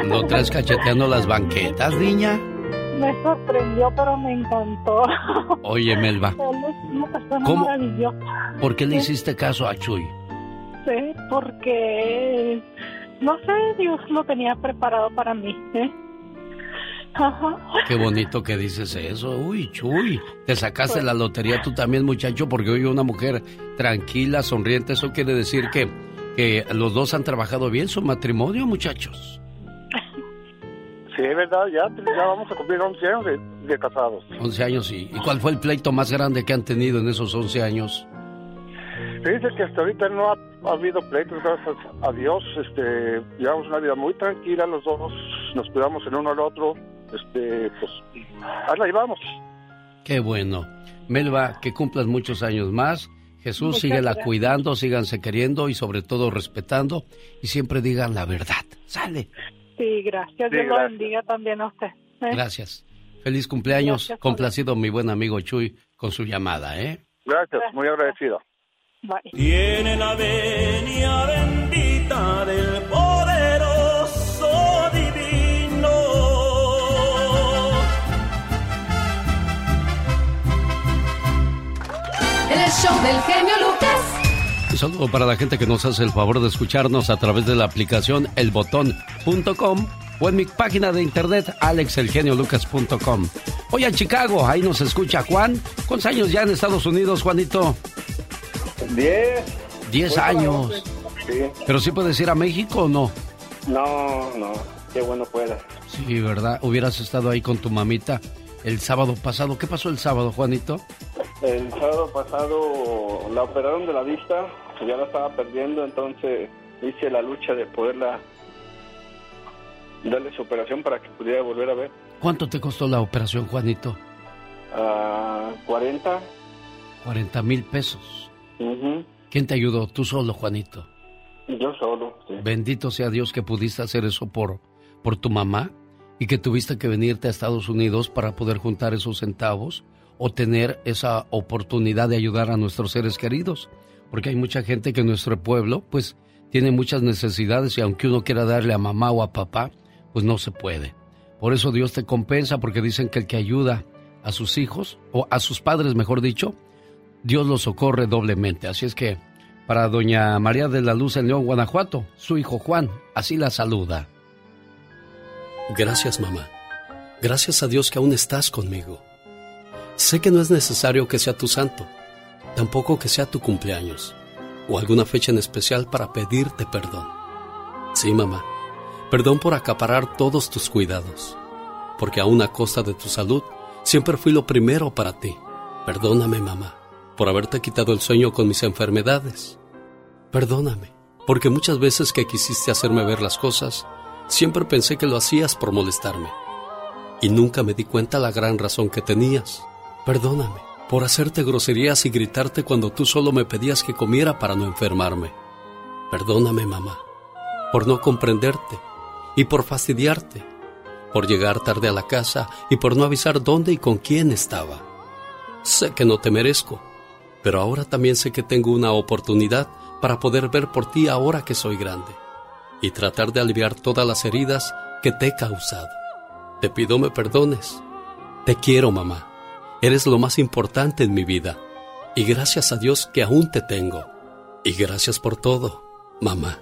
¿No traes cacheteando las banquetas, niña? Me sorprendió, pero me encantó. Oye, Melba, Él es una persona ¿Cómo? maravillosa. ¿por qué le hiciste caso a Chuy? Sí, porque no sé, Dios lo tenía preparado para mí. ¿eh? Ajá. Qué bonito que dices eso. Uy, Chuy, te sacaste la lotería tú también, muchacho, porque hoy una mujer tranquila, sonriente, eso quiere decir que, que los dos han trabajado bien su matrimonio, muchachos. Sí, es verdad, ya, ya vamos a cumplir 11 años de, de casados. 11 años, y, ¿y cuál fue el pleito más grande que han tenido en esos 11 años? Fíjese que hasta ahorita no ha, ha habido pleitos, gracias a Dios. Este, llevamos una vida muy tranquila los dos, nos cuidamos el uno al otro. Este, pues, ahí la llevamos. Qué bueno. Melba, que cumplas muchos años más. Jesús, síguela cuidando, síganse queriendo y sobre todo respetando y siempre digan la verdad. Sale. Sí, gracias. Sí, Dios lo gracias. bendiga también a usted. ¿eh? Gracias. Feliz cumpleaños. Gracias, Complacido mi buen amigo Chuy con su llamada, ¿eh? Gracias, muy agradecido. Tiene la venia bendita del poderoso divino. El show del genio Lucas. Un saludo para la gente que nos hace el favor de escucharnos a través de la aplicación elbotón.com o en mi página de internet alexelgeniolucas.com. Hoy en Chicago, ahí nos escucha Juan. ¿Cuántos años ya en Estados Unidos, Juanito? Diez. Diez Voy para años. Sí. ¿Pero sí puedes ir a México o no? No, no, qué bueno pueda. Sí, ¿verdad? Hubieras estado ahí con tu mamita el sábado pasado. ¿Qué pasó el sábado, Juanito? El sábado pasado la operaron de la vista, ya la estaba perdiendo, entonces hice la lucha de poderla darle su operación para que pudiera volver a ver. ¿Cuánto te costó la operación, Juanito? A 40. 40 mil pesos. ¿Quién te ayudó? Tú solo, Juanito. Yo solo, sí. Bendito sea Dios que pudiste hacer eso por, por tu mamá y que tuviste que venirte a Estados Unidos para poder juntar esos centavos o tener esa oportunidad de ayudar a nuestros seres queridos. Porque hay mucha gente que en nuestro pueblo, pues, tiene muchas necesidades y aunque uno quiera darle a mamá o a papá, pues no se puede. Por eso Dios te compensa porque dicen que el que ayuda a sus hijos, o a sus padres, mejor dicho, Dios los socorre doblemente. Así es que para doña María de la Luz en León, Guanajuato, su hijo Juan, así la saluda. Gracias, mamá. Gracias a Dios que aún estás conmigo. Sé que no es necesario que sea tu santo, tampoco que sea tu cumpleaños o alguna fecha en especial para pedirte perdón. Sí, mamá, perdón por acaparar todos tus cuidados, porque aún a costa de tu salud, siempre fui lo primero para ti. Perdóname, mamá, por haberte quitado el sueño con mis enfermedades. Perdóname, porque muchas veces que quisiste hacerme ver las cosas, siempre pensé que lo hacías por molestarme. Y nunca me di cuenta la gran razón que tenías. Perdóname por hacerte groserías y gritarte cuando tú solo me pedías que comiera para no enfermarme. Perdóname, mamá, por no comprenderte y por fastidiarte, por llegar tarde a la casa y por no avisar dónde y con quién estaba. Sé que no te merezco, pero ahora también sé que tengo una oportunidad para poder ver por ti ahora que soy grande y tratar de aliviar todas las heridas que te he causado. Te pido me perdones. Te quiero, mamá. Eres lo más importante en mi vida. Y gracias a Dios que aún te tengo. Y gracias por todo, mamá.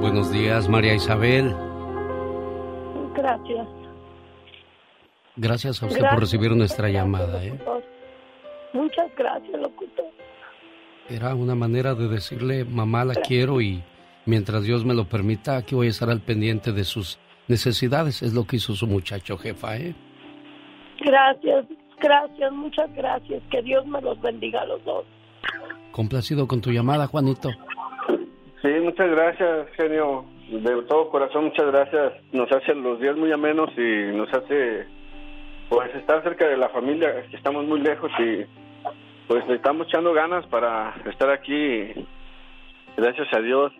Buenos días, María Isabel. Gracias. Gracias a usted por recibir nuestra llamada. ¿eh? Muchas gracias, locutor. Era una manera de decirle, mamá, la quiero y mientras Dios me lo permita, aquí voy a estar al pendiente de sus necesidades. Es lo que hizo su muchacho, jefa, ¿eh? Gracias, gracias, muchas gracias. Que Dios me los bendiga a los dos. Complacido con tu llamada, Juanito. Sí, muchas gracias, genio. de todo corazón, muchas gracias. Nos hace los días muy amenos y nos hace, pues, estar cerca de la familia, que estamos muy lejos y, pues, le estamos echando ganas para estar aquí. Gracias a Dios.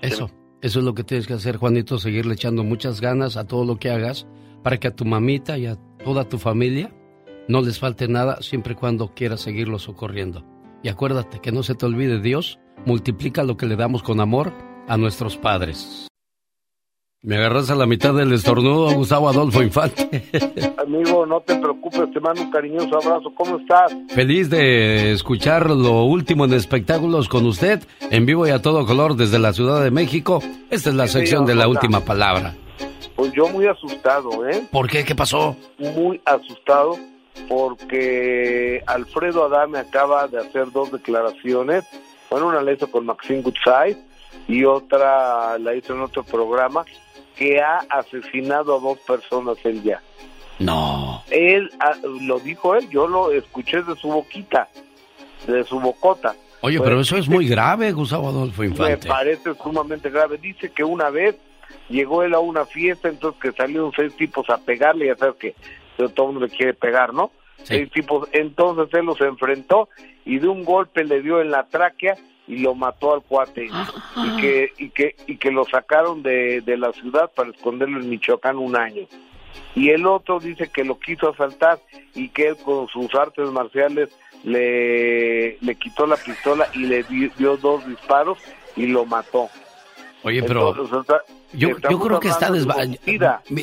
Eso, eso es lo que tienes que hacer, Juanito, seguirle echando muchas ganas a todo lo que hagas para que a tu mamita y a toda tu familia no les falte nada siempre y cuando quieras seguirlo socorriendo. Y acuérdate que no se te olvide Dios, multiplica lo que le damos con amor a nuestros padres. Me agarras a la mitad del estornudo, Gustavo Adolfo Infante. Amigo, no te preocupes, te mando un cariñoso abrazo. ¿Cómo estás? Feliz de escuchar lo último en espectáculos con usted, en vivo y a todo color desde la Ciudad de México. Esta es la sección de la última palabra. Pues yo muy asustado, ¿eh? ¿Por qué? ¿Qué pasó? Muy asustado porque Alfredo Adame acaba de hacer dos declaraciones. Bueno, una la hizo con Maxine Goodside y otra la hizo en otro programa que ha asesinado a dos personas él ya. No. Él ah, lo dijo él, yo lo escuché de su boquita, de su bocota. Oye, Pues, pero eso es muy grave, Gustavo Adolfo me Infante. parece sumamente grave. Dice que una vez llegó él a una fiesta, entonces que salieron seis tipos a pegarle, ya sabes que todo el mundo le quiere pegar, ¿no? Seis tipos, entonces él los enfrentó y de un golpe le dio en la tráquea y lo mató al cuate y que y que y que lo sacaron de, de la ciudad para esconderlo en Michoacán un año y el otro dice que lo quiso asaltar y que él con sus artes marciales le, le quitó la pistola y le di- dio dos disparos y lo mató. Oye, pero Entonces, yo, yo creo que está desvariando.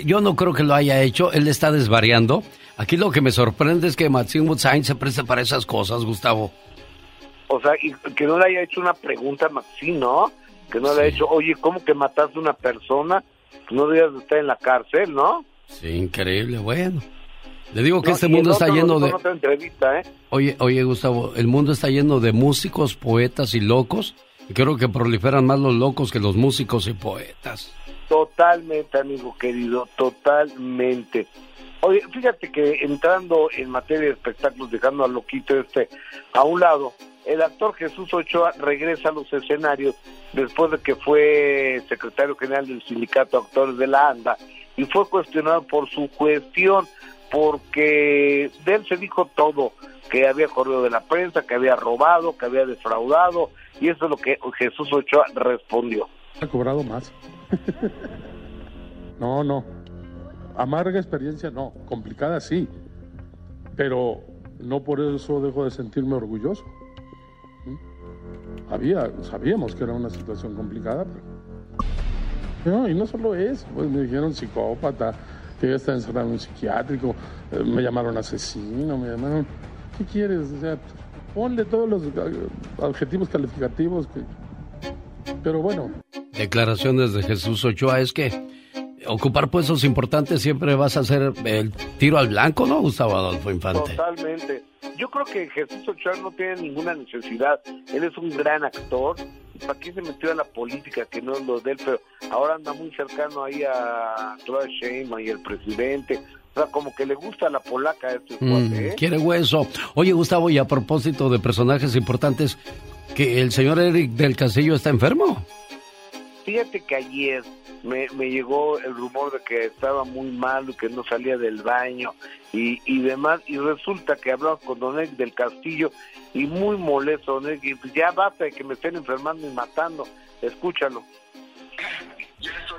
Yo no creo que lo haya hecho, él está desvariando. Aquí lo que me sorprende es que Maxine Woodside se presta para esas cosas, Gustavo. O sea, y que no le haya hecho una pregunta a ¿no? Que no le haya hecho, oye, ¿cómo que mataste a una persona? No debías de estar en la cárcel, ¿no? Sí, increíble, bueno. Le digo que No, este mundo está lleno de... en otra entrevista, ¿eh? Oye, oye, Gustavo, el mundo está lleno de músicos, poetas y locos. Creo que proliferan más los locos que los músicos y poetas. Totalmente, amigo querido, totalmente. Oye, fíjate que entrando en materia de espectáculos, dejando al loquito este a un lado, el actor Jesús Ochoa regresa a los escenarios después de que fue secretario general del Sindicato de Actores de la ANDA y fue cuestionado por su cuestión, porque de él se dijo todo, que había corrido de la prensa, que había robado, que había defraudado, y eso es lo que Jesús Ochoa respondió. Ha cobrado más. no, no. Amarga experiencia, no. Complicada, sí. Pero no por eso dejo de sentirme orgulloso. ¿Mm? Había, sabíamos que era una situación complicada, pero... No, y no solo eso, pues me dijeron psicópata, que ya está encerrado en un psiquiátrico, eh, me llamaron asesino, me llamaron... ¿Qué quieres? O sea, ponle todos los eh, adjetivos calificativos que... Pero bueno, Declaraciones de Jesús Ochoa es que ocupar puestos importantes siempre vas a hacer el tiro al blanco, ¿no, Gustavo Adolfo Infante? Totalmente. Yo creo que Jesús Ochoa no tiene ninguna necesidad. Él es un gran actor. ¿Y para qué se metió a la política que no es lo de él? Pero ahora anda muy cercano ahí a Claudia Sheinbaum y el presidente. O sea, como que le gusta la polaca a este Mm, cuate, ¿eh? quiere hueso. Oye, Gustavo, y a propósito de personajes importantes, que el señor Eric del Castillo está enfermo. Fíjate que ayer me, me llegó el rumor de que estaba muy malo y que no salía del baño y, y demás. Y resulta que hablamos con Don Eric del Castillo y muy molesto, Don Eric. y pues ya basta de que me estén enfermando y matando. Escúchalo.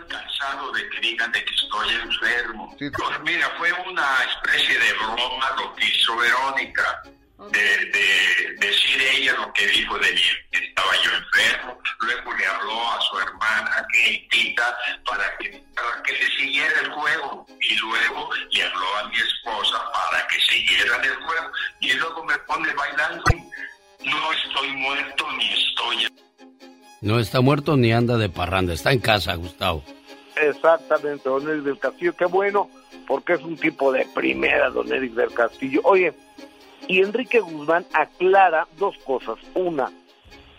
cansado de que digan de que estoy enfermo. Pues mira, fue una especie de broma lo que hizo Verónica. De, de decir ella lo que dijo de mí, que estaba yo enfermo, luego le habló a su hermana Keitita para que, para que le siguiera el juego y luego le habló a mi esposa para que siguieran el juego y luego me pone bailando. No estoy muerto ni estoy No está muerto ni anda de parranda, está en casa, Gustavo. Exactamente, Don Eric del Castillo. Qué bueno, porque es un tipo de primera, Don Eric del Castillo. Oye, y Enrique Guzmán aclara dos cosas. Una,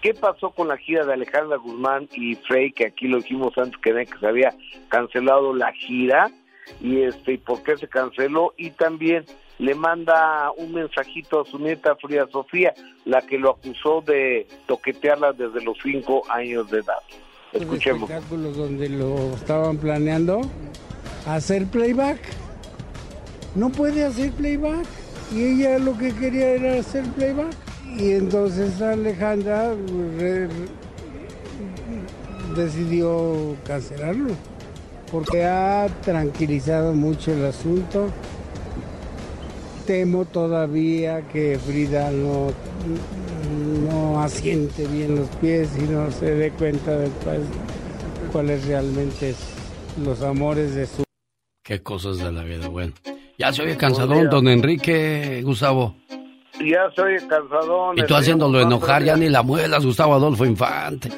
¿qué pasó con la gira de Alejandra Guzmán y Frey? Que aquí lo dijimos antes que, que se había cancelado la gira. Y este, ¿y por qué se canceló? Y también le manda un mensajito a su nieta Frida Sofía, la que lo acusó de toquetearla desde los cinco años de edad. Escuchemos. espectáculos donde lo estaban planeando hacer playback. No puede hacer playback. Y ella lo que quería era hacer playback. Y entonces Alejandra re- decidió cancelarlo. Porque ha tranquilizado mucho el asunto. Temo todavía que Frida no, no asiente bien los pies y no se dé cuenta de cuál- cuáles realmente los amores de su... Qué cosas de la vida, bueno. Ya se oye cansadón, don Enrique, Gustavo. Ya soy cansadón. Y tú haciéndolo enojar, ya ni la muelas, Gustavo Adolfo Infante.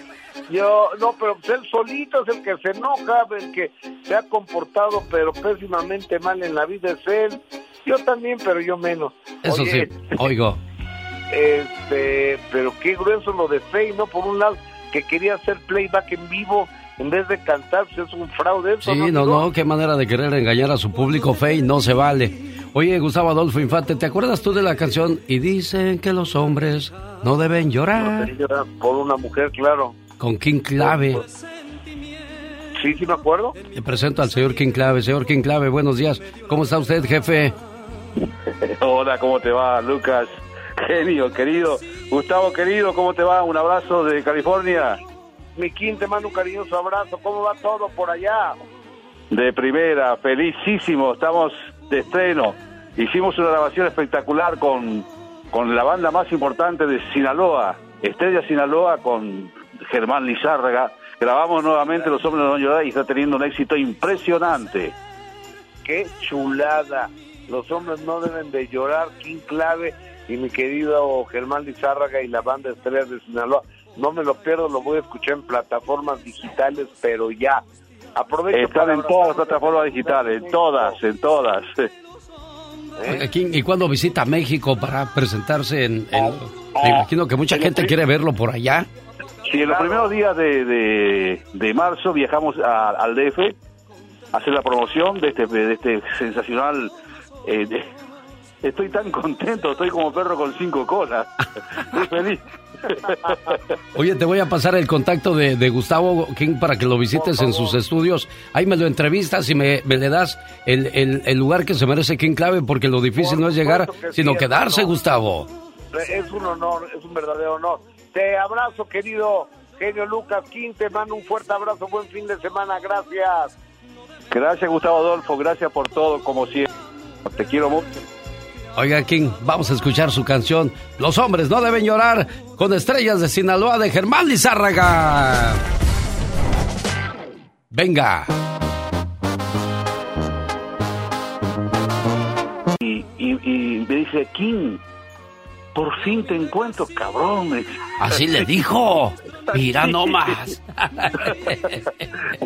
Yo, no, pero pues él solito es el que se enoja, el que se ha comportado pero pésimamente mal en la vida es él. Yo también, pero yo menos. Eso Oye, sí, oigo. Este, pero qué grueso lo de Fey, ¿no? Por un lado, que quería hacer playback en vivo en vez de cantar, pues es un fraude eso, Sí, ¿no? no, no, qué manera de querer engañar a su público fe y no se vale. Oye, Gustavo Adolfo Infante, ¿te acuerdas tú de la canción? Y dicen que los hombres no deben llorar. Era Por una mujer, claro. Con King Clave. Sí, sí me acuerdo. Le presento al señor King Clave. Señor King Clave, buenos días. ¿Cómo está usted, jefe? Hola, ¿cómo te va, Lucas? Genio, querido. Gustavo, querido, ¿cómo te va? Un abrazo de California. Mi Kim, te mando un cariñoso abrazo. ¿Cómo va todo por allá? De primera, felicísimo. Estamos de estreno. Hicimos una grabación espectacular con, con la banda más importante de Sinaloa, Estrella Sinaloa, con Germán Lizárraga. Grabamos nuevamente Los Hombres No Llorar y está teniendo un éxito impresionante. Qué chulada. Los hombres no deben de llorar. King Clave y mi querido Germán Lizárraga y la banda Estrellas de Sinaloa. No me lo pierdo, lo voy a escuchar en plataformas digitales, pero ya. Aprovecho Están para en todas las plataformas digitales, en todas, en todas. King, ¿Y cuándo visita México para presentarse en, en- Me imagino que mucha gente quiere verlo por allá. Sí, en los primeros días de, de, de marzo viajamos a- al DF a hacer la promoción de este, de este sensacional... eh, de- estoy tan contento, estoy como perro con cinco colas. Estoy feliz. Oye, te voy a pasar el contacto de, de Gustavo King para que lo visites en sus estudios. Ahí me lo entrevistas y me, me le das el, el- el lugar que se merece King Clave, porque lo difícil no es llegar, que sino sí, quedarse. Gustavo. Es un honor, es un verdadero honor. Te abrazo, querido genio Lucas King. Te mando un fuerte abrazo. Buen fin de semana. Gracias. Gracias Gustavo Adolfo, gracias por todo, como siempre. Te quiero mucho. Oiga, King, vamos a escuchar su canción Los hombres no deben llorar con estrellas de Sinaloa de Germán Lizárraga. Venga. Y, y, y me dice, King, por fin te encuentro, cabrón. Así le dijo. Mira Sí. nomás.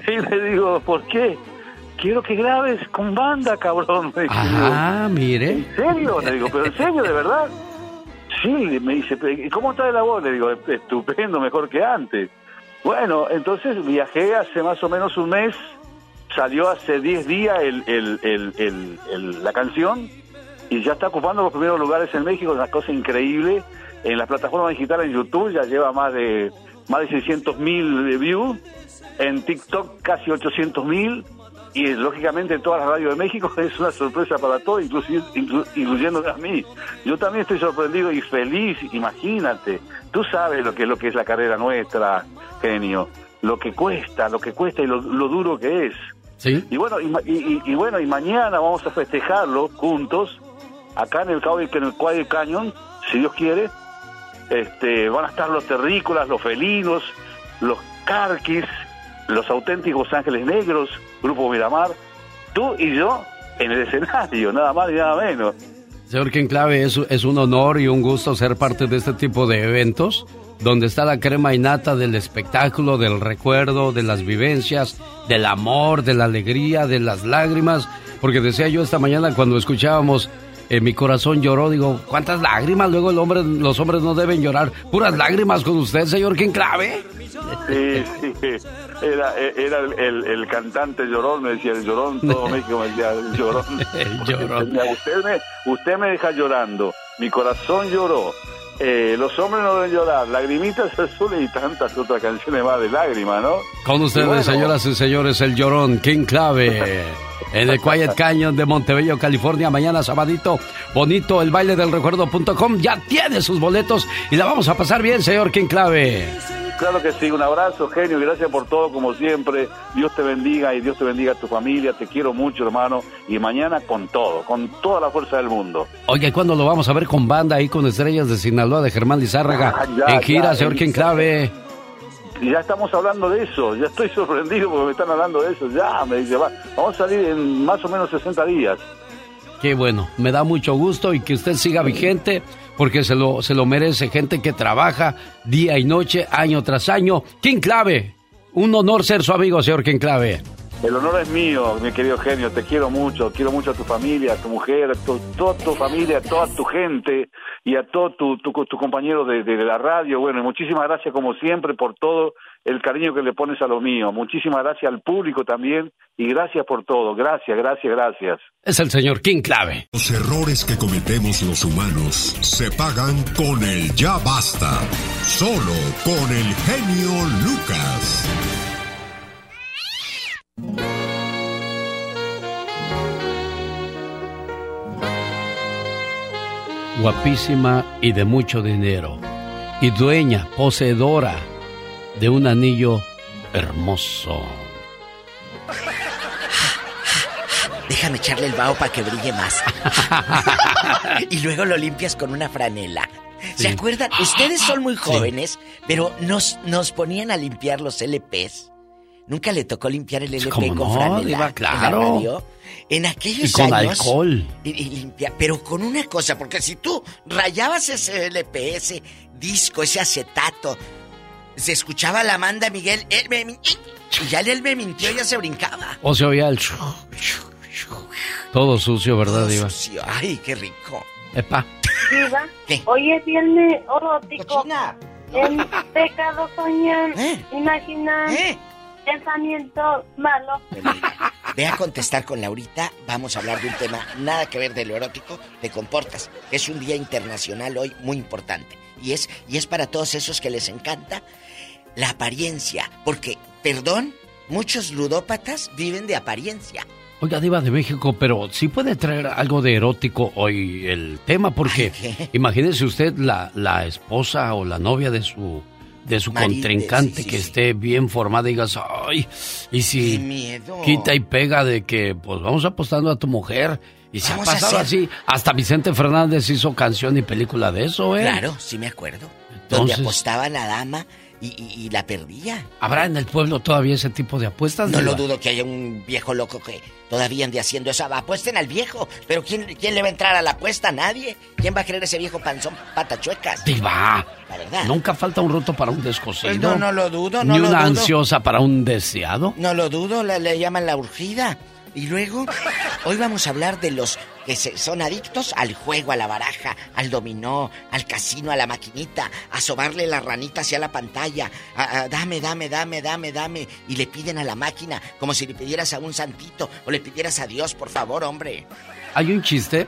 Y le digo, ¿por qué? Quiero que grabes con banda, cabrón. Ah, mire. ¿En serio? Le digo, ¿pero en serio, de verdad? Sí, me dice, ¿y cómo está la voz? Le digo, estupendo, mejor que antes. Bueno, entonces viajé hace más o menos un mes, salió hace 10 días el, el- el- la canción y ya está ocupando los primeros lugares en México, una cosa increíble. En la plataforma digital en YouTube ya lleva más de más de 600 mil views, en TikTok casi 800 mil y lógicamente en todas las radios de México es una sorpresa para todos, inclusive, inclu- incluyéndome a mí. Yo también estoy sorprendido y feliz, imagínate. Tú sabes lo que es lo que es la carrera nuestra, genio, lo que cuesta, lo que cuesta y lo, lo duro que es. Sí. Y bueno, y, y- y- bueno, y mañana vamos a festejarlo juntos acá en el Cowboy en el Canyon, si Dios quiere. Este, van a estar los terrícolas, los felinos, los carquis, los auténticos ángeles negros, Grupo Miramar, tú y yo en el escenario, nada más y nada menos. Señor King Clave, es, es un honor y un gusto ser parte de este tipo de eventos, donde está la crema innata del espectáculo, del recuerdo, de las vivencias, del amor, de la alegría, de las lágrimas. Porque decía yo esta mañana cuando escuchábamos eh, Mi corazón lloró, digo, ¿cuántas lágrimas? Luego el hombre, los hombres no deben llorar. ¿Puras lágrimas con usted, señor King Clave? Sí, sí, era, era el, el- el cantante llorón, me decía el llorón, todo México me decía el llorón. El llorón. Usted me, usted me deja llorando, mi corazón lloró, eh, los hombres no deben llorar, lagrimitas azules y tantas otras canciones más de lágrimas, ¿no? Con ustedes, bueno, señoras y señores, el llorón, King Clave. En el Quiet Canyon de Montebello, California, mañana sabadito, bonito, el baile del recuerdo.com ya tiene sus boletos y la vamos a pasar bien, señor King Clave. Claro que sí, un abrazo, genio, y gracias por todo, como siempre. Dios te bendiga y Dios te bendiga a tu familia. Te quiero mucho, hermano. Y mañana con todo, con toda la fuerza del mundo. Oye, ¿cuándo lo vamos a ver con banda ahí con estrellas de Sinaloa de Germán Lizárraga? Ah, ya, en gira, ya, señor King Clave. Y ya estamos hablando de eso. Ya estoy sorprendido porque me están hablando de eso. Ya, me dice, va, vamos a salir en más o menos 60 días. Qué bueno, me da mucho gusto y que usted siga vigente porque se lo, se lo merece gente que trabaja día y noche, año tras año. King Clave, un honor ser su amigo, señor King Clave. El honor es mío, mi querido genio. Te quiero mucho. Quiero mucho a tu familia, a tu mujer, a tu- toda tu familia, a toda tu gente y a todo tu, tu, tu compañero de, de la radio. Bueno, y muchísimas gracias como siempre por todo el cariño que le pones a lo mío. Muchísimas gracias al público también y gracias por todo. Gracias, gracias, gracias. Es el señor King Clave. Los errores que cometemos los humanos se pagan con el ya basta. Solo con el genio Lucas. Guapísima y de mucho dinero. Y dueña, poseedora de un anillo hermoso. Déjame echarle el vaho para que brille más. y luego lo limpias con una franela. ¿Se acuerdan? Ustedes son muy jóvenes, pero nos, nos ponían a limpiar los LPs. ¿Nunca le tocó limpiar el LP ¿Cómo con no, franela? Diva? en la Claro. radio? En aquellos Y con años... alcohol. Y, y limpia, pero con una cosa, porque si tú rayabas ese LP, ese disco, ese acetato, se escuchaba la Amanda Miguel, él me y ya él me mintió, ya se brincaba. O se oía el... Todo sucio, ¿verdad, Diva? Sucio. Ay, qué rico. Epa. Diva, ¿Qué? hoy es viernes erótico. En pecado soñar, ¿Eh? imaginar, pensamiento malo. Ve a contestar con Laurita, vamos a hablar de un tema nada que ver de lo erótico, te comportas. Es un día internacional hoy muy importante. Y es, y es para todos esos que les encanta la apariencia. Porque, perdón, muchos ludópatas viven de apariencia. Oiga, Diva de México, pero sí puede traer algo de erótico hoy el tema, porque imagínese usted la, la esposa o la novia de su de su contrincante sí, sí, que sí. esté bien formada y digas, ay, y si ¡Qué miedo! quita y pega de que pues vamos apostando a tu mujer. Y se ha Vamos pasado así. Hasta Vicente Fernández hizo canción y película de eso, ¿eh? Claro, sí me acuerdo. Donde Entonces- apostaba la dama y, y- y la perdía. ¿Habrá en el pueblo todavía ese tipo de apuestas? No lo dudo que haya un viejo loco que todavía ande haciendo eso. Apuesten al viejo. Pero ¿quién, ¿quién le va a entrar a la apuesta? Nadie. ¿Quién va a querer ese viejo panzón patachuecas? Diva. La verdad. Nunca falta un roto para un descosido. Pues no, no lo dudo, no Ni lo una dudo. ansiosa para un deseado. No lo dudo, le llaman la urgida. Y luego, hoy vamos a hablar de los que se- son adictos al juego, a la baraja, al dominó, al casino, a la maquinita, a sobarle la ranita hacia la pantalla, a- a dame, dame, dame, dame, dame, y le piden a la máquina como si le pidieras a un santito o le pidieras a Dios, por favor, hombre. Hay un chiste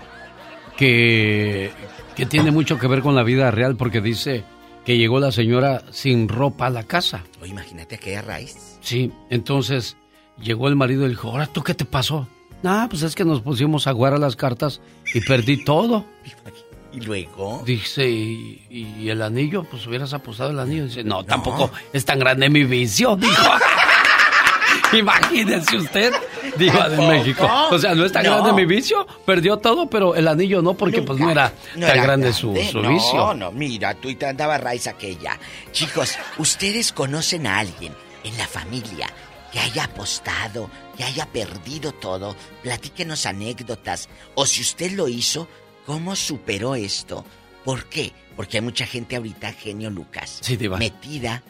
que, que tiene mucho que ver con la vida real porque dice que llegó la señora sin ropa a la casa. O imagínate aquella raíz. Sí, entonces llegó el marido y dijo, ahora tú qué te pasó? Ah, pues es que nos pusimos a jugar a las cartas y perdí todo. Y luego. Dice, ¿y, y el anillo? Pues hubieras apostado el anillo. Dice, no, tampoco es tan grande mi vicio, dijo. Imagínense usted, Diva de. México. O sea, no es tan No. grande mi vicio, perdió todo, pero el anillo no, porque pues no era No tan era grande, su, su no, vicio. No, no, mira, tú y te andaba raíz aquella. Chicos, ¿ustedes conocen a alguien en la familia que haya apostado, que haya perdido todo? Platíquenos anécdotas. O si usted lo hizo, ¿cómo superó esto? ¿Por qué? Porque hay mucha gente ahorita, genio Lucas. Sí, Diva. Metida.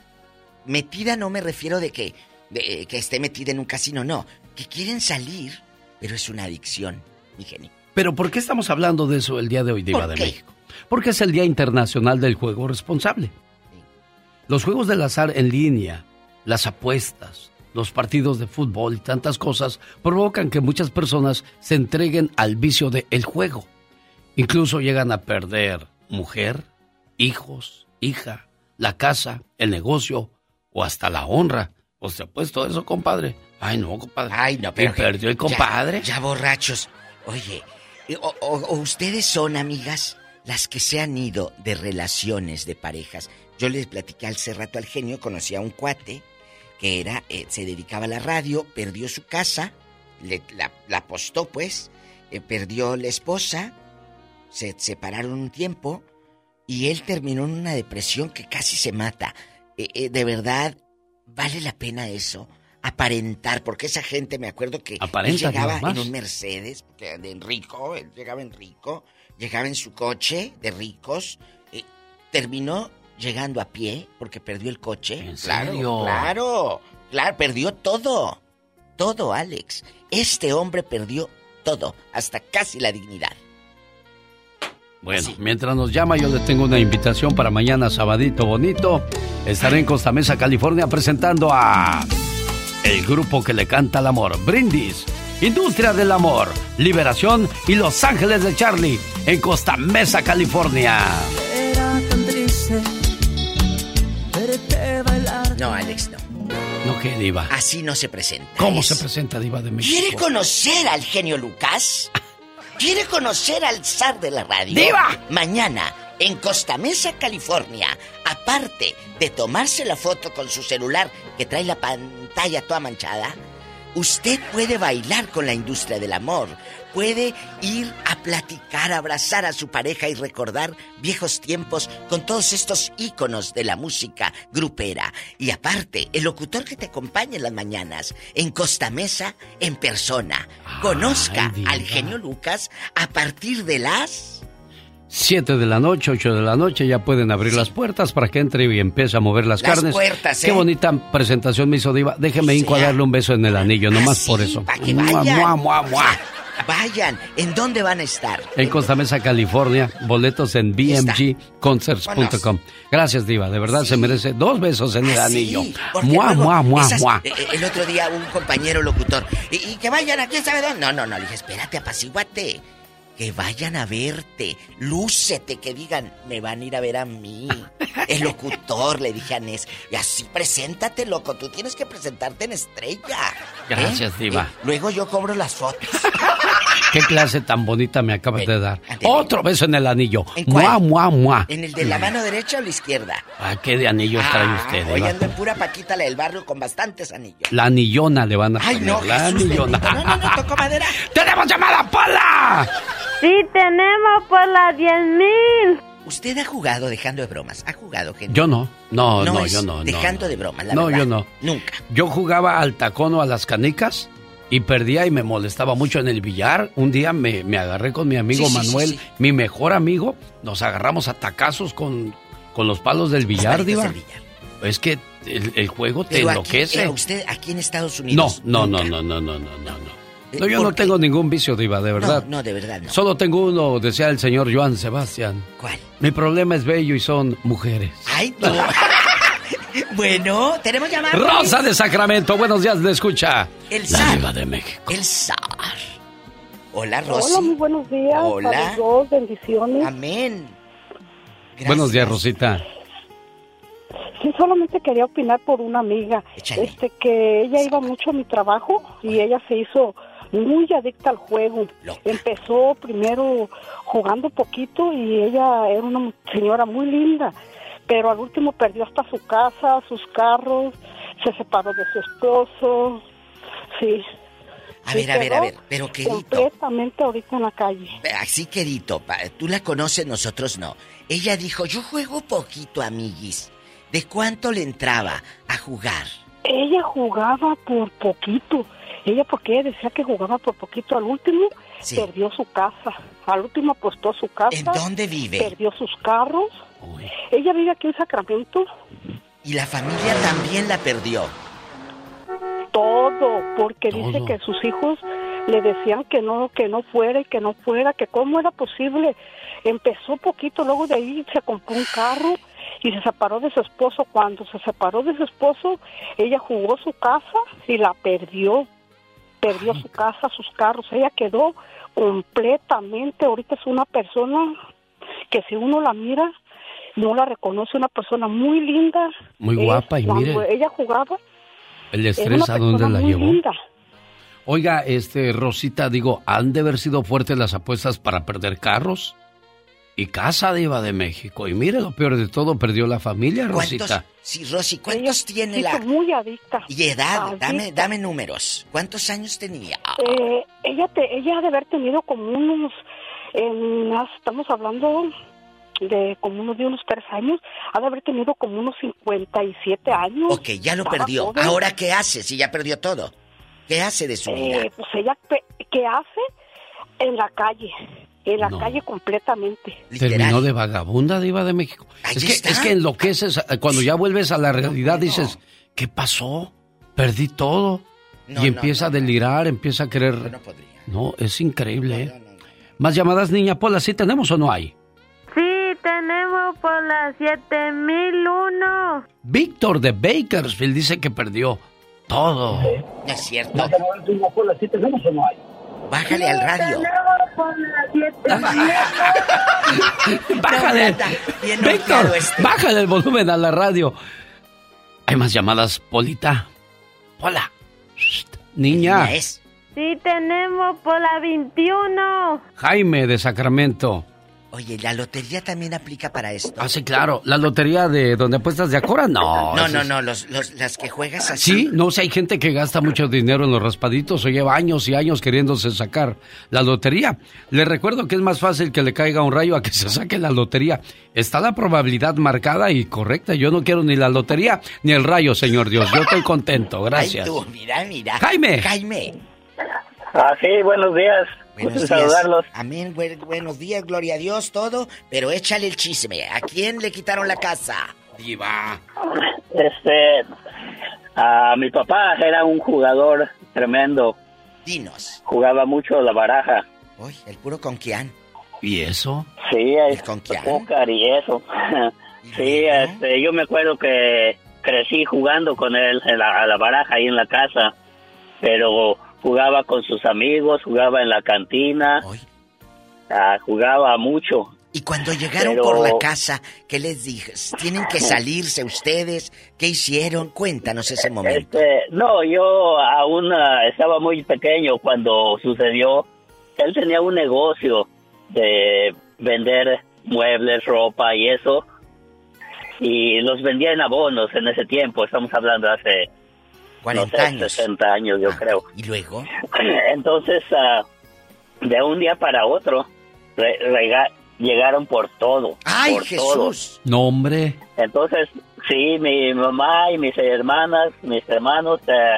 Metida no me refiero de que, de que esté metida en un casino, no. Que quieren salir, pero es una adicción, mi genio. Pero ¿por qué estamos hablando de eso el día de hoy, Diva ¿Por de qué? México? Porque es el Día Internacional del Juego Responsable. Los juegos del azar en línea, las apuestas, los partidos de fútbol y tantas cosas provocan que muchas personas se entreguen al vicio del el juego. Incluso llegan a perder mujer, hijos, hija, la casa, el negocio o hasta la honra. O sea, pues todo eso, compadre. Ay, no, compadre. Ay, no, pero. Perdió el compadre. Ya, ya borrachos. Oye, o, o- o ustedes son amigas las que se han ido de relaciones de parejas. Yo les platiqué hace rato al genio, conocí a un cuate que era, eh, se dedicaba a la radio, perdió su casa, le- la, la apostó pues, eh, perdió la esposa, se separaron un tiempo y él terminó en una depresión que casi se mata. Eh, eh, de verdad, vale la pena eso. Aparentar, porque esa gente, me acuerdo que él llegaba en un Mercedes, que de rico, él llegaba en rico, llegaba en su coche de ricos, eh, terminó llegando a pie porque perdió el coche. ¿En claro, serio? claro, claro, perdió todo, todo, Alex. Este hombre perdió todo, hasta casi la dignidad. Bueno, mientras nos llama, yo le tengo una invitación para mañana, sabadito bonito. Estaré en Costa Mesa, California, presentando a el grupo que le canta al amor, Brindis, Industria del Amor, Liberación y Los Ángeles de Charlie, en Costa Mesa, California. Alex, no. No, que diva. Así no se presenta. ¿Cómo Es- se presenta Diva de México? ¿Quiere conocer al genio Lucas? ¿Quiere conocer al zar de la radio? ¡Diva! Mañana, en Costa Mesa, California, aparte de tomarse la foto con su celular que trae la pantalla toda manchada, usted puede bailar con la industria del amor. Puede ir a platicar, abrazar a su pareja y recordar viejos tiempos con todos estos íconos de la música grupera. Y aparte, el locutor que te acompaña en las mañanas, en Costa Mesa, en persona. Conozca al genio Lucas a partir de las... 7 de la noche, 8 de la noche, ya pueden abrir las puertas para que entre y empiece a mover las, Las carnes. puertas, Qué ¿eh? bonita presentación me hizo Diva. Déjeme hinco a darle un beso en el anillo, nomás por eso. Para que mua, mua, mua. Vayan. ¿En dónde van a estar? En Costa Mesa, California, boletos en bmgconcerts.com. Gracias, Diva, de verdad se merece dos besos en el anillo. Porque Mua, luego mua, mua, esas- mua. eh, eh, El otro día un compañero locutor. Y, y que vayan a quién sabe dónde. No, no, no. Le dije, espérate, apacíguate. Que vayan a verte. Lúcete, que digan, me van a ir a ver a mí. El locutor, le dije a Nes. Y así, preséntate, loco. Tú tienes que presentarte en estrella. ¿eh? Gracias, Diva. Eh, luego yo cobro las fotos. Qué clase tan bonita me acabas de dar. Otro beso en el anillo. ¿En cuál? Mua, mua, mua. ¿En el de la mano derecha o la izquierda? ¿A qué de anillos trae usted, Hoy ando en pura paquita la del barrio con bastantes anillos. La anillona le van a Ay, poner. no, la Jesús anillona. bendito. No, no, no, tocó madera. ¡Tenemos llamada, Pola! Sí, tenemos por las 10 mil. Usted ha jugado dejando de bromas. ¿Ha jugado, gente? Yo no. No, no, yo no. no, Dejando no. de bromas, la No, verdad. yo no. Nunca. Yo jugaba al tacón o a las canicas y perdía y me molestaba mucho en el billar. Un día me, me agarré con mi amigo Sí, Manuel, sí, sí. mi mejor amigo. Nos agarramos a tacazos con, con los palos del billar, Diva. del billar. Es que el, el juego te Pero aquí, enloquece. eh, usted aquí en Estados no, Unidos. no, no, nunca. no, no, no, no, no, no. Eh, No, yo ¿por no qué? tengo ningún vicio, Diva, de verdad. No, no, de verdad no. Solo tengo uno, decía el señor Joan Sebastián. ¿Cuál? Mi problema es bello y son mujeres. Ay, tú. bueno, tenemos llamada. Rosa de Sacramento, buenos días, le escucha. El La zar. Diva de México. El zar. Hola, Rosy. Hola, muy buenos días. Hola. A los dos, bendiciones. Amén. Buenos días, Rosita. Sí, solamente quería opinar por una amiga. Este, que ella iba mucho a mi trabajo y ella se hizo muy adicta al juego. Empezó primero jugando poquito y ella era una señora muy linda, pero al último perdió hasta su casa, sus carros, se separó de su esposo. Sí. A ver, a ver, a ver, pero quedito. Completamente ahorita en la calle. Así quedito, pa- tú la conoces, nosotros no. Ella dijo, yo juego poquito, amiguis. ¿De cuánto le entraba a jugar? Ella jugaba por poquito. Ella porque ella decía que jugaba por poquito. Al último Sí. perdió su casa. Al último apostó su casa. ¿En dónde vive? Perdió sus carros. Ella vive aquí en Sacramento. Y la familia también la perdió. Todo, porque dice que sus hijos le decían que no, que no fuera y que no fuera, que cómo era posible. Empezó poquito, luego de ahí se compró un carro y se separó de su esposo. Cuando se separó de su esposo, ella jugó su casa y la perdió. Perdió su casa, sus carros. Ella quedó completamente, ahorita es una persona que si uno la mira, no la reconoce, una persona muy linda. Muy Es guapa, y mire. Ella jugaba. ¿El estrés a dónde la llevó? linda. Oiga, este, Rosita, digo, ¿han de haber sido fuertes las apuestas para perder carros? Y casa diva de México. Y mire, lo peor de todo, perdió la familia, ¿Cuántos? Rosita. Sí, Rosy, ¿cuántos tiene Sí, la... muy adicta. Y edad, dame, Adicta. dame números. ¿Cuántos años tenía? Eh, ella, te, ella ha de haber tenido como unos, en, ah, estamos hablando de como unos de unos tres años, ha de haber tenido como unos 57 años. Ok, ya lo Estaba perdió. joven. ¿Ahora qué hace si ya perdió todo? ¿Qué hace de su vida? Eh, pues ella, ¿qué hace? En la calle, en la No. calle completamente. Terminó de vagabunda diva de México. Es que, está. es que enloqueces, eh, cuando ya vuelves a la realidad dices, ¿qué pasó? Perdí todo. No, y no, empieza a delirar, empieza a querer... No, es increíble. ¿eh? Más llamadas, niña Pola, ¿sí tenemos o no hay? Sí, tenemos por las 7001. Víctor de Bakersfield dice que perdió todo. No es cierto. ¿Sí tenemos o no hay? Bájale al radio. Tenemos por las 7001. Bájale. Víctor, este. bájale el volumen a la radio. Hay más llamadas, Polita. Hola. Niña. Sí, tenemos por la 21. Jaime de Sacramento. Oye, ¿la lotería también aplica para esto? Ah, sí, claro. ¿La lotería de donde apuestas de Acora? No. No, no, es- no, los, los- las que juegas así. Sí, no, si hay gente que gasta mucho dinero en los raspaditos o lleva años y años queriéndose sacar la lotería. Le recuerdo que es más fácil que le caiga un rayo a que se saque la lotería. Está la probabilidad marcada y correcta. Yo no quiero ni la lotería ni el rayo, señor Dios. Yo estoy contento, gracias. Ay, tú, mira, mira. Jaime. Jaime. Ah, sí, buenos días. Buenos Gusto días. saludarlos. Amén, buen- buenos días, gloria a Dios, todo. Pero échale el chisme. ¿A quién le quitaron la casa? Diva. Este, a mi papá era un jugador tremendo. Dinos. Jugaba mucho la baraja. Uy, el puro conquián. ¿Y eso? Sí, es póker y eso. sí, este, yo me acuerdo que crecí jugando con él en la, a la baraja ahí en la casa, pero jugaba con sus amigos, jugaba en la cantina, ah, jugaba mucho. Y cuando llegaron Pero- por la casa, ¿qué les dije? ¿Tienen que salirse ustedes? ¿Qué hicieron? Cuéntanos ese momento. Este, no, yo aún ah, estaba muy pequeño cuando sucedió. Él tenía un negocio de vender muebles, ropa y eso. Y los vendía en abonos en ese tiempo. Estamos hablando hace 40 no sé, años. 60 años, yo creo. ¿Y luego? Entonces, ah, de un día para otro, re- rega- llegaron por todo. ¡Ay, por Jesús! todo. No, hombre. Entonces, sí, mi mamá y mis hermanas, mis hermanos, eh,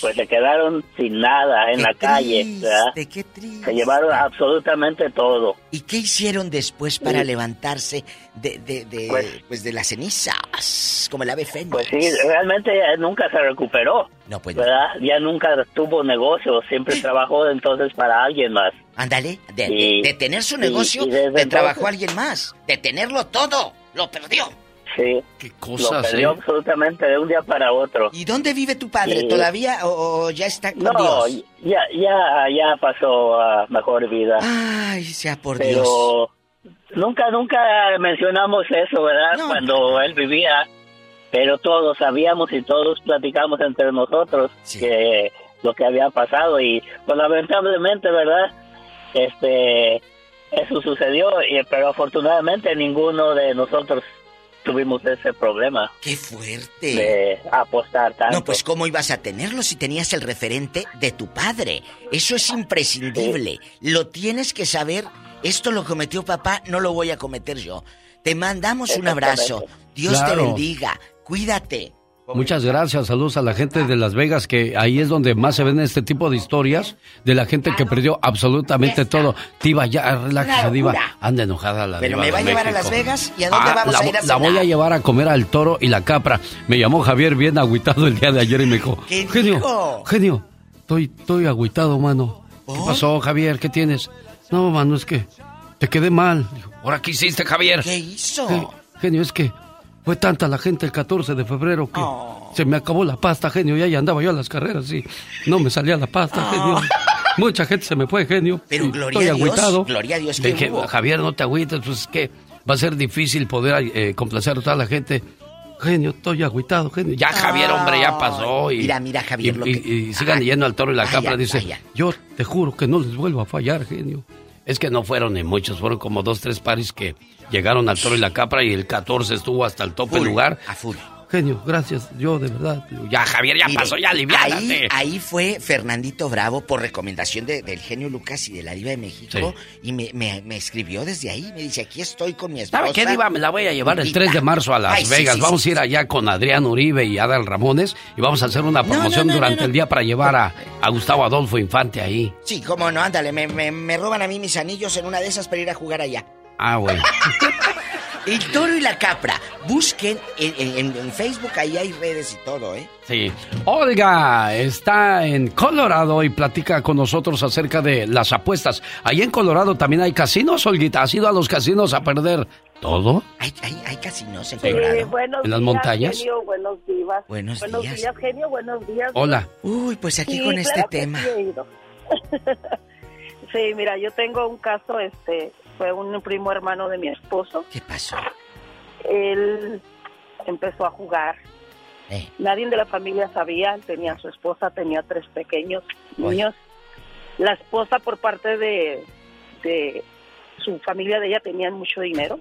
pues se quedaron sin nada en la calle. ¿verdad? qué triste. Se llevaron absolutamente todo. ¿Y qué hicieron después para Sí. levantarse de, de, de, Pues- pues, de las cenizas? Como el ave fénix. Pues sí, realmente nunca se recuperó. No, pues no. ¿verdad? Ya nunca tuvo negocio, siempre trabajó entonces para alguien más. Ándale, de, Y- de- tener su y- negocio, y le trabajó alguien más. De tenerlo todo, lo perdió. Sí. Qué Lo cosas, perdió ¿eh? absolutamente de un día para otro. ¿Y dónde vive tu padre? Sí. ¿Todavía o, o ya está con No, Dios? ya, ya, ya pasó a mejor vida. Ay, sea por Pero Dios. nunca, nunca mencionamos eso, ¿verdad? No. Cuando él vivía. Pero todos sabíamos y todos platicamos entre nosotros que lo que había pasado y pues lamentablemente, ¿verdad? Este, eso sucedió, y, pero afortunadamente ninguno de nosotros tuvimos ese problema ¡Qué fuerte! de apostar tanto. No, pues ¿cómo ibas a tenerlo si tenías el referente de tu padre? Eso es imprescindible. Lo tienes que saber. Esto lo cometió papá, no lo voy a cometer yo. Te mandamos un abrazo. Dios te bendiga. Cuídate. Muchas gracias, saludos a la gente de Las Vegas, que ahí es donde más se ven este tipo de historias de la gente que perdió absolutamente todo. Diva, ya, relájese, Diva. Anda enojada la Pero Diva me va a llevar a. Las Vegas y a dónde Ah, vamos la, a ir a la voy cenar? a llevar a comer al toro y la capra. Me llamó Javier bien agüitado el día de ayer y me dijo, ¿Qué genio, dijo? genio, estoy, estoy agüitado, mano. ¿Qué ¿Oh? pasó, Javier? ¿Qué tienes? No, mano, es que te quedé mal. Dijo, ¿ahora qué hiciste, Javier? ¿Qué hizo? Gen- Genio, es que fue tanta la gente el 14 de febrero que Oh. se me acabó la pasta, genio. Y ahí andaba yo a las carreras y no me salía la pasta, genio. Mucha gente se me fue, genio. Oh. Pero gloria estoy a Dios, agüitado. gloria a Dios que dije, hubo. Javier, no te agüites, pues es que va a ser difícil poder eh, complacer a toda la gente. Genio, estoy agüitado, genio. Ya Javier, hombre, ya pasó. Y, Mira, mira, Javier, Y, lo y- que- y sigan yendo al toro y la Vaya, capra. Dice, yo te juro que no les vuelvo a fallar, genio. Es que no fueron ni muchos, fueron como dos, tres paris que llegaron al toro y la capra y el 14 estuvo hasta el tope Full, lugar. a full. Genio, gracias, yo de verdad. Ya Javier, ya Mire, pasó, ya ahí, aliviánate. ahí fue Fernandito Bravo por recomendación de- del genio Lucas y de la Diva de México. Y me, me- me escribió desde ahí. Me dice, aquí estoy con mi esposa. ¿Sabe qué, Diva? Me la voy a llevar el Lupita". 3 de marzo a Las Ay, Vegas. sí, vamos a ir allá con Adrián Uribe y Adal Ramones y vamos a hacer una promoción no, no, durante el día para llevar a, a Gustavo Adolfo Infante ahí. Sí, cómo no, ándale, me, me- me roban a mí mis anillos en una de esas para ir a jugar allá. Ah, bueno. El toro y la capra. Busquen en, en- en Facebook, ahí hay redes y todo, ¿eh? Sí. Olga está en Colorado y platica con nosotros acerca de las apuestas. Ahí en Colorado también hay casinos, Olguita. ¿Has ido a los casinos a perder todo? Hay, hay, hay casinos en Sí, Colorado. buenos ¿En las días, montañas? Genio, buenos días. Buenos días. días, genio, buenos días. Hola. Uy, pues aquí Sí, con este claro que tema. Sí, he ido. Sí, mira, yo tengo un caso, este, fue un primo hermano de mi esposo. ¿Qué pasó? Él empezó a jugar. Eh. Nadie de la familia sabía, él tenía a su esposa, tenía tres pequeños niños. La esposa por parte de, de su familia de ella tenían mucho dinero.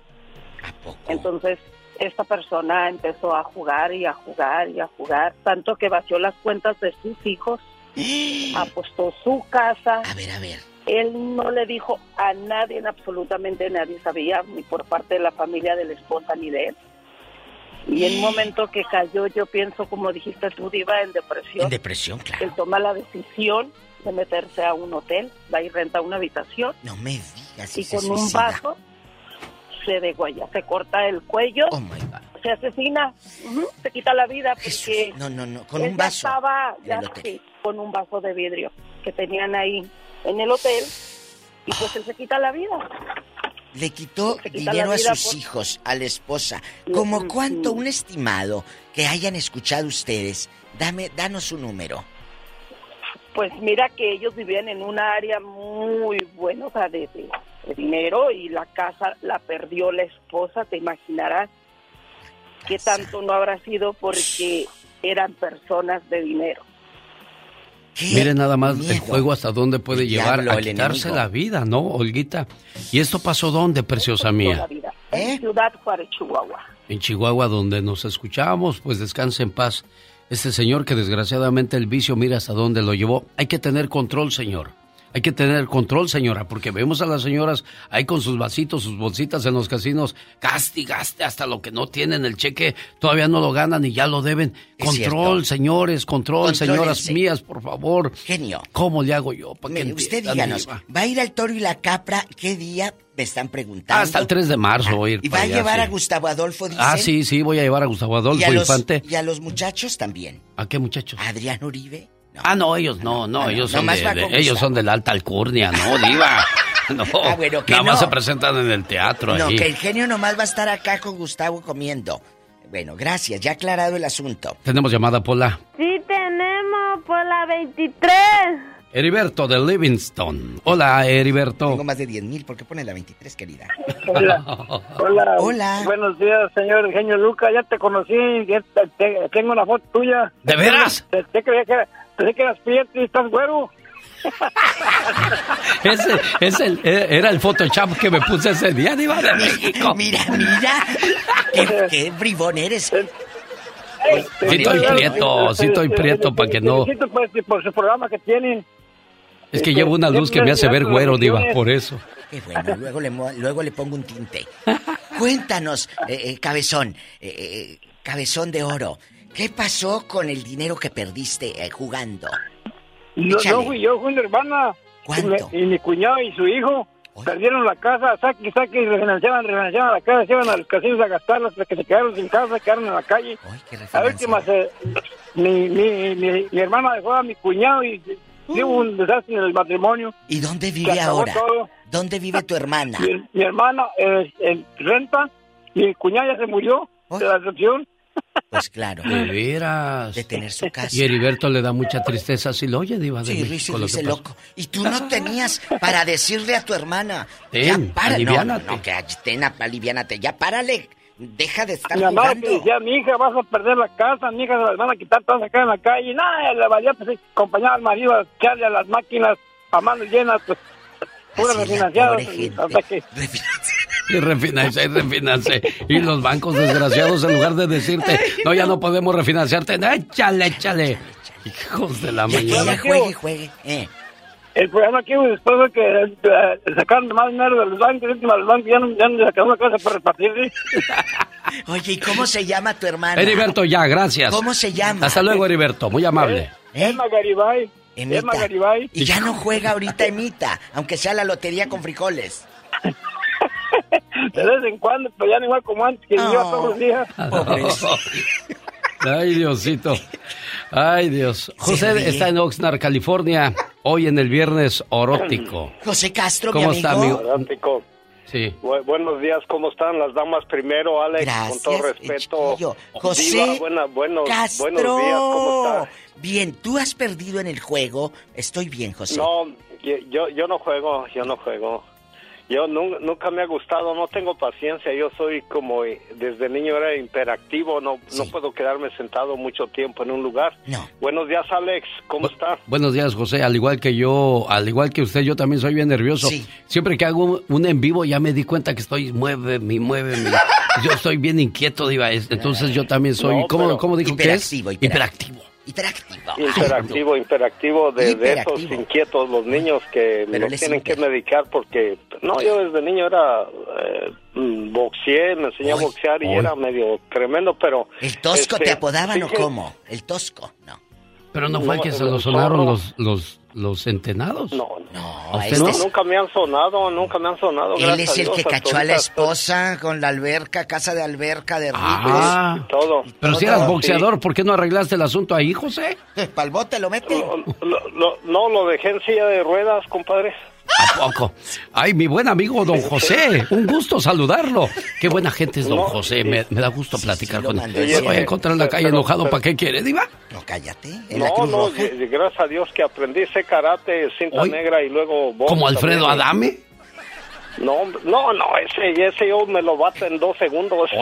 Entonces, esta persona empezó a jugar y a jugar y a jugar, tanto que vació las cuentas de sus hijos, apostó su casa. A ver, a ver. Él no le dijo a nadie, absolutamente nadie sabía, ni por parte de la familia de la esposa ni de él. Y en un momento que cayó, yo pienso, como dijiste tú, Diva, en depresión. En depresión, claro. Él toma la decisión de meterse a un hotel, va y renta una habitación No me digas. y se con un vaso se degüella, se corta el cuello, Oh, se asesina, se quita la vida porque No, no, no, con un vaso. estaba ya sí, con un vaso de vidrio que tenían ahí en el hotel y pues él se quita la vida. Le quitó quita dinero a sus por- hijos, a la esposa. ¿Como cuánto? Un estimado que hayan escuchado ustedes. Dame, danos un número. Pues mira que ellos vivían en una área muy buena, o sea, de, de- de dinero y la casa la perdió la esposa, te imaginarás qué tanto no habrá sido porque eran personas de dinero. Miren nada más el juego hasta dónde puede El llevar diablo, a quitarse la vida, ¿no, Olguita? ¿Y esto pasó dónde, preciosa mía? Vida. En Ciudad Juárez, Chihuahua. En Chihuahua, donde nos escuchamos, pues descanse en paz. Este señor que desgraciadamente el vicio mira hasta dónde lo llevó. Hay que tener control, señor. Hay que tener control, señora, porque vemos a las señoras ahí con sus vasitos, sus bolsitas en los casinos, gaste y gaste hasta lo que no tienen, el cheque todavía no lo ganan y ya lo deben. Es control, cierto. señores, control, señoras mías, por favor. Genio. ¿Cómo le hago yo? para que usted díganos? ¿va a ir al toro y la capra? ¿Qué día me están preguntando? Hasta el 3 de marzo voy a ir ¿Y va a llevar sí. a Gustavo Adolfo, dicen? Ah, sí, sí, voy a llevar a Gustavo ¿Y Adolfo a, los, Infante. y a los muchachos también. ¿A qué muchachos? Adrián Uribe. Ah, no, ellos no, no, no, ellos son de, de- ellos son de la alta alcurnia, no, diva. No, Ah, bueno, que nada más se presentan en el teatro No, que el genio nomás va a estar acá con Gustavo comiendo. Bueno, gracias, ya aclarado el asunto. Tenemos llamada Pola. Sí, tenemos por la 23. Heriberto de Livingston. Hola, Heriberto. Tengo más de 10 mil, ¿por qué pone la 23, querida? Hola. Hola. Hola. Buenos días, señor genio Luca. Ya te conocí. ya te- te- tengo una foto tuya. ¿De veras? Te, te creía que, era- pensé que eras prieto y estás güero. Ese, ese el- eh, era el Photoshop que me puse ese día, Diva de México. Mira, mira. qué, qué bribón eres. Sí estoy prieto, sí estoy prieto para que no... Pues, por su programa que tienen. Es que llevo una luz que me hace ver güero, Diva, por eso. Qué bueno, luego le, luego le pongo un tinte. Cuéntanos, eh, eh, cabezón, eh, eh, cabezón de oro. ¿Qué pasó con el dinero que perdiste eh, jugando? Échale. yo fui, yo fui una hermana. ¿Cuánto? Y, mi- y mi cuñado y su hijo perdieron la casa, saque, saque, y refinanciaban, refinanciaban la casa, se iban a los casinos a gastarla hasta que se quedaron sin casa, quedaron en la calle. A últimas, eh, mi, mi, mi, mi hermana dejó a mi cuñado y hubo un desastre en el matrimonio. ¿Y dónde vive ahora? todo. ¿Dónde vive tu hermana? Mi, mi hermana eh, en renta, mi cuñada ya se murió de la decepción. Pues claro. De veras. De tener su casa. Y Heriberto le da mucha tristeza si lo oye, Diva de Sí, México, lo dice loco. Y tú no tenías para decirle a tu hermana. Ten, ya para, aliviánate. No, no, que ten, aliviánate. Ya párale. Deja de estar Mi mamá jugando. decía, mi hija, vas a perder la casa, mi hija se las van a quitar todas acá en la calle. Y nada, le valía pues, acompañar al marido a echarle a las máquinas a manos llenas, pues, pura refinanciada. Hasta que Y refinance, y refinance. Y los bancos desgraciados, en lugar de decirte, no, ya no podemos refinanciarte, no, échale, échale. Hijos de la mañana. juegue, juegue. Eh. el problema aquí después de que eh, sacaron más dinero de los bancos, última los bancos ya no, ya no sacaron una casa para repartir. ¿sí? Oye, ¿y cómo se llama tu hermana? Heriberto, ya, gracias. ¿Cómo se llama? Hasta luego, Heriberto, muy amable. Emma Garibay. Emita. Emma Garibay. Y ya no juega ahorita Emita, aunque sea la lotería con frijoles. De vez en cuando, pero ya no igual como antes, que iba todos los días. Ay, Diosito. Ay, Dios. José está en Oxnard, California, hoy en el viernes orótico. José Castro, ¿Cómo mi está, amigo. Fantástico. Sí. Bu- buenos días, ¿cómo están las damas primero, Alex? Gracias, con todo respeto. chiquillo. José Diva, buena- buenos, Castro. buenos días, ¿cómo estás? Bien, tú has perdido en el juego. Estoy bien, José. No, yo, yo, yo no juego, yo no juego. Yo nu- nunca me ha gustado, no tengo paciencia. Yo soy como, eh, desde niño era imperactivo, no, no puedo quedarme sentado mucho tiempo en un lugar. No. Buenos días, Alex, ¿cómo estás? Buenos días, José. Al igual que yo, al igual que usted, yo también soy bien nervioso. Siempre que hago un, un en vivo ya me di cuenta que estoy mueve, mi mueve, mi. Yo estoy bien inquieto, diva. Entonces yo también soy. No, ¿Cómo, cómo dijo que es? Hiperactivo, Hiperactivo. Hiperactivo. Imperactivo, imperactivo de, de Hiperactivo. esos inquietos, los niños que Pero los tienen que medicar porque, no, yo desde niño era, eh, mm, boxeé, me enseñé a boxear y era medio tremendo, pero... ¿El Tosco este, te apodaban o fíjese- cómo? El Tosco, no. Pero no fue No, que se el lo sonaron los, los, los centenados. No, no. ¿A usted No, no? nunca me han sonado, nunca me han sonado. Él es el a que cachó a la esposa con la alberca, casa de alberca de ricos. Ah. Todo. Pero si eras sí. boxeador, ¿por qué no arreglaste el asunto ahí, José? ¿Pal bote lo mete? Lo- lo- no, lo dejé en silla de ruedas, compadre. ¿A poco? Ay, mi buen amigo don José, un gusto saludarlo. Qué buena gente es don No, José, me, me da gusto platicar con él. lo voy a encontrar en la calle Pero- enojado, pero- ¿para qué quiere, diva? No, cállate. En la No, Cruz no, Roja. y- gracias a Dios que aprendí ese karate, cinta Hoy- negra y luego... ¿Como Alfredo también. Adame? No, hombre, no, no, ese, ese yo me lo bato en dos segundos.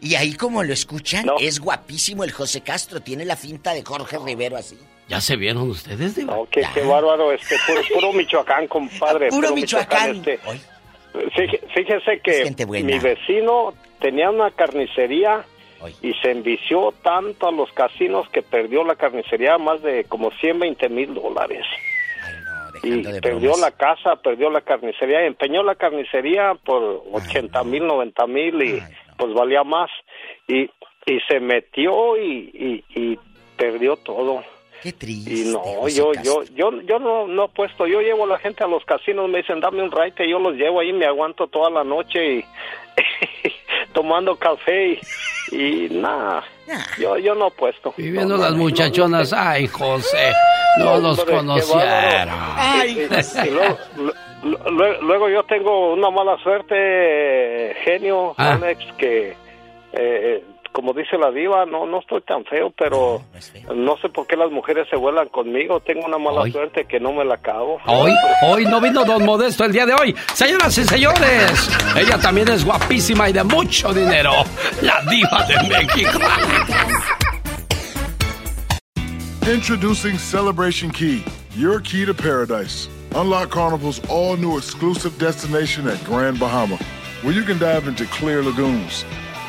Y ahí como lo escuchan, No. es guapísimo el José Castro. Tiene la finta de Jorge Rivero así. ¿Ya se vieron ustedes, diva? No, qué, qué bárbaro, este, puro, puro Michoacán, compadre. Puro Michoacán. este. Fíje- Fíjese que gente buena. mi vecino tenía una carnicería y se envició tanto a los casinos que perdió la carnicería más de como 120 mil dólares. y perdió bromas. la casa, perdió la carnicería, empeñó la carnicería por 80 mil, 90 mil y pues valía más. Y, y se metió y, y, y perdió todo. Qué triste. Y no, José yo, yo, yo, yo no, no apuesto. Yo llevo a la gente a los casinos, me dicen, dame un raite, yo los llevo ahí, me aguanto toda la noche y tomando café y, y nada. Yo, yo no apuesto. Y viendo las muchachonas, ay, José, no los Hombre, conocieron. bárbaro. Y- y- y luego, lu- lu- luego yo tengo una mala suerte, eh, genio, Ah. Alex, que eh, como dice la diva, no no estoy tan feo, pero no sé por qué las mujeres se vuelan conmigo. Tengo una mala suerte que no me la acabo. Hoy, hoy no vino Don Modesto el día de hoy. Señoras y señores, ella también es guapísima y de mucho dinero. La diva de México. Introducing Celebration Key, your key to paradise. Unlock Carnival's all new exclusive destination at Grand Bahama, where you can dive into clear lagoons,